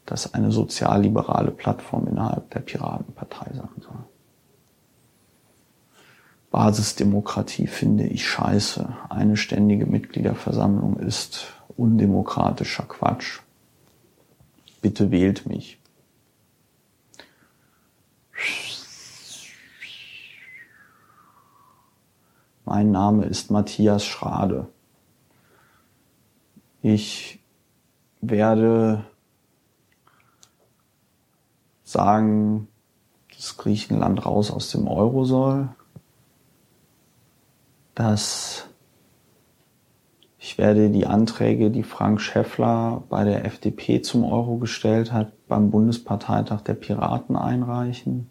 das eine sozialliberale Plattform innerhalb der Piratenpartei sein soll. Basisdemokratie finde ich scheiße. Eine ständige Mitgliederversammlung ist undemokratischer Quatsch. Bitte wählt mich. Mein Name ist Matthias Schrade. Ich werde sagen, dass Griechenland raus aus dem Euro soll, dass ich werde die Anträge, die Frank Schäffler bei der FDP zum Euro gestellt hat, beim Bundesparteitag der Piraten einreichen.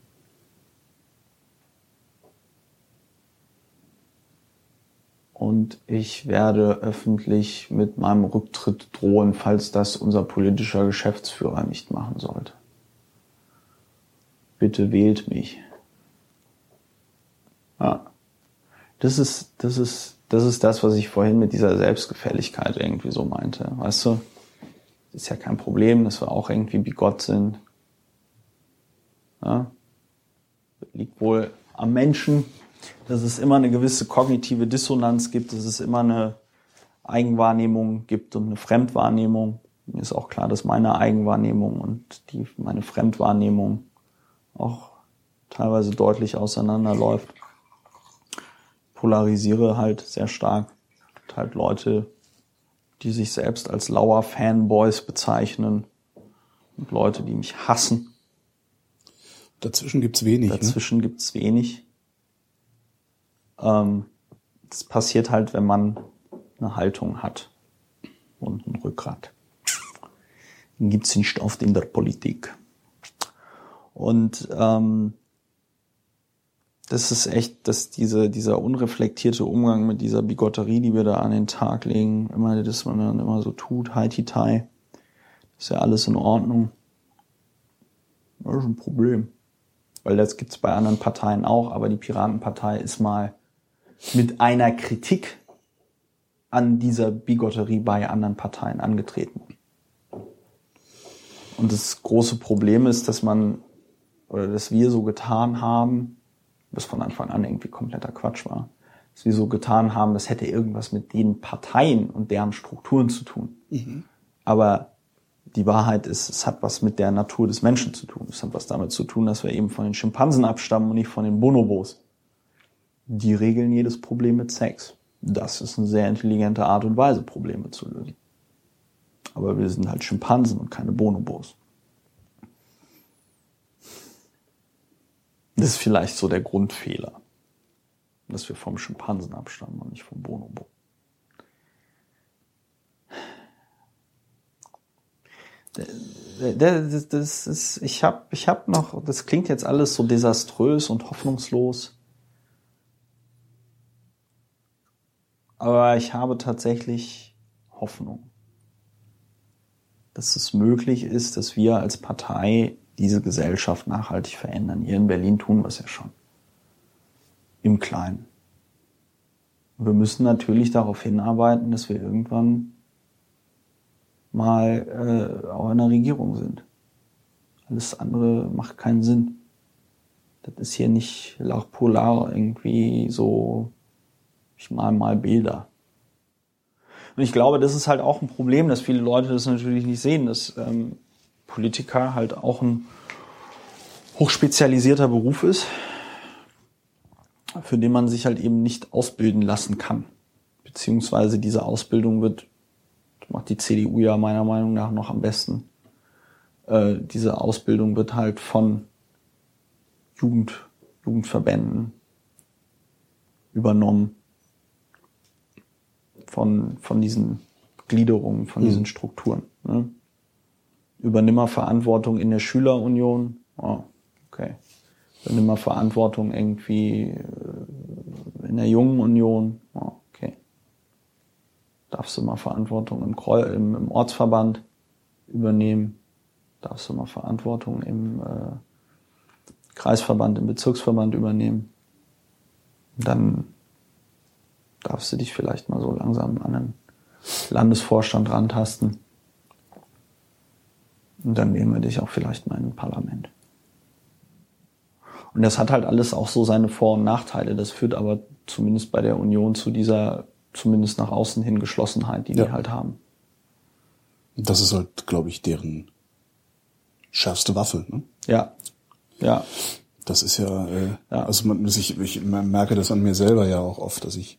Und ich werde öffentlich mit meinem Rücktritt drohen, falls das unser politischer Geschäftsführer nicht machen sollte. Bitte wählt mich. Ja. Das ist, das ist, das ist das, was ich vorhin mit dieser Selbstgefälligkeit irgendwie so meinte. Weißt du? Ist ja kein Problem, dass wir auch irgendwie bigott sind. Ja? Liegt wohl am Menschen, dass es immer eine gewisse kognitive Dissonanz gibt, dass es immer eine Eigenwahrnehmung gibt und eine Fremdwahrnehmung. Mir ist auch klar, dass meine Eigenwahrnehmung und die, meine Fremdwahrnehmung auch teilweise deutlich auseinanderläuft. Polarisiere halt sehr stark. Und halt Leute die sich selbst als lauer Fanboys bezeichnen und Leute, die mich hassen. Dazwischen gibt's wenig. Ne? Dazwischen gibt's wenig. Ähm, das passiert halt, wenn man eine Haltung hat und ein Rückgrat. Den gibt's nicht oft in der Politik. Und ähm, das ist echt, dass diese, dieser unreflektierte Umgang mit dieser Bigotterie, die wir da an den Tag legen, immer, dass man dann immer so tut, Haiti Tai, ist ja alles in Ordnung. Das ist ein Problem. Weil das gibt's bei anderen Parteien auch, aber die Piratenpartei ist mal mit einer Kritik an dieser Bigotterie bei anderen Parteien angetreten. Und das große Problem ist, dass man oder dass wir so getan haben, was von Anfang an irgendwie kompletter Quatsch war, dass wir so getan haben, das hätte irgendwas mit den Parteien und deren Strukturen zu tun. Mhm. Aber die Wahrheit ist, es hat was mit der Natur des Menschen zu tun. Es hat was damit zu tun, dass wir eben von den Schimpansen abstammen und nicht von den Bonobos. Die regeln jedes Problem mit Sex. Das ist eine sehr intelligente Art und Weise, Probleme zu lösen. Aber wir sind halt Schimpansen und keine Bonobos. Das ist vielleicht so der Grundfehler, dass wir vom Schimpansen abstammen und nicht vom Bonobo. Das, ist, ich habe ich hab noch, das klingt jetzt alles so desaströs und hoffnungslos. Aber ich habe tatsächlich Hoffnung, dass es möglich ist, dass wir als Partei diese Gesellschaft nachhaltig verändern. Hier in Berlin tun wir es ja schon. Im Kleinen. Wir müssen natürlich darauf hinarbeiten, dass wir irgendwann mal äh, auch in der Regierung sind. Alles andere macht keinen Sinn. Das ist hier nicht Polar irgendwie so, ich mal mal Bilder. Und ich glaube, das ist halt auch ein Problem, dass viele Leute das natürlich nicht sehen, dass ähm, Politiker halt auch ein hochspezialisierter Beruf ist, für den man sich halt eben nicht ausbilden lassen kann. Beziehungsweise diese Ausbildung wird, macht die CDU ja meiner Meinung nach noch am besten. Äh, diese Ausbildung wird halt von Jugend, Jugendverbänden übernommen. Von, von diesen Gliederungen, von mhm. diesen Strukturen. Ne? Übernimmer Verantwortung in der Schülerunion. Oh, okay. Übernimmer Verantwortung irgendwie äh, in der jungen Union. Oh, okay. Darfst du mal Verantwortung im, Kreu im, im Ortsverband übernehmen? Darfst du mal Verantwortung im äh, Kreisverband, im Bezirksverband übernehmen? Dann darfst du dich vielleicht mal so langsam an den Landesvorstand rantasten. Und dann nehmen wir dich auch vielleicht mal in ein Parlament. Und das hat halt alles auch so seine Vor- und Nachteile. Das führt aber zumindest bei der Union zu dieser, zumindest nach außen hin Geschlossenheit, die ja. die halt haben. Das ist halt, glaube ich, deren schärfste Waffe. Ne? Ja, ja. Das ist ja, äh, ja. also man, ich, ich merke das an mir selber ja auch oft, dass ich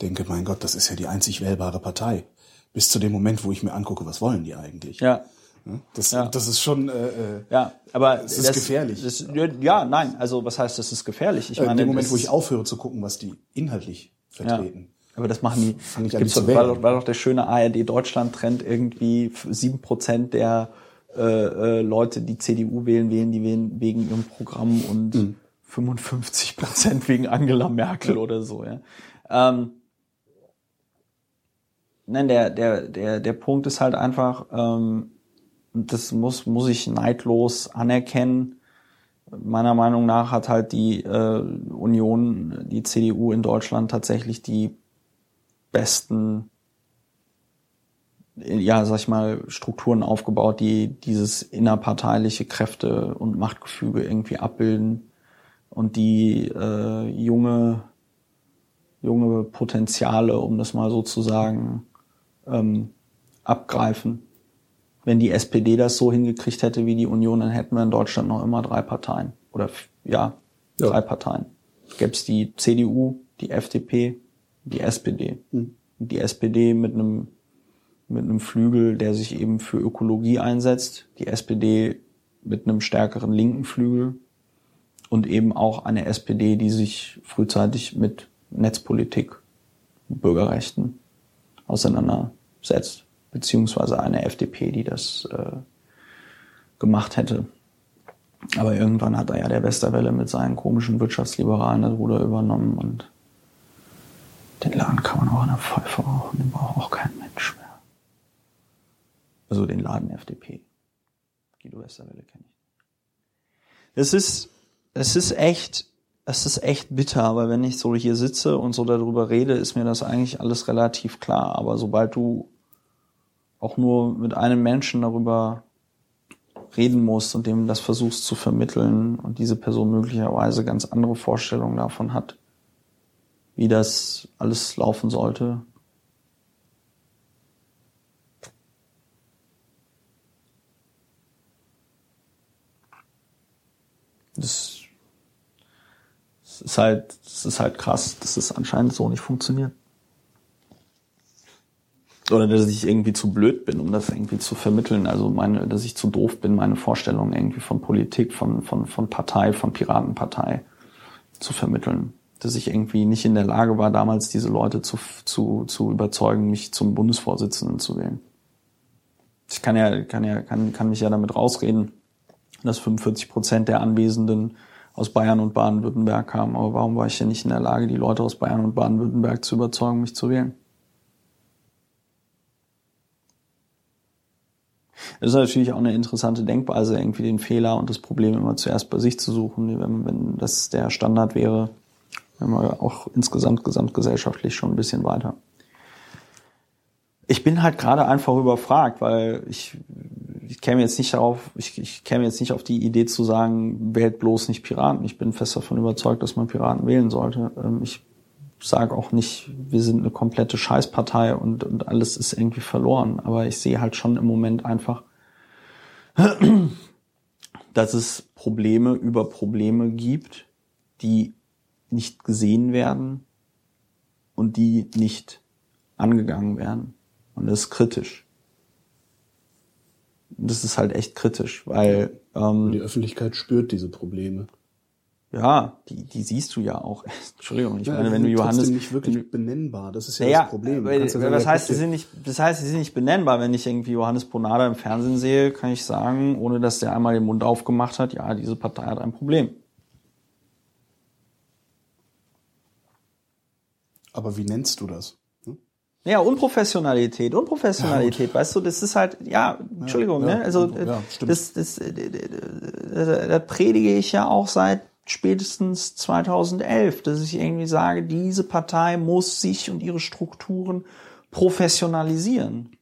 denke, mein Gott, das ist ja die einzig wählbare Partei. Bis zu dem Moment, wo ich mir angucke, was wollen die eigentlich? Ja. Das, ja. das ist schon. Äh, äh ja, aber das ist das, gefährlich. Das, ja, nein. Also was heißt, das ist gefährlich? Ich äh, meine, in dem Moment, wo ich aufhöre zu gucken, was die inhaltlich vertreten. Ja. Aber das machen die. Fang ich gibt's doch, war, doch, war doch der schöne ARD Deutschland Trend irgendwie sieben Prozent der äh, äh, Leute, die CDU wählen, wählen die wählen wegen ihrem Programm und mhm. 55 Prozent wegen Angela Merkel oder so. Ja. Ähm, nein, der der der der Punkt ist halt einfach. Ähm, das muss, muss ich neidlos anerkennen. Meiner Meinung nach hat halt die äh, Union, die CDU in Deutschland tatsächlich die besten, ja, sag ich mal, Strukturen aufgebaut, die dieses innerparteiliche Kräfte und Machtgefüge irgendwie abbilden und die äh, junge, junge Potenziale, um das mal so zu sagen, ähm, abgreifen wenn die SPD das so hingekriegt hätte wie die Union, dann hätten wir in Deutschland noch immer drei Parteien. Oder ja, ja. drei Parteien. Gäbe es die CDU, die FDP, die SPD. Hm. Die SPD mit einem mit einem Flügel, der sich eben für Ökologie einsetzt, die SPD mit einem stärkeren linken Flügel und eben auch eine SPD, die sich frühzeitig mit Netzpolitik, Bürgerrechten auseinandersetzt, beziehungsweise eine FDP, die das äh, gemacht hätte. Aber irgendwann hat er ja der Westerwelle mit seinen komischen Wirtschaftsliberalen das Ruder übernommen und den Laden kann man auch in der Pfeife rauchen, den braucht auch kein Mensch mehr. Also den Laden FDP. Guido Westerwelle kenne ich. Es ist, es ist echt, es ist echt bitter, aber wenn ich so hier sitze und so darüber rede, ist mir das eigentlich alles relativ klar. Aber sobald du auch nur mit einem Menschen darüber reden musst und dem das versuchst zu vermitteln und diese Person möglicherweise ganz andere Vorstellungen davon hat, wie das alles laufen sollte. Das, das ist halt, das ist halt krass, dass es anscheinend so nicht funktioniert. Oder dass ich irgendwie zu blöd bin, um das irgendwie zu vermitteln. Also meine, dass ich zu doof bin, meine Vorstellungen irgendwie von Politik, von, von, von Partei, von Piratenpartei zu vermitteln dass ich irgendwie nicht in der Lage war, damals diese Leute zu, zu, zu überzeugen, mich zum Bundesvorsitzenden zu wählen. Ich kann ja, kann ja, kann, kann mich ja damit rausreden, dass 45 Prozent der Anwesenden aus Bayern und Baden-Württemberg kamen. Aber warum war ich ja nicht in der Lage, die Leute aus Bayern und Baden-Württemberg zu überzeugen, mich zu wählen? Das ist natürlich auch eine interessante Denkweise, irgendwie den Fehler und das Problem immer zuerst bei sich zu suchen. Wenn, wenn das der Standard wäre, wenn wir auch insgesamt gesamtgesellschaftlich schon ein bisschen weiter. Ich bin halt gerade einfach überfragt, weil ich, ich käme jetzt nicht darauf, ich, ich käme jetzt nicht auf die Idee zu sagen, wählt bloß nicht Piraten. Ich bin fest davon überzeugt, dass man Piraten wählen sollte. Ähm, ich sage auch nicht, wir sind eine komplette Scheißpartei und, und alles ist irgendwie verloren. Aber ich sehe halt schon im Moment einfach, [CLEARS THROAT] dass es Probleme über Probleme gibt, die nicht gesehen werden und die nicht angegangen werden. Und das ist kritisch. Das ist halt echt kritisch, weil ähm, die Öffentlichkeit spürt diese Probleme. Ja, die, die siehst du ja auch. [LAUGHS] Entschuldigung, ich ja, meine, wenn du Johannes nicht wirklich benennbar, das ist ja, ja das Problem. Weil, ja was heißt, sie sind nicht, das heißt, sie sind nicht benennbar. Wenn ich irgendwie Johannes Ponada im Fernsehen sehe, kann ich sagen, ohne dass der einmal den Mund aufgemacht hat, ja, diese Partei hat ein Problem. Aber wie nennst du das? Ja, Unprofessionalität, Unprofessionalität, ja, weißt du, das ist halt, ja, Entschuldigung, ja, ne? Also ja, das, das, das, das predige ich ja auch seit spätestens 2011, dass ich irgendwie sage, diese Partei muss sich und ihre Strukturen professionalisieren.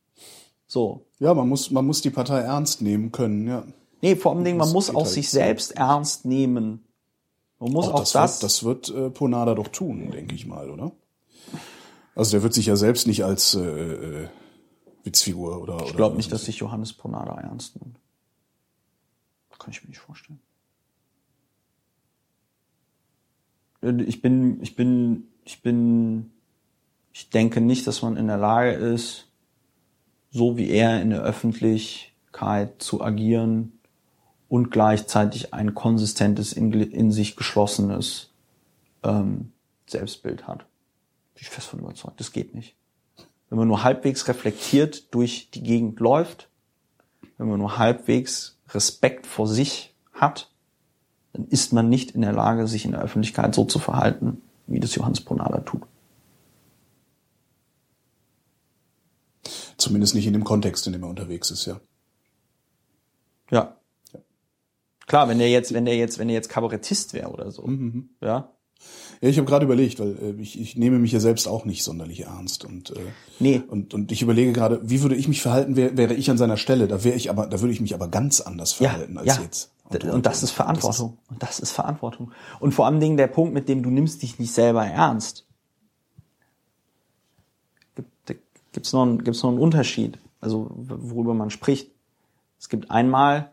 So. Ja, man muss, man muss die Partei ernst nehmen können, ja. Nee, vor allem Dingen, man muss auch halt sich selbst ernst nehmen. Man muss auch, auch das. Das wird, das wird äh, Ponada doch tun, denke ich mal, oder? Also der wird sich ja selbst nicht als äh, äh, Witzfigur oder. Ich glaube nicht, dass sich Johannes Ponada ernst nimmt. Kann ich mir nicht vorstellen. Ich bin, ich bin, ich bin, ich denke nicht, dass man in der Lage ist, so wie er in der Öffentlichkeit zu agieren und gleichzeitig ein konsistentes, in, in sich geschlossenes ähm, Selbstbild hat. Bin ich fest von überzeugt. Das geht nicht. Wenn man nur halbwegs reflektiert durch die Gegend läuft, wenn man nur halbwegs Respekt vor sich hat, dann ist man nicht in der Lage, sich in der Öffentlichkeit so zu verhalten, wie das Johannes Ponada tut. Zumindest nicht in dem Kontext, in dem er unterwegs ist, ja. Ja. ja. Klar, wenn der jetzt, wenn der jetzt, wenn der jetzt Kabarettist wäre oder so, mhm. ja, ja, ich habe gerade überlegt, weil äh, ich, ich nehme mich ja selbst auch nicht sonderlich ernst und äh, nee. und und ich überlege gerade, wie würde ich mich verhalten, wär, wäre ich an seiner Stelle? Da wäre ich aber, da würde ich mich aber ganz anders verhalten ja, als ja. jetzt. Und, und, und das ist Verantwortung. Und das ist Verantwortung. Und vor allem Dingen der Punkt, mit dem du nimmst dich nicht selber ernst. Gibt gibt's noch einen, gibt's noch einen Unterschied, also worüber man spricht. Es gibt einmal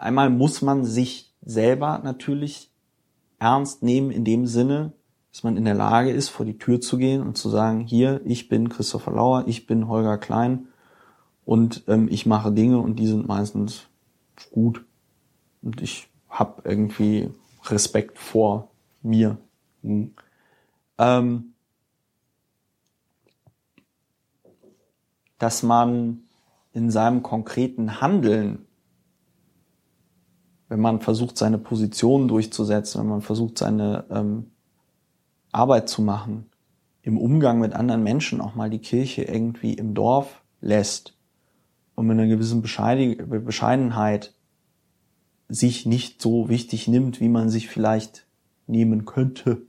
einmal muss man sich selber natürlich ernst nehmen in dem Sinne, dass man in der Lage ist, vor die Tür zu gehen und zu sagen, hier, ich bin Christopher Lauer, ich bin Holger Klein und ähm, ich mache Dinge und die sind meistens gut. Und ich habe irgendwie Respekt vor mir. Mhm. Ähm, dass man in seinem konkreten Handeln, wenn man versucht, seine Position durchzusetzen, wenn man versucht, seine ähm, Arbeit zu machen, im Umgang mit anderen Menschen auch mal die Kirche irgendwie im Dorf lässt und mit einer gewissen Bescheidenheit sich nicht so wichtig nimmt, wie man sich vielleicht nehmen könnte.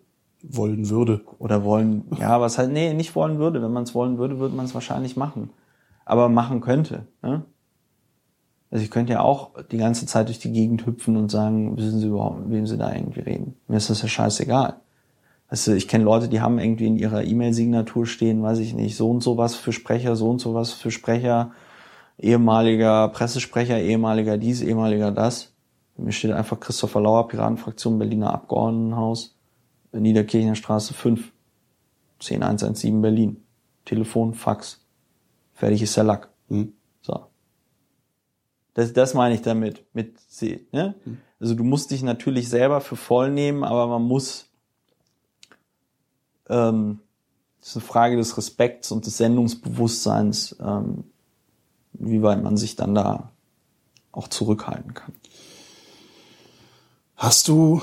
Wollen würde. Oder wollen, ja, was halt, nee, nicht wollen würde. Wenn man es wollen würde, würde man es wahrscheinlich machen. Aber machen könnte. Ne? Also ich könnte ja auch die ganze Zeit durch die Gegend hüpfen und sagen, wissen Sie überhaupt, mit wem Sie da irgendwie reden? Mir ist das ja scheißegal. Also ich kenne Leute, die haben irgendwie in ihrer E-Mail-Signatur stehen, weiß ich nicht, so und so was für Sprecher, so und so was für Sprecher, ehemaliger Pressesprecher, ehemaliger dies, ehemaliger das. Mir steht einfach Christopher Lauer, Piratenfraktion Berliner Abgeordnetenhaus, Niederkirchner Straße 5, 10117 Berlin. Telefon, Fax. Fertig ist der Lack. Mhm. Das, das meine ich damit, mit C. Ne? Mhm. Also du musst dich natürlich selber für voll nehmen, aber man muss, ähm, das ist eine Frage des Respekts und des Sendungsbewusstseins, ähm, wie weit man sich dann da auch zurückhalten kann. Hast du,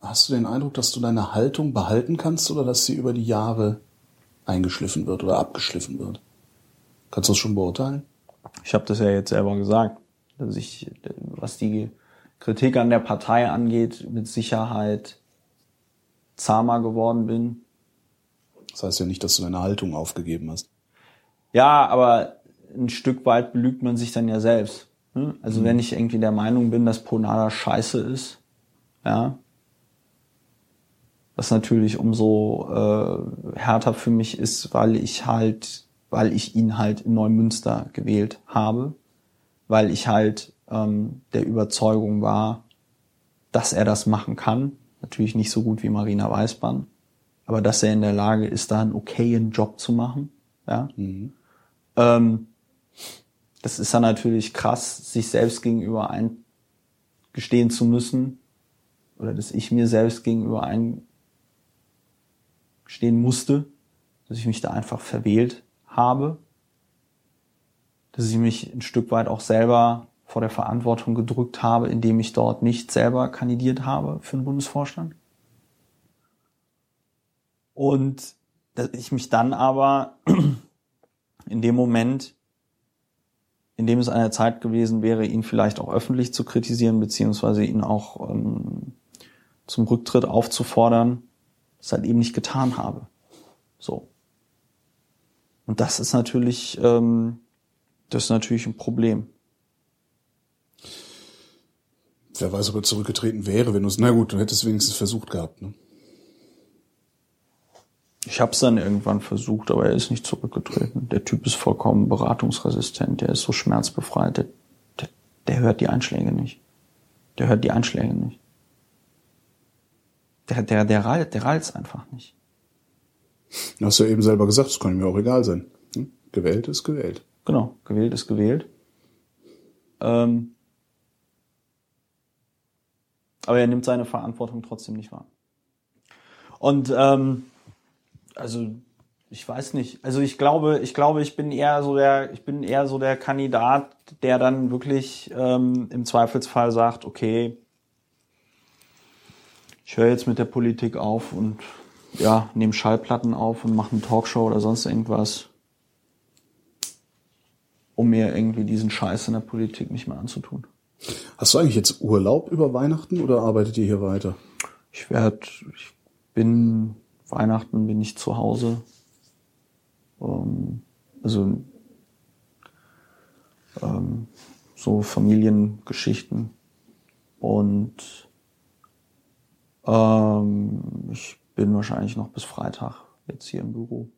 hast du den Eindruck, dass du deine Haltung behalten kannst oder dass sie über die Jahre eingeschliffen wird oder abgeschliffen wird? Kannst du das schon beurteilen? Ich habe das ja jetzt selber gesagt, dass ich, was die Kritik an der Partei angeht, mit Sicherheit zahmer geworden bin. Das heißt ja nicht, dass du deine Haltung aufgegeben hast. Ja, aber ein Stück weit belügt man sich dann ja selbst. Ne? Also mhm. wenn ich irgendwie der Meinung bin, dass Ponada scheiße ist, ja, was natürlich umso äh, härter für mich ist, weil ich halt, weil ich ihn halt in Neumünster gewählt habe, weil ich halt ähm, der Überzeugung war, dass er das machen kann. Natürlich nicht so gut wie Marina Weißbahn, aber dass er in der Lage ist, da einen okayen Job zu machen. Ja. Mhm. Ähm, das ist dann natürlich krass, sich selbst gegenüber eingestehen zu müssen oder dass ich mir selbst gegenüber eingestehen musste, dass ich mich da einfach verwählt habe, dass ich mich ein Stück weit auch selber vor der Verantwortung gedrückt habe, indem ich dort nicht selber kandidiert habe für den Bundesvorstand. Und dass ich mich dann aber [CLEARS THROAT] in dem Moment in dem es an der Zeit gewesen wäre, ihn vielleicht auch öffentlich zu kritisieren, beziehungsweise ihn auch ähm, zum Rücktritt aufzufordern, das halt eben nicht getan habe. So. Und das ist natürlich, ähm, das ist natürlich ein Problem. Wer weiß, ob er zurückgetreten wäre, wenn du es, na gut, du hättest wenigstens versucht gehabt, ne? Ich habe es dann irgendwann versucht, aber er ist nicht zurückgetreten. Der Typ ist vollkommen beratungsresistent, der ist so schmerzbefreit, der, der, der hört die Einschläge nicht. Der hört die Einschläge nicht. Der, der, der, reilt, der reilt einfach nicht. Du hast ja eben selber gesagt, es kann mir auch egal sein. Hm? Gewählt ist gewählt. Genau, gewählt ist gewählt. Ähm, aber er nimmt seine Verantwortung trotzdem nicht wahr. Und ähm, also ich weiß nicht. Also ich glaube, ich glaube, ich bin eher so der, ich bin eher so der Kandidat, der dann wirklich ähm, im Zweifelsfall sagt, okay, ich höre jetzt mit der Politik auf und ja, nehme Schallplatten auf und mache eine Talkshow oder sonst irgendwas, um mir irgendwie diesen Scheiß in der Politik nicht mehr anzutun. Hast du eigentlich jetzt Urlaub über Weihnachten oder arbeitet ihr hier weiter? Ich werde, ich bin Weihnachten bin ich zu Hause. Ähm, also ähm, so Familiengeschichten. Und ähm, ich bin wahrscheinlich noch bis Freitag jetzt hier im Büro.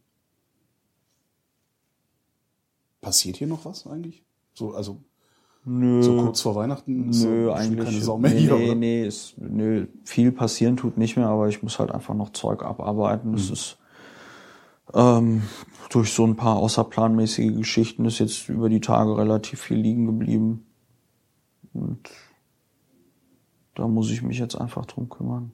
Passiert hier noch was eigentlich? So, also Nö. So kurz vor Weihnachten ist Nö, eigentlich. keine Sau mehr nee, hier, nee, nee, ist, nö, viel passieren tut nicht mehr, aber ich muss halt einfach noch Zeug abarbeiten. Mhm. Das ist ähm, durch so ein paar außerplanmäßige Geschichten ist jetzt über die Tage relativ viel liegen geblieben. Und da muss ich mich jetzt einfach drum kümmern.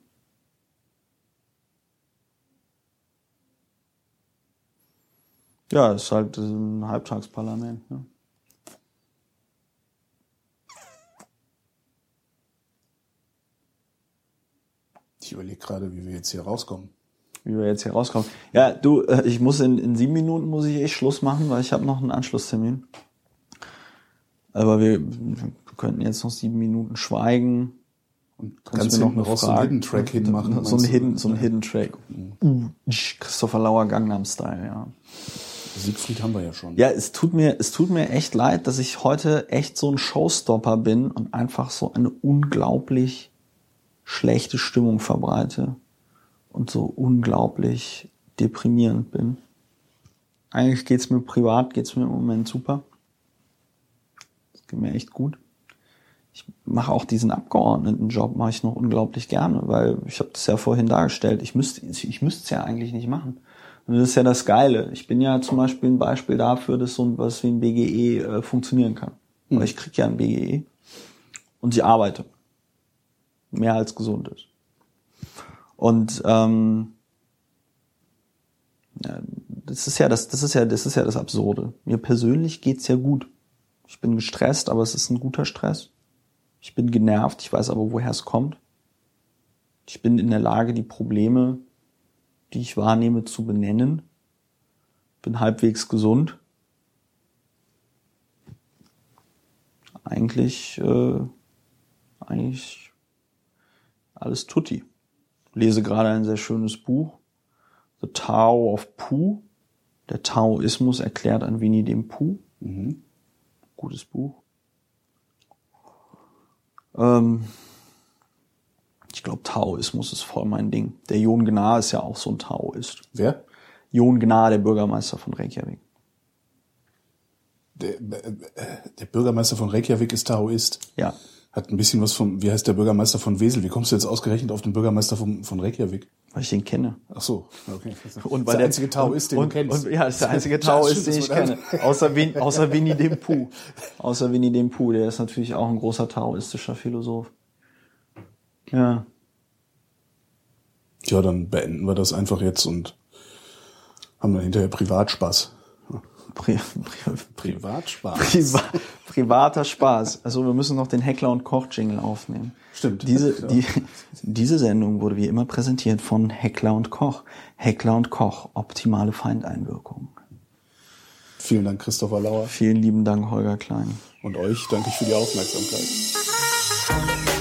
Ja, ist halt ein Halbtagsparlament. Ne? Ich überlege gerade, wie wir jetzt hier rauskommen. wie wir jetzt hier rauskommen. Ja, du, äh, ich muss in, in sieben Minuten muss ich echt Schluss machen, weil ich habe noch einen Anschlusstermin. Aber wir, wir könnten jetzt noch sieben Minuten schweigen. Und Kannst du noch so Fragen? einen Hidden Track hinmachen. So ein? Hidden, so ein Hidden Track. Uh, Christopher Lauer Gangnam Style, ja. Siegfried haben wir ja schon. Ja, es tut mir, es tut mir echt leid, dass ich heute echt so ein Showstopper bin und einfach so eine unglaublich schlechte Stimmung verbreite und so unglaublich deprimierend bin. Eigentlich geht's mir privat, geht's mir im Moment super. Es geht mir echt gut. Ich mache auch diesen Abgeordnetenjob, mache ich noch unglaublich gerne, weil ich habe das ja vorhin dargestellt. Ich müsste, ich müsste es ja eigentlich nicht machen. Und das ist ja das Geile. Ich bin ja zum Beispiel ein Beispiel dafür, dass so was wie ein BGE äh, funktionieren kann. Weil ich krieg ja ein BGE und ich arbeite. Mehr als gesund ist. Und ähm, ja, das ist ja das, das ist ja, das ist ja das Absurde. Mir persönlich geht's ja gut. Ich bin gestresst, aber es ist ein guter Stress. Ich bin genervt, ich weiß aber, woher es kommt. Ich bin in der Lage, die Probleme, die ich wahrnehme, zu benennen. Bin halbwegs gesund. Eigentlich, äh, eigentlich alles tutti. Lese gerade ein sehr schönes Buch. The Tao of Pooh. Der Taoismus erklärt an Winnie dem Pooh. Gutes Buch. Ähm, ich glaube, Taoismus ist voll mein Ding. Der Jon Gnar ist ja auch so ein Taoist. Wer? Jon Gnar, der Bürgermeister von Reykjavik. Der, äh, der Bürgermeister von Reykjavik ist Taoist. Ja. Hat ein bisschen was vom, wie heißt der Bürgermeister von Wesel? Wie kommst du jetzt ausgerechnet auf den Bürgermeister von, von Reykjavik? Weil ich den kenne. Ach so, okay. [LAUGHS] Und das ist der einzige Taoist, den und, du kennst. Und, ja, das ist der einzige [LAUGHS] Taoist, den ich kenne. Außer, Win, [LAUGHS] außer Winnie dem Pooh. Außer Winnie dem Pooh, der ist natürlich auch ein großer taoistischer Philosoph. Ja. Ja, dann beenden wir das einfach jetzt und haben dann hinterher Privatspaß. Pri, pri, Privatspaß. Priva privater Spaß. Also wir müssen noch den Heckler und Koch Jingle aufnehmen. Stimmt. Diese, Ja. die, diese Sendung wurde wie immer präsentiert von Heckler und Koch. Heckler und Koch, optimale Feindeinwirkung. Vielen Dank, Christopher Lauer. Vielen lieben Dank, Holger Klein. Und euch danke ich für die Aufmerksamkeit.